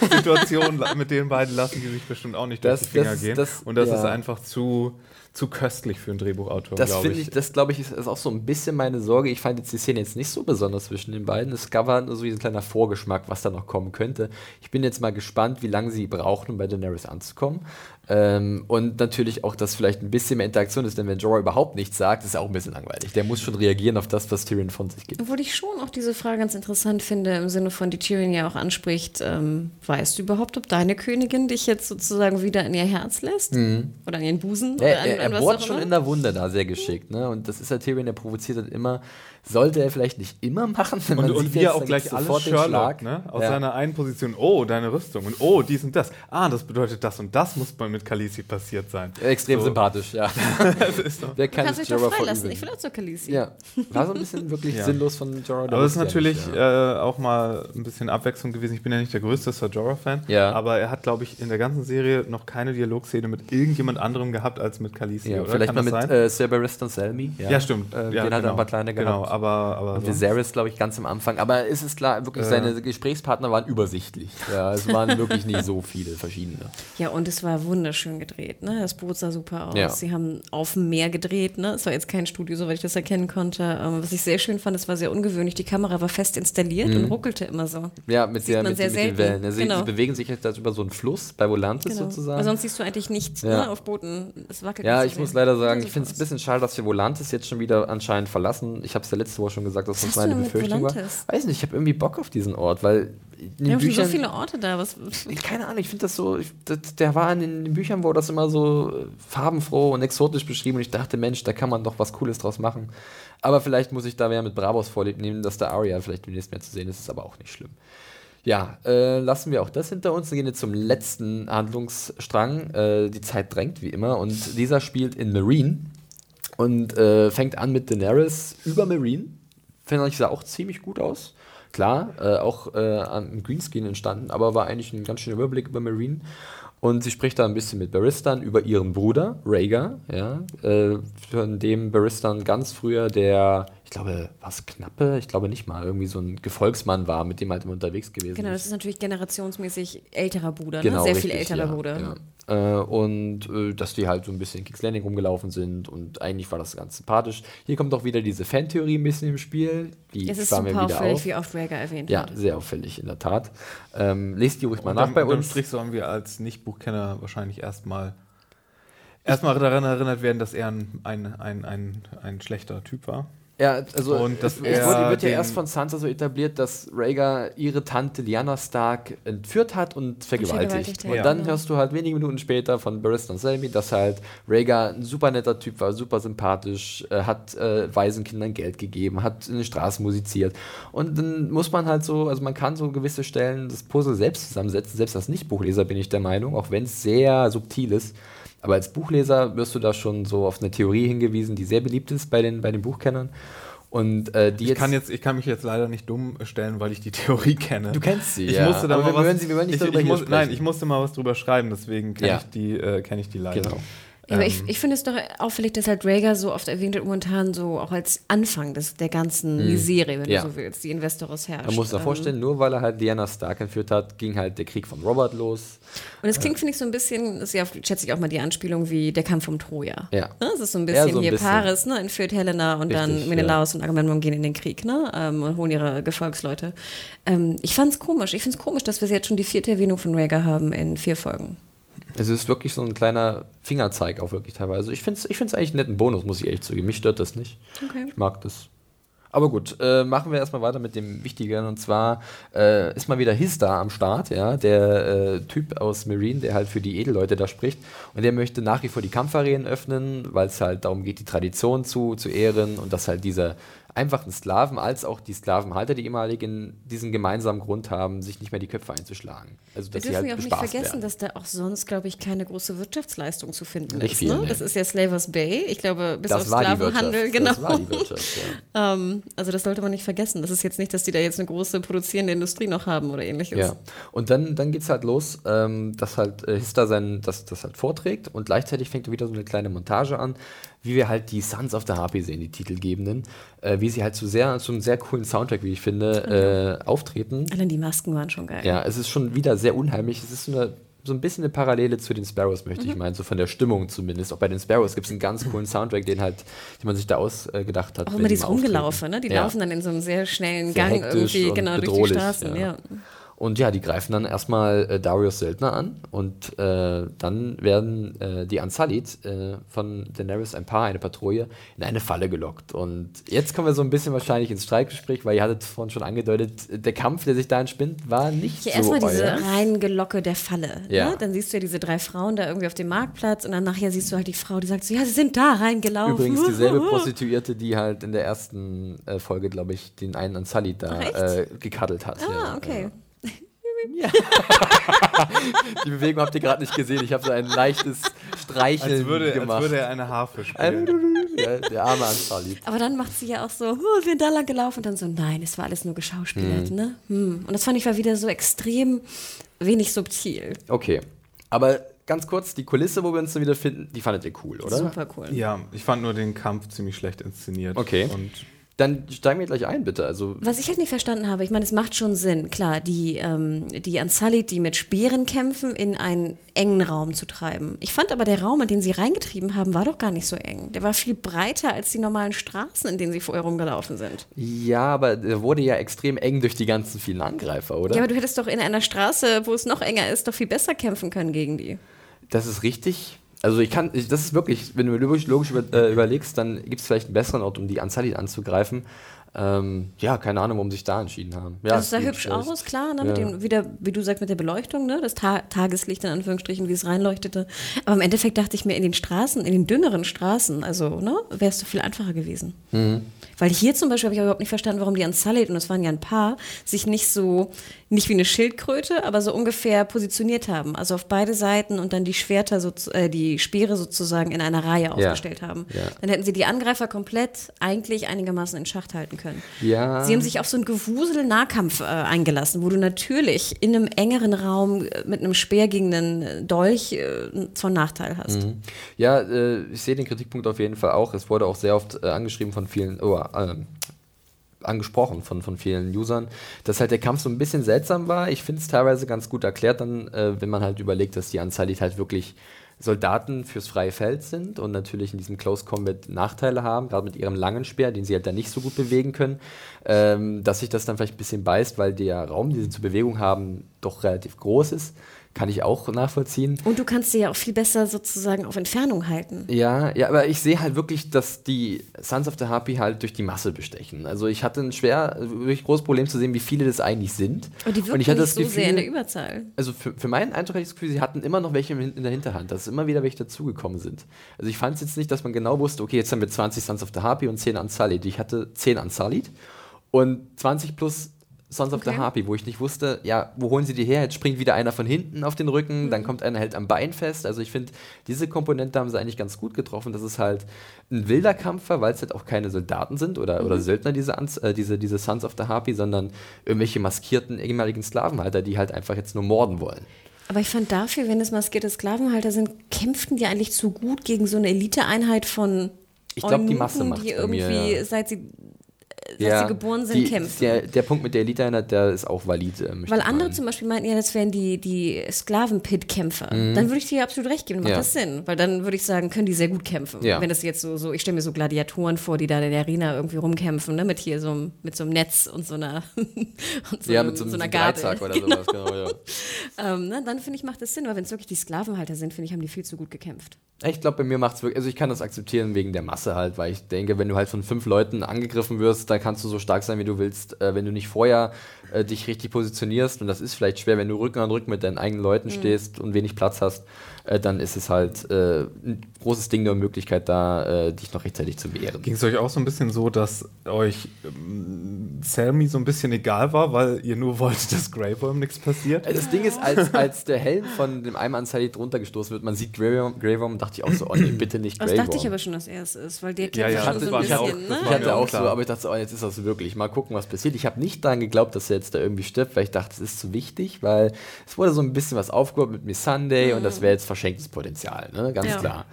Situation mit den beiden lassen die sich bestimmt auch nicht das, durch die Finger das, gehen. Das, Und das ja. ist einfach zu zu köstlich für einen Drehbuchautor, das glaube ich. ich. Das glaube ich ist, ist, auch so ein bisschen meine Sorge. Ich fand jetzt die Szene jetzt nicht so besonders zwischen den beiden. Es gab halt nur so ein kleiner Vorgeschmack, was da noch kommen könnte. Ich bin jetzt mal gespannt, wie lange sie brauchen, um bei Daenerys anzukommen. Ähm, und natürlich auch, dass vielleicht ein bisschen mehr Interaktion ist, denn wenn Jorah überhaupt nichts sagt, ist er auch ein bisschen langweilig. Der muss schon reagieren auf das, was Tyrion von sich gibt. Obwohl ich schon auch diese Frage ganz interessant finde, im Sinne von, die Tyrion ja auch anspricht, ähm, weißt du überhaupt, ob deine Königin dich jetzt sozusagen wieder in ihr Herz lässt? Mhm. Oder in ihren Busen? Er, er, er bohrt schon in der Wunde da sehr geschickt. Ne? Und das ist ja Tyrion, der provoziert halt immer sollte er vielleicht nicht immer machen. Wenn und, und wie er auch gleich alles Sherlock, ne? aus ja. seiner einen Position, oh, deine Rüstung und oh, dies und das. Ah, das bedeutet das und das muss mit Khaleesi passiert sein. Extrem so. sympathisch, ja. das ist doch. Wer kann Kannst sich doch freilassen, ich will auch zur Khaleesi. Ja, war so ein bisschen wirklich ja. sinnlos von Jorah. Aber es ist natürlich ja. äh, auch mal ein bisschen Abwechslung gewesen. Ich bin ja nicht der größte Sir Jorah-Fan, ja. aber er hat, glaube ich, in der ganzen Serie noch keine Dialogszene mit irgendjemand anderem gehabt als mit Khaleesi, ja, Vielleicht kann mal mit äh, Barristan Selmy. Ja, stimmt. Äh, den hat er ein genau. paar kleine gehabt. Genau, aber, aber und Viserys, glaube ich, ganz am Anfang. Aber es ist klar, wirklich, äh. seine Gesprächspartner waren übersichtlich. Ja, es waren wirklich nicht so viele verschiedene. Ja, und es war wunderschön gedreht. Ne? Das Boot sah super aus. Ja. Sie haben auf dem Meer gedreht. Ne? Es war jetzt kein Studio, soweit ich das erkennen konnte. Ähm, was ich sehr schön fand, es war sehr ungewöhnlich. Die Kamera war fest installiert mhm. und ruckelte immer so. Ja, mit, der, mit, mit den Wellen. Also genau. Sie bewegen sich jetzt über so einen Fluss bei Volantis genau. sozusagen. Aber sonst siehst du eigentlich nichts ja. ne, auf Booten. Es wackelt Ja, ich muss leider sagen, ich finde es ein bisschen schade, dass wir Volantis jetzt schon wieder anscheinend verlassen. Ich habe es ja letzte Woche schon gesagt, dass das meine Befürchtung Atlantis? Weiß nicht, ich habe irgendwie Bock auf diesen Ort, weil in den Büchern, so viele Orte da. Was, keine Ahnung, ich finde das so, ich, das, der war in den Büchern, wo das immer so äh, farbenfroh und exotisch beschrieben und ich dachte, Mensch, da kann man doch was Cooles draus machen. Aber vielleicht muss ich da mehr mit Bravos vorlieb nehmen, dass der Aria vielleicht demnächst mehr zu sehen ist, ist aber auch nicht schlimm. Ja, äh, lassen wir auch das hinter uns. Wir gehen jetzt zum letzten Handlungsstrang. Äh, die Zeit drängt wie immer und dieser spielt in Marine und äh, fängt an mit Daenerys über Marine finde ich, sah auch ziemlich gut aus. Klar, äh, auch äh, am Greenscreen entstanden, aber war eigentlich ein ganz schöner Überblick über Marine. Und sie spricht da ein bisschen mit Baristan über ihren Bruder, Rhaegar, ja, äh, von dem Baristan ganz früher der ich glaube, was Knappe, ich glaube nicht mal, irgendwie so ein Gefolgsmann war, mit dem halt immer unterwegs gewesen Genau, das ist natürlich generationsmäßig älterer Bruder, ne? genau, ne? sehr richtig, viel älterer ja, Bruder. Ja. Äh, und äh, dass die halt so ein bisschen in Kings Landing rumgelaufen sind und eigentlich war das ganz sympathisch. Hier kommt auch wieder diese Fantheorie ein bisschen im Spiel. Die es ist super wieder auffällig, auf. wie oft Rhaegar erwähnt ja, wird. Ja, sehr auffällig, in der Tat. Ähm, lest die ruhig mal und nach dann, bei uns. Strich sollen wir als Nicht-Buchkenner wahrscheinlich erstmal erstmal daran erinnert werden, dass er ein, ein, ein, ein, ein schlechter Typ war. Ja, also und das es, wurde, wird ja erst von Sansa so etabliert, dass Rhaegar ihre Tante Lyanna Stark entführt hat und vergewaltigt. Und, ja. dann hörst du halt wenige Minuten später von Barristan Selmy, dass halt Rhaegar ein super netter Typ war, super sympathisch, äh, hat äh, Waisenkindern Geld gegeben, hat in den Straßen musiziert. Und dann muss man halt so, also man kann so gewisse Stellen das Puzzle selbst zusammensetzen, selbst als Nicht-Buchleser bin ich der Meinung, auch wenn es sehr subtil ist. Aber als Buchleser wirst du da schon so auf eine Theorie hingewiesen, die sehr beliebt ist bei den, bei den Buchkennern. Und, äh, ich, kann jetzt, ich kann mich jetzt leider nicht dumm stellen, weil ich die Theorie kenne. Du kennst sie, ich ja. Musste da Aber mal wir, was, sie, wir wollen nicht ich, darüber ich muss, Nein, ich musste mal was drüber schreiben, deswegen kenne ja. ich, die, äh, kenn ich die leider. Genau. Ja, aber ich, ähm. ich finde es doch auffällig, dass halt Rhaegar so oft erwähnt wird, momentan so auch als Anfang des, der ganzen mhm. Serie, wenn ja. du so willst, die Investoros herrscht. Man muss sich ähm. vorstellen, nur weil er halt Lyanna Stark entführt hat, ging halt der Krieg von Robert los. Und es klingt, finde ich, so ein bisschen, das ist ja, schätze ich auch mal die Anspielung wie der Kampf um Troja. Ja. Ne? Das ist so ein bisschen so ein hier bisschen. Paris, ne? entführt Helena und Richtig, dann Menelaus ja. und Agamemnon gehen in den Krieg ne? Ähm, und holen ihre Gefolgsleute. Ähm, ich fand es komisch. Ich finde es komisch, dass wir jetzt schon die vierte Erwähnung von Rhaegar haben in vier Folgen. Es ist wirklich so ein kleiner Fingerzeig auch wirklich teilweise. Ich finde es ich eigentlich einen netten Bonus, muss ich ehrlich zugeben. Mich stört das nicht. Okay. Ich mag das. Aber gut, äh, machen wir erstmal weiter mit dem Wichtigeren. Und zwar äh, ist mal wieder Hista am Start, ja, der äh, Typ aus Marine, der halt für die Edelleute da spricht. Und der möchte nach wie vor die Kampfarenen öffnen, weil es halt darum geht, die Tradition zu, zu ehren und dass halt dieser einfachen Sklaven als auch die Sklavenhalter, die ehemaligen, diesen gemeinsamen Grund haben, sich nicht mehr die Köpfe einzuschlagen. Also, dass Wir dürfen halt ja auch nicht vergessen, werden. dass da auch sonst, glaube ich, keine große Wirtschaftsleistung zu finden nicht ist. Viel, ne? nee. Das ist ja Slavers Bay. Ich glaube, bis das auf Sklavenhandel, genau. Das war die Wirtschaft, ja. ähm, also das sollte man nicht vergessen. Das ist jetzt nicht, dass die da jetzt eine große produzierende Industrie noch haben oder ähnliches. Ja. Und dann, dann geht es halt los, ähm, dass halt äh, Hista sein, das, das halt vorträgt und gleichzeitig fängt wieder so eine kleine Montage an, wie wir halt die Sons of the Harpy sehen, die Titelgebenden, äh, wie sie halt zu sehr, zu einem sehr coolen Soundtrack, wie ich finde, äh, auftreten. Allein die Masken waren schon geil. Ja, es ist schon wieder sehr unheimlich. Es ist so eine so ein bisschen eine Parallele zu den Sparrows, möchte mhm. ich meinen, so von der Stimmung zumindest. Auch bei den Sparrows gibt es einen ganz coolen Soundtrack, den halt, den man sich da ausgedacht hat. Auch immer dieses Rumgelaufen, ne? Die ja. laufen dann in so einem sehr schnellen sehr Gang irgendwie genau durch die Straßen. Ja. ja. Und ja, die greifen dann erstmal äh, Darius Söldner an und äh, dann werden äh, die Unsullied äh, von Daenerys ein Paar, eine Patrouille, in eine Falle gelockt. Und jetzt kommen wir so ein bisschen wahrscheinlich ins Streitgespräch, weil ihr hattet vorhin schon angedeutet, der Kampf, der sich da entspinnt, war nicht ja, so Erstmal diese Reingelocke der Falle. Ne? Ja. Ne? Dann siehst du ja diese drei Frauen da irgendwie auf dem Marktplatz und dann nachher siehst du halt die Frau, die sagt so, ja, sie sind da reingelaufen. Übrigens dieselbe Prostituierte, die halt in der ersten äh, Folge, glaube ich, den einen Unsullied da äh, gekaddelt hat. Ah, ja. okay. Ja. die Bewegung habt ihr gerade nicht gesehen. Ich habe so ein leichtes Streicheln als würde, gemacht. Als würde er eine Harfe spielen. ja, der arme Ansali. Aber dann macht sie ja auch so, oh, wir sind da lang gelaufen und dann so, nein, es war alles nur geschauspielert. Mhm. Ne? Hm. Und das fand ich war wieder so extrem wenig subtil. Okay. Aber ganz kurz, die Kulisse, wo wir uns dann wieder finden, die fandet ihr cool, oder? Super cool. Ja, ich fand nur den Kampf ziemlich schlecht inszeniert. Okay. Und dann steigen wir gleich ein, bitte. Also Was ich halt nicht verstanden habe, ich meine, es macht schon Sinn, klar, die, ähm, die Unsullied, die mit Speeren kämpfen, in einen engen Raum zu treiben. Ich fand aber, der Raum, in den sie reingetrieben haben, war doch gar nicht so eng. Der war viel breiter als die normalen Straßen, in denen sie vorher rumgelaufen sind. Ja, aber der wurde ja extrem eng durch die ganzen vielen Angreifer, oder? Ja, aber du hättest doch in einer Straße, wo es noch enger ist, doch viel besser kämpfen können gegen die. Das ist richtig. Also ich kann, ich, das ist wirklich, wenn du logisch, logisch über, äh, überlegst, dann gibt es vielleicht einen besseren Ort, um die Anzahl anzugreifen. Ähm, ja, keine Ahnung, warum sich da entschieden haben. Ja, das sah hübsch aus, klar, ne? Ja. mit dem, wieder, wie du sagst, mit der Beleuchtung, ne? das Ta Tageslicht in Anführungsstrichen, wie es reinleuchtete. Aber im Endeffekt dachte ich mir, in den Straßen, in den dünneren Straßen, also ne, wäre es doch viel einfacher gewesen. Mhm. Weil hier zum Beispiel habe ich überhaupt nicht verstanden, warum die Unsullied, und das waren ja ein paar, sich nicht so, nicht wie eine Schildkröte, aber so ungefähr positioniert haben. Also auf beide Seiten und dann die Schwerter, so, äh, die Speere sozusagen in einer Reihe aufgestellt haben. Ja. Dann hätten sie die Angreifer komplett eigentlich einigermaßen in Schacht halten können. Ja. Sie haben sich auf so einen Gewusel-Nahkampf äh, eingelassen, wo du natürlich in einem engeren Raum äh, mit einem Speer gegen einen Dolch äh, von Nachteil hast. Mhm. Ja, äh, ich sehe den Kritikpunkt auf jeden Fall auch. Es wurde auch sehr oft äh, angeschrieben von vielen, oh, äh, angesprochen von, von vielen Usern, dass halt der Kampf so ein bisschen seltsam war. Ich finde es teilweise ganz gut erklärt, dann, äh, wenn man halt überlegt, dass die Anzahl halt wirklich Soldaten fürs freie Feld sind und natürlich in diesem Close Combat Nachteile haben, gerade mit ihrem langen Speer, den sie halt dann nicht so gut bewegen können, ähm, dass sich das dann vielleicht ein bisschen beißt, weil der Raum, den sie zur Bewegung haben, doch relativ groß ist kann ich auch nachvollziehen. Und du kannst sie ja auch viel besser sozusagen auf Entfernung halten. Ja, ja, aber ich sehe halt wirklich, dass die Sons of the Harpy halt durch die Masse bestechen. Also ich hatte ein schwer, wirklich großes Problem zu sehen, wie viele das eigentlich sind. Und die wirken und ich hatte nicht das so Gefühl, sehr in der Überzahl. Also für, für meinen Eindruck hatte ich das Gefühl, sie hatten immer noch welche in der Hinterhand, dass immer wieder welche dazugekommen sind. Also ich fand es jetzt nicht, dass man genau wusste, okay, jetzt haben wir 20 Sons of the Harpy und 10 Unsullied. Ich hatte 10 Unsullied und 20 plus Sons of okay. the Harpy, wo ich nicht wusste, ja, wo holen sie die her? Jetzt springt wieder einer von hinten auf den Rücken, mhm. dann kommt einer halt am Bein fest. Also ich finde, diese Komponente haben sie eigentlich ganz gut getroffen. Das ist halt ein wilder Kampf war, weil es halt auch keine Soldaten sind oder, mhm. oder Söldner, diese, äh, diese, diese Sons of the Harpy, sondern irgendwelche maskierten ehemaligen Sklavenhalter, die halt einfach jetzt nur morden wollen. Aber ich fand dafür, wenn es maskierte Sklavenhalter sind, kämpften die eigentlich zu gut gegen so eine Eliteeinheit von ich glaube, die Masse macht die irgendwie, mir, ja. seit sie ja, sie geboren sind, die, kämpfen. Der, der Punkt mit der Elite-Einheit, der ist auch valid. Äh, Weil andere meinen. zum Beispiel meinten, ja, das wären die, die Sklaven-Pit-Kämpfer. Mhm. Dann würde ich dir absolut recht geben, macht ja. das Sinn. Weil dann würde ich sagen, können die sehr gut kämpfen. Ja. Wenn das jetzt so, so ich stelle mir so Gladiatoren vor, die da in der Arena irgendwie rumkämpfen, ne, mit hier so, mit so einem Netz und so einer, und so, ja, mit so, so einer Gabel. oder genau. sowas, genau, ja. ähm, ne, dann finde ich, macht das Sinn. Aber wenn es wirklich die Sklavenhalter sind, finde ich, haben die viel zu gut gekämpft. Ich glaube, bei mir macht es wirklich, also ich kann das akzeptieren wegen der Masse halt, weil ich denke, wenn du halt von fünf Leuten angegriffen wirst, dann kann kannst du so stark sein, wie du willst, äh, wenn du nicht vorher äh, dich richtig positionierst. Und das ist vielleicht schwer, wenn du Rücken an Rücken mit deinen eigenen Leuten mhm. stehst und wenig Platz hast äh, dann ist es halt äh, ein großes Ding der Möglichkeit da, äh, dich noch rechtzeitig zu wehren. Ging es euch auch so ein bisschen so, dass euch ähm, Selmy so ein bisschen egal war, weil ihr nur wolltet, dass Grey Worm nichts passiert? Äh, das Ding ist, als, als der Helm von dem einen Anzeige drunter gestoßen wird, man sieht Grey Worm, Grey Worm dachte ich auch so, oh nee, bitte nicht Grey Worm. Das dachte ich aber schon, dass er es ist, weil der ja, ja, schon so ein bisschen, auch, ne? Ich hatte auch klar. so, aber ich dachte so, oh, jetzt ist das wirklich. Mal gucken, was passiert. Ich habe nicht daran geglaubt, dass er jetzt da irgendwie stirbt, weil ich dachte, es ist zu wichtig, weil es wurde so ein bisschen was aufgebaut mit Miss Sunday mhm. und das wäre jetzt verschenktes Potenzial. Ne? ganz ja. klar.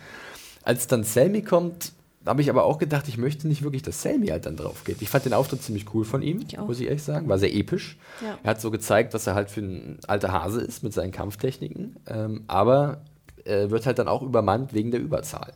Als dann Selmy kommt, habe ich aber auch gedacht, ich möchte nicht wirklich, dass Selmy halt dann drauf geht. Ich fand den Auftritt ziemlich cool von ihm, ich muss ich ehrlich sagen. War sehr episch. Ja. Er hat so gezeigt, dass er halt für ein alter Hase ist mit seinen Kampftechniken. Ähm, aber er wird halt dann auch übermannt wegen der Überzahl.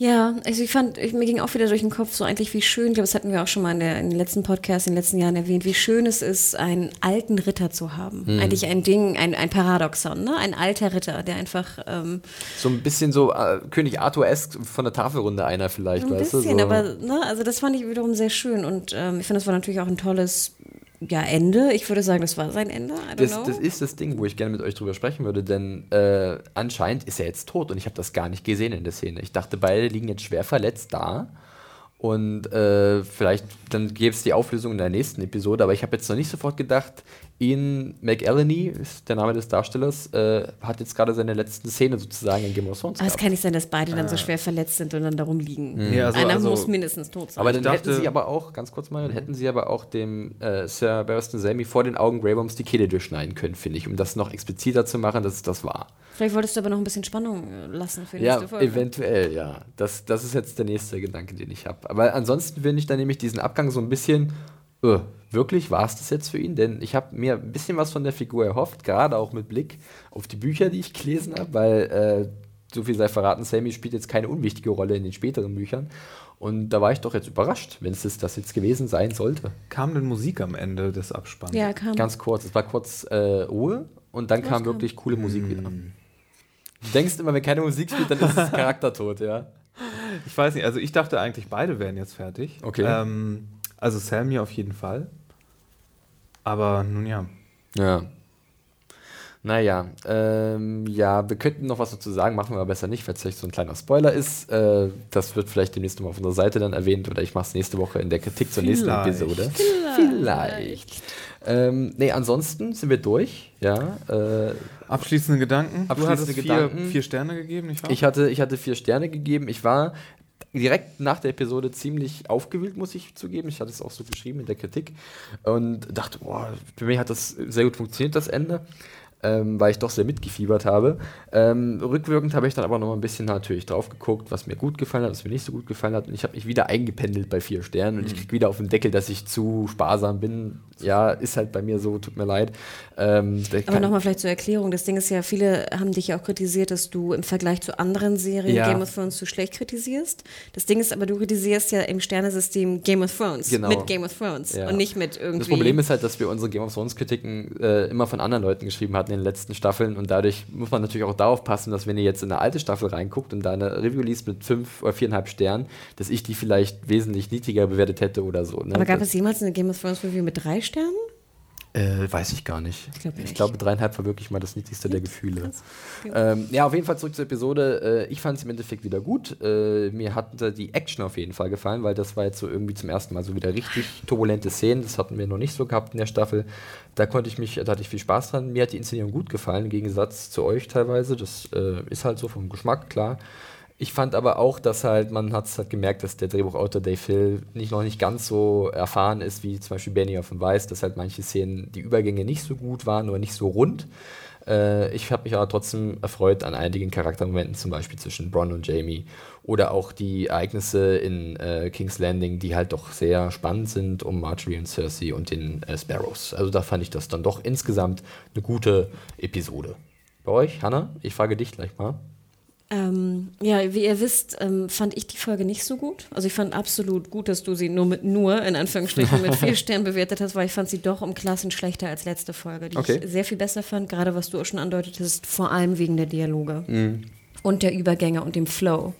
Ja, also ich fand, ich, mir ging auch wieder durch den Kopf so eigentlich, wie schön, ich glaube, das hatten wir auch schon mal in, der, in den letzten Podcasts in den letzten Jahren erwähnt, wie schön es ist, einen alten Ritter zu haben. Mhm. Eigentlich ein Ding, ein, ein Paradoxon, ne? Ein alter Ritter, der einfach. Ähm, so ein bisschen so äh, König Arthur-esque von der Tafelrunde einer vielleicht, ein weißt bisschen, du? So. aber, ne, also das fand ich wiederum sehr schön und ähm, ich finde, das war natürlich auch ein tolles ja, Ende. Ich würde sagen, das war sein Ende. Das, das, ist das Ding, wo ich gerne mit euch drüber sprechen würde, denn äh, anscheinend ist er jetzt tot und ich habe das gar nicht gesehen in der Szene. Ich dachte, beide liegen jetzt schwer verletzt da. Und äh, vielleicht dann gäbe es die Auflösung in der nächsten Episode, aber ich habe jetzt noch nicht sofort gedacht, Ian McElhenney ist der Name des Darstellers, äh, hat jetzt gerade seine letzte Szene sozusagen in Game of Thrones. Aber es kann nicht sein, dass beide dann so ah. schwer verletzt sind und dann darum liegen. Mhm. Nee, also, Einer also, muss mindestens tot sein. Aber dann hätten sie aber auch, ganz kurz mal, dann hätten sie aber auch dem äh, Sir Barristan Selmy vor den Augen Grey die Kehle durchschneiden können, finde ich, um das noch expliziter zu machen, dass es das war. Vielleicht wolltest du aber noch ein bisschen Spannung äh, lassen für die ja, nächste Folge. Eventuell, ja. Das, das ist jetzt der nächste Gedanke, den ich habe. Aber ansonsten finde ich dann nämlich diesen Abgang so ein bisschen, uh, wirklich, war es das jetzt für ihn? Denn ich habe mir ein bisschen was von der Figur erhofft, gerade auch mit Blick auf die Bücher, die ich gelesen habe, weil äh, so viel sei verraten, Sammy spielt jetzt keine unwichtige Rolle in den späteren Büchern. Und da war ich doch jetzt überrascht, wenn es das jetzt gewesen sein sollte. Kam denn Musik am Ende des Abspanns? Ja, kam. Ganz kurz. Es war kurz äh, Ruhe und dann kam wirklich coole Musik mm. wieder. Du denkst immer, wenn keine Musik spielt, dann ist es Charaktertod, ja. Ich weiß nicht, also ich dachte eigentlich, beide wären jetzt fertig. Okay. Ähm, also Sammy auf jeden Fall. Aber nun ja. Ja. Naja, ähm, ja, wir könnten noch was dazu sagen, machen wir aber besser nicht, weil es vielleicht so ein kleiner Spoiler ist. Äh, das wird vielleicht demnächst mal auf unserer Seite dann erwähnt oder ich mache es nächste Woche in der Kritik zur nächsten Episode. Vielleicht. vielleicht. Ähm, nee, ansonsten sind wir durch. Ja, äh, Abschließende Gedanken. Abschließende du Gedanken. Vier, vier Sterne gegeben, nicht wahr? Ich hatte, ich hatte vier Sterne gegeben. Ich war direkt nach der Episode ziemlich aufgewühlt, muss ich zugeben. Ich hatte es auch so geschrieben in der Kritik und dachte, boah, für mich hat das sehr gut funktioniert, das Ende ähm, weil ich doch sehr mitgefiebert habe. Ähm, rückwirkend habe ich dann aber noch mal ein bisschen natürlich drauf geguckt, was mir gut gefallen hat, was mir nicht so gut gefallen hat. Und ich habe mich wieder eingependelt bei vier Sternen und mhm. ich kriege wieder auf den Deckel, dass ich zu sparsam bin. Ja, ist halt bei mir so, tut mir leid. Ähm, aber nochmal vielleicht zur Erklärung. Das Ding ist ja, viele haben dich ja auch kritisiert, dass du im Vergleich zu anderen Serien ja. Game of Thrones zu schlecht kritisierst. Das Ding ist aber, du kritisierst ja im Sternesystem Game of Thrones genau. mit Game of Thrones ja. und nicht mit irgendwie. Das Problem ist halt, dass wir unsere Game of Thrones Kritiken äh, immer von anderen Leuten geschrieben hatten in den letzten Staffeln und dadurch muss man natürlich auch darauf passen, dass wenn ihr jetzt in eine alte Staffel reinguckt und da eine Review liest mit fünf oder viereinhalb Sternen, dass ich die vielleicht wesentlich niedriger bewertet hätte oder so. Ne? Aber gab es jemals eine Game of Thrones Review mit drei Sternen? Äh, weiß ich gar nicht. Ich, glaub ich glaube, dreieinhalb war wirklich mal das niedrigste der Gefühle. Ähm, ja, auf jeden Fall zurück zur Episode. Äh, ich fand es im Endeffekt wieder gut. Äh, mir hat die Action auf jeden Fall gefallen, weil das war jetzt so irgendwie zum ersten Mal so wieder richtig turbulente Szenen. Das hatten wir noch nicht so gehabt in der Staffel. Da konnte ich mich, da hatte ich viel Spaß dran. Mir hat die Inszenierung gut gefallen, im Gegensatz zu euch teilweise. Das äh, ist halt so vom Geschmack, klar. Ich fand aber auch, dass halt, man hat halt gemerkt, dass der Drehbuchautor Dave Hill nicht noch nicht ganz so erfahren ist, wie zum Beispiel Benny of Weiß, dass halt manche Szenen, die Übergänge nicht so gut waren oder nicht so rund. Äh, ich habe mich aber trotzdem erfreut an einigen Charaktermomenten, zum Beispiel zwischen Bron und Jamie oder auch die Ereignisse in äh, King's Landing, die halt doch sehr spannend sind um Marjorie und Cersei und den äh, Sparrows. Also da fand ich das dann doch insgesamt eine gute Episode. Bei euch, Hannah? Ich frage dich gleich mal. Ähm, ja, wie ihr wisst, ähm, fand ich die Folge nicht so gut. Also ich fand absolut gut, dass du sie nur mit nur, in Anführungsstrichen, mit vier Sternen bewertet hast, weil ich fand sie doch um Klassen schlechter als letzte Folge, die okay. ich sehr viel besser fand, gerade was du auch schon andeutetest, vor allem wegen der Dialoge mhm. und der Übergänge und dem Flow.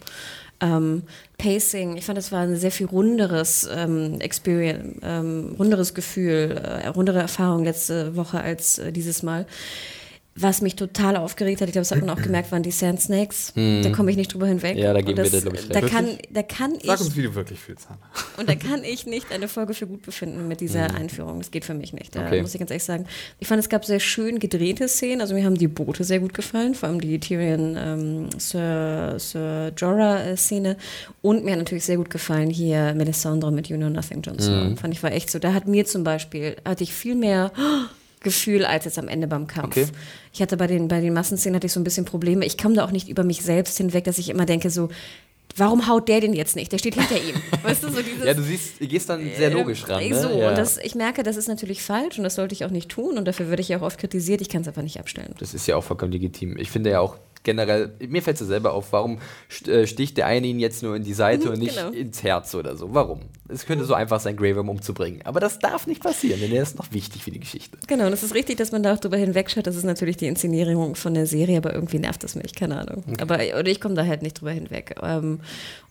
ähm, Pacing. Ich fand, es war ein sehr viel runderes ähm, Experience, ähm, runderes Gefühl, äh, rundere Erfahrung letzte Woche als äh, dieses Mal. Was mich total aufgeregt hat, ich glaube, das hat man auch gemerkt, waren die Sand Snakes. Hm. Da komme ich nicht drüber hinweg. Ja, da geben das, wir dir, glaube ich, da kann, da kann ich. Sag uns, wie du wirklich fühlst, Hanna. Und da kann ich nicht eine Folge für gut befinden mit dieser hm. Einführung. Das geht für mich nicht. Da okay. muss ich ganz ehrlich sagen. Ich fand, es gab sehr schön gedrehte Szenen. Also mir haben die Boote sehr gut gefallen, vor allem die Tyrion ähm, Sir, Sir Jorah-Szene. Und mir hat natürlich sehr gut gefallen hier Melisandre mit You Know Nothing Johnson. Hm. Fand ich war echt so. Da hat mir zum Beispiel, hatte ich viel mehr. Gefühl als jetzt am Ende beim Kampf. Okay. Ich hatte bei den, bei den Massenszenen hatte ich so ein bisschen Probleme. Ich komme da auch nicht über mich selbst hinweg, dass ich immer denke so, warum haut der denn jetzt nicht? Der steht hinter ihm. Weißt du, so dieses, ja, du siehst, du gehst dann sehr logisch ran. Ne? So, ja. und das, ich merke, das ist natürlich falsch und das sollte ich auch nicht tun und dafür werde ich ja auch oft kritisiert. Ich kann es einfach nicht abstellen. Das ist ja auch vollkommen legitim. Ich finde ja auch, generell, mir fällt es ja selber auf, warum äh, sticht der eine ihn jetzt nur in die Seite mhm, und nicht genau. ins Herz oder so? Warum? Es könnte so einfach sein, Grey Worm umzubringen. Aber das darf nicht passieren, denn er ist noch wichtig für die Geschichte. Genau, und es ist richtig, dass man da auch drüber hinwegschaut. Das ist natürlich die Inszenierung von der Serie, aber irgendwie nervt das mich, keine Ahnung. Okay. Aber oder ich komme da halt nicht drüber hinweg. Ähm,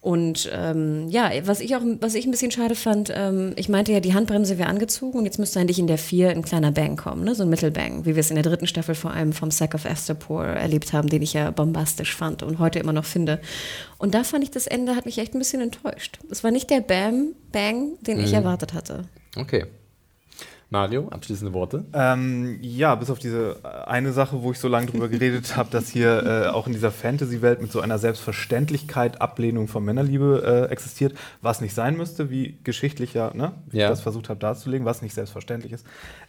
und ähm, ja, was ich auch, was ich ein bisschen schade fand, ähm, ich meinte ja, die Handbremse wäre angezogen und jetzt müsste eigentlich in der 4 ein kleiner Bang kommen, ne? so ein Mittelbang, wie wir es in der dritten Staffel vor allem vom Sack of Astapor erlebt haben, den ich ja bombastisch fand und heute immer noch finde. Und da fand ich, das Ende hat mich echt ein bisschen enttäuscht. Es war nicht der Bam, Bang, den mhm. ich erwartet hatte. Okay. Mario, abschließende Worte? Ähm, ja, bis auf diese eine Sache, wo ich so lange drüber geredet habe, dass hier äh, auch in dieser Fantasy-Welt mit so einer Selbstverständlichkeit Ablehnung von Männerliebe äh, existiert, was nicht sein müsste, wie geschichtlich ja, ne, ja. ich das versucht habe darzulegen, was nicht selbstverständlich ist.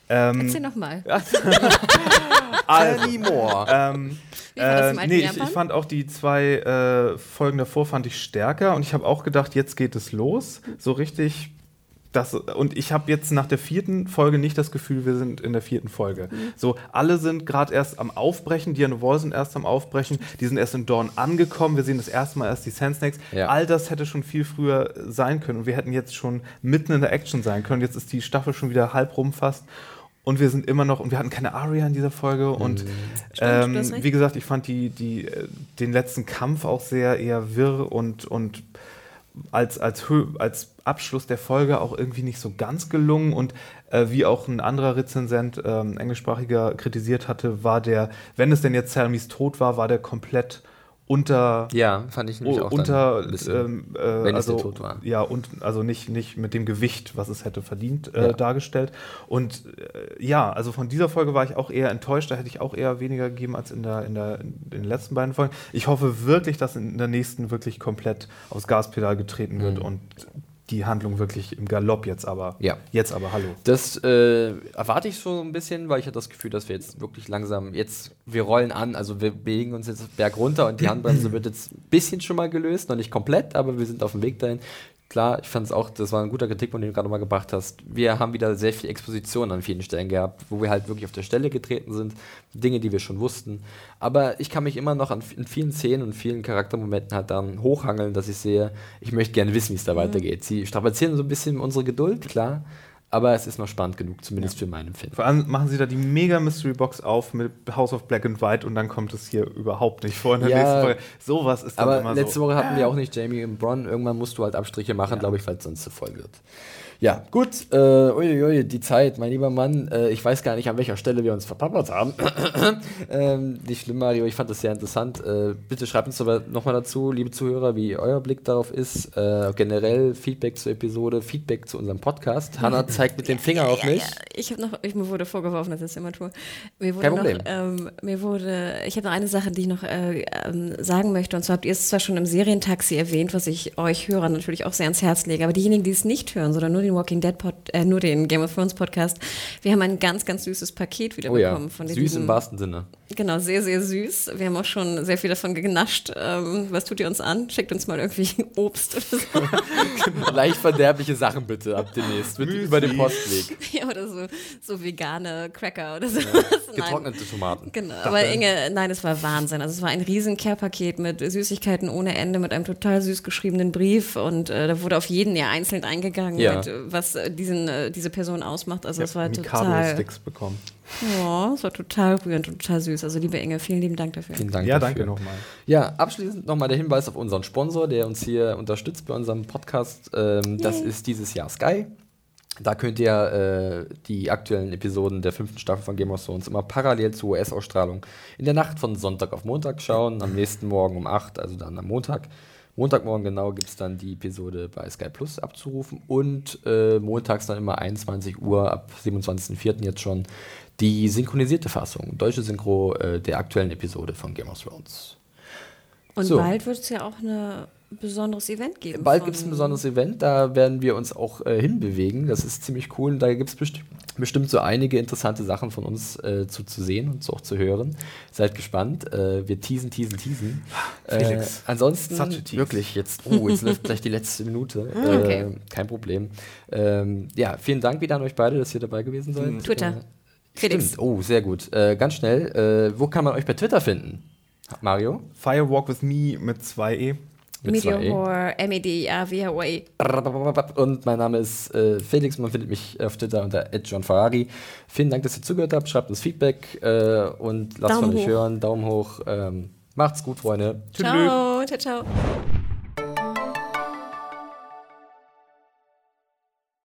Ähm, Erzähl nochmal. also, ähm, äh, nee, ich, ich, fand auch die zwei äh, Folgen davor fand ich stärker und ich habe auch gedacht, jetzt geht es los. So richtig das, und ich habe jetzt nach der vierten Folge nicht das Gefühl, wir sind in der vierten Folge. Mhm. So, alle sind gerade erst am Aufbrechen, die Wall sind erst am Aufbrechen, die sind erst in Dawn angekommen, wir sehen das erste Mal erst die Sand Snakes. Ja. All das hätte schon viel früher sein können und wir hätten jetzt schon mitten in der Action sein können. Jetzt ist die Staffel schon wieder halb rum fast und wir sind immer noch, und wir hatten keine Aria in dieser Folge. Und mhm. ähm, wie gesagt, ich fand die, die, äh, den letzten Kampf auch sehr eher wirr und, und als, als, als Abschluss der Folge auch irgendwie nicht so ganz gelungen. Und äh, wie auch ein anderer Rezensent, ähm, englischsprachiger, kritisiert hatte, war der, wenn es denn jetzt Salmis Tod war, war der komplett unter ja fand ich nämlich auch unter ähm, äh, wenn also, es tot war ja und also nicht nicht mit dem Gewicht was es hätte verdient äh, ja. dargestellt und äh, ja also von dieser Folge war ich auch eher enttäuscht da hätte ich auch eher weniger gegeben als in der in der in den letzten beiden Folgen ich hoffe wirklich dass in der nächsten wirklich komplett aufs Gaspedal getreten wird mhm. und die Handlung wirklich im Galopp jetzt aber. Ja. Jetzt aber, hallo. Das äh, erwarte ich so ein bisschen, weil ich hatte das Gefühl, dass wir jetzt wirklich langsam, jetzt, wir rollen an, also wir bewegen uns jetzt berg runter und die Handbremse wird jetzt ein bisschen schon mal gelöst, noch nicht komplett, aber wir sind auf dem Weg dahin klar, ich fand es auch, das war ein guter Kritikpunkt, den du gerade mal gebracht hast. Wir haben wieder sehr viel Exposition an vielen Stellen gehabt, wo wir halt wirklich auf der Stelle getreten sind, Dinge, die wir schon wussten. Aber ich kann mich immer noch an in vielen Szenen und vielen Charaktermomenten halt dann hochhangeln, dass ich sehe, ich möchte gerne wissen, wie es da mhm. weitergeht. Sie strapazieren so ein bisschen unsere Geduld, klar. Aber es ist noch spannend genug, zumindest ja. für meinen Empfinden. Vor allem machen sie da die mega Mystery Box auf mit House of Black and White und dann kommt es hier überhaupt nicht vor in der ja, nächsten Folge. Sowas ist dann aber immer letzte Woche hatten wir auch nicht Jamie und Bronn. Irgendwann musst du halt Abstriche machen, ja. glaube ich, weil es sonst zu voll wird. Ja, gut. Äh, uiuiui, die Zeit, mein lieber Mann. Äh, ich weiß gar nicht, an welcher Stelle wir uns verpappert haben. ähm, nicht schlimm, Mario. Ich fand das sehr interessant. Äh, bitte schreibt uns aber nochmal dazu, liebe Zuhörer, wie euer Blick darauf ist. Äh, generell Feedback zur Episode, Feedback zu unserem Podcast. Hanna zeigt mit dem Finger auf mich. Ja, ja. Ich habe noch, ich, mir wurde vorgeworfen, das ist immer tue. Mir wurde Kein Problem. Noch, ähm, mir wurde, ich habe noch eine Sache, die ich noch äh, ähm, sagen möchte. Und zwar habt ihr es zwar schon im Serientaxi erwähnt, was ich euch Hörern natürlich auch sehr ans Herz lege. Aber diejenigen, die es nicht hören, sondern nur die den Walking Dead Pod, äh, nur den Game of Thrones Podcast. Wir haben ein ganz, ganz süßes Paket wieder oh bekommen ja. von den Süß im wahrsten Sinne. Genau, sehr, sehr süß. Wir haben auch schon sehr viel davon genascht. Ähm, was tut ihr uns an? Schickt uns mal irgendwie Obst oder so. Leicht verderbliche Sachen bitte ab demnächst. Wird über, dem Postweg. ja, oder so, so vegane Cracker oder so. Getrocknete Tomaten. Genau. Aber Inge, nein, es war Wahnsinn. Also es war ein riesen Care-Paket mit Süßigkeiten ohne Ende, mit einem total süß geschriebenen Brief und äh, da wurde auf jeden ja einzeln eingegangen, Ja. mit, was äh, diesen, äh, diese Person ausmacht. Also es war total. Mikado-Sticks bekommen. Ja, es war total rührend und total süß. Also liebe Inge, vielen lieben Dank dafür. Vielen Dank Ja, dafür. danke nochmal. Ja, abschließend nochmal der Hinweis auf unseren Sponsor, der uns hier unterstützt bei unserem Podcast. Ähm, das ist dieses Jahr Sky. Da könnt ihr äh, die aktuellen Episoden der fünften Staffel von Game of Thrones immer parallel zur US-Ausstrahlung in der Nacht von Sonntag auf Montag schauen. Am nächsten Morgen um 8, also dann am Montag. Montagmorgen genau gibt es dann die Episode bei Sky Plus abzurufen und äh, montags dann immer 21 Uhr ab 27.04. jetzt schon die synchronisierte Fassung, deutsche Synchro äh, der aktuellen Episode von Game of Thrones. Und So. bald wird es ja auch ein besonderes Event geben. Bald gibt es ein besonderes Event, da werden wir uns auch äh, hinbewegen. Das ist ziemlich cool und da gibt es best bestimmt so einige interessante Sachen von uns äh, zu, zu sehen und zu, auch zu hören. Seid gespannt. Äh, wir teasen, teasen, teasen. Ah, Felix, äh, ansonsten wirklich jetzt, oh, jetzt läuft gleich die letzte Minute. Ah, okay. Äh, kein Problem. Ähm, ja, vielen Dank wieder an euch beide, dass ihr dabei gewesen seid. Hm. Twitter. Äh, Felix. Stimmt. Oh, sehr gut. ganz schnell, wo kann man euch bei Twitter finden? Mario? Firewalk with me mit 2e. Meteor, M-E-D-I-A-W-H-O-E. Und mein Name ist äh, Felix, man findet mich auf Twitter unter @johnferrari. Vielen Dank, dass ihr zugehört habt. Schreibt uns Feedback äh, und lasst Daumen von euch hoch. hören. Daumen hoch. Ähm, macht's gut, Freunde. Ciao, ciao, ciao.